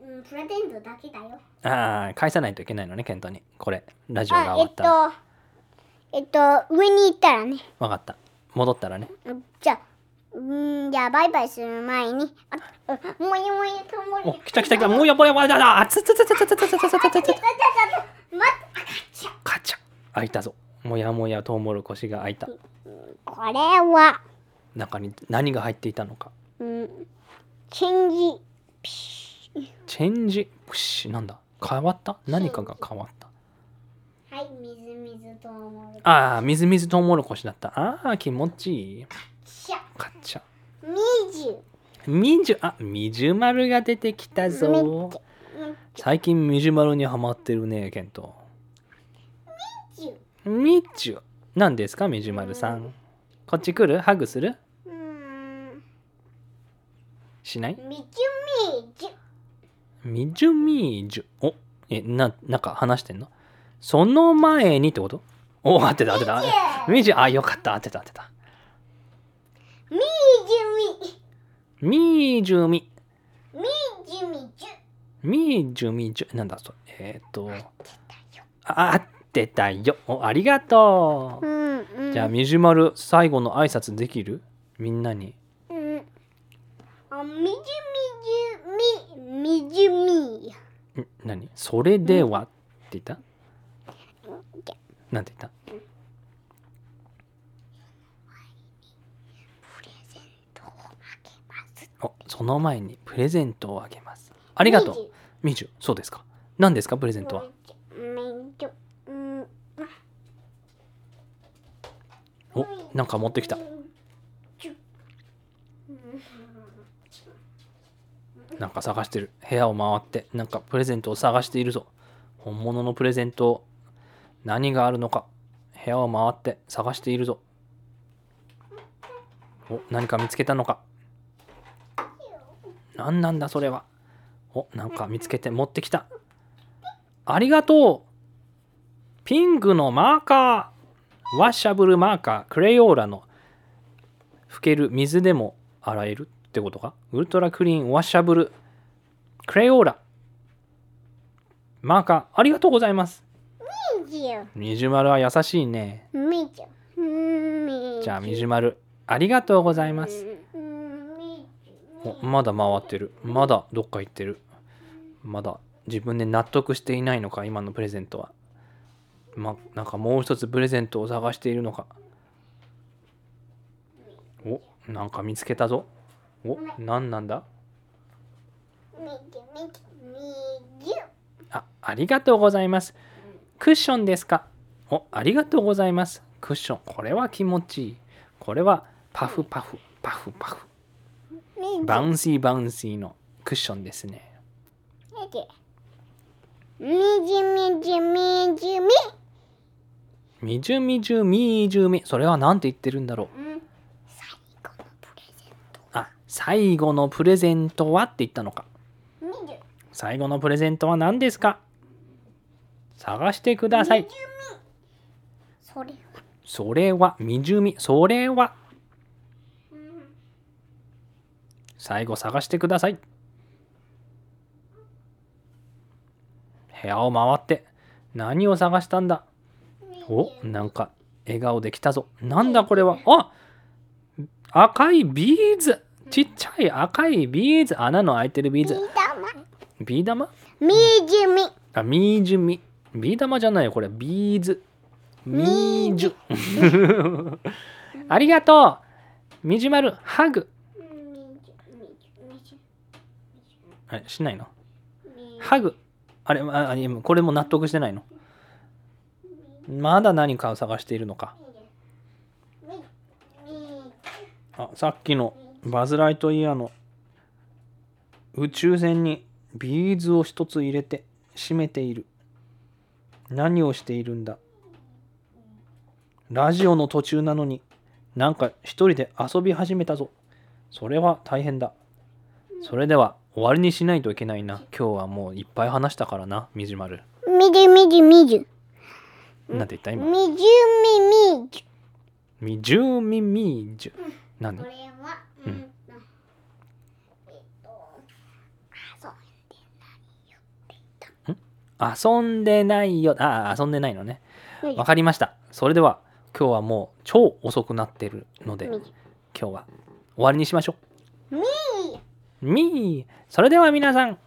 うんプレゼントだけだよ。ああ返さないといけないのねケントに。これラジオが終わっったら。とえっと上に行ったらね。分かった。戻ったらね。うんじゃあうんじゃあバイバイする前に。あもやもやともお来た来た来た。もうやぼやぼやだだあつつつつつつつつつつつつ待ってカチャ開いたぞもやもやとうもろこしが開いたこれは中に何が入っていたのかうんチェンジピシチェンジプシなんだ変わった何かが変わったはいみずみずとうもろこああみずみずとうもろこしだったああ気持ちいいしゃカチャみじゅみじゅあみじゅ丸が出てきたぞ。うん最近みじゅ丸にはまってるねケント。じゅみじゅ何ですかみじゅ丸さん。こっち来る？ハグする？うん。しない？みじゅみじゅみじゅみじゅおえななんか話してんの？その前にってこと？お合ってた合ってたみじゅあよかった当てた当てたみ。じみじゅみ。みみじみじゅ。みじゅみじゅ。なんだそれ。えっ、と。あ合ってたよ。おありがとう。んうう、ん。じゃあみじゅまる最後の挨拶できる？みんなに。うん。あみじみじゅみ。みじゅみん何？それでは？って言った？なんて言った？おその前にプレゼントをあげます。ありがとう。みじゅそうですか。何ですかプレゼントは？おなんか持ってきた。なんか探してる。部屋を回ってなんかプレゼントを探しているぞ。本物のプレゼント何があるのか。部屋を回って探しているぞ。お何か見つけたのか何なんだそれは。おなんか見つけて持ってきた。ありがとう。ピンクのマーカー。ワッシャブルマーカー。クレヨーラの。拭ける水でも洗えるってことか？ウルトラクリーン。ワッシャブル。クレヨーラ。マーカー。ありがとうございます。みじまるは優しいね。みじゃあみじゅまる。ありがとうございますおまだ回ってる。まだどっか行ってる。まだ自分で納得していないのか今のプレゼントは。まなんかもう一つプレゼントを探しているのか。おなんか見つけたぞ。お何なんだ？あありがとうございます。クッションですか？おありがとうございます。クッション。これは気持ちいい。これはパフパフパフパフバウンシーバウンシーのクッションですね。みじゅみじゅみじゅみ。みみじゅみじゅみじゅみ。それは何て言ってるんだろう。うん。あ最後のプレゼントはって言ったのか。最後のプレゼントは何ですか？探してください。それは。それはみじゅみ。それは最後探してください。部屋を回って何を探したんだ？おなんか笑顔できたぞ。なんだこれは？あ赤いビーズ。ちっちゃい赤いビーズ。穴の開いてるビーズ。みだまビー玉？みじゅみ。あみーじゅみ。ビー玉じゃないよこれ。ビーズ。みーじゅ。ありがとう。みじまる。ハグみじゅみじゅみじゅあしないの？みハグ？あれあこれも納得してないの？まだ何かを探しているのか？あさっきのバズ・ライトイヤーの宇宙船にビーズを一つ入れて閉めている。何をしているんだ？ラジオの途中なのになんか一人で遊び始めたぞ。それは大変だ。それでは終わりにしないといけないな。今日はもういっぱい話したからなみじまる。みじゅみじゅみじゅ。なんて言った今？みじゅみみじゅみじゅうみみじゅ何これはううん遊んでないよあ遊んでないのね。わかりました。それでは今日はもう超遅くなってるので今日は終わりにしましょうみー。それでは皆さん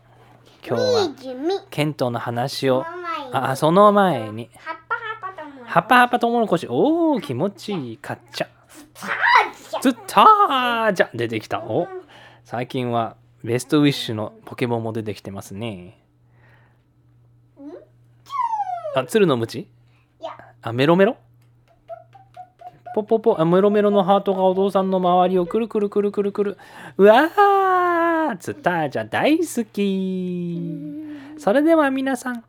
今日はケントの話をその前に。あその前に。葉っぱ葉っぱと思うもろこしおー気持ちいい。かっちゃじゃずったーじゃ出てきた。お。最近はベストウィッシュのポケモンも出てきてますね。あ鶴のムチ？あメロメロ？ポポポあメロメロのハートがお父さんの周りをくるくるくるくるくるうわーツタージャ大好き。それでは皆さん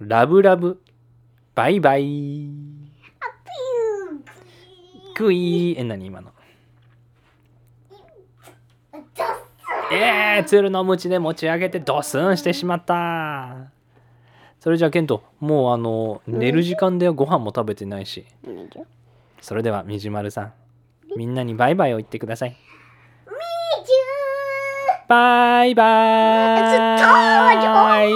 ラブラブ。バイバイ。グイーえ何今の？えー、鶴の鞭で持ち上げてドスンしてしまった。それじゃあケントもうあの寝る時間でご飯も食べてないしそれではみじまるさんみんなにバイバイを言ってください。みちバイバイ。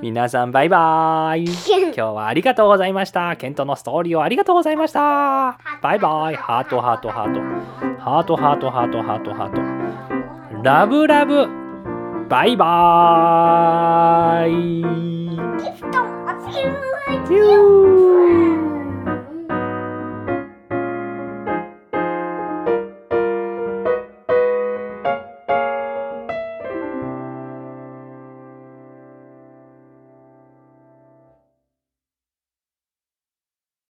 皆さんバイバイ。今日はありがとうございました。ケントのストーリーをありがとうございました。バイバイ。ハートハートハート。ハートハートハートハートハート。ラブラブ。バイバイ。ゅー。ギフトおつけ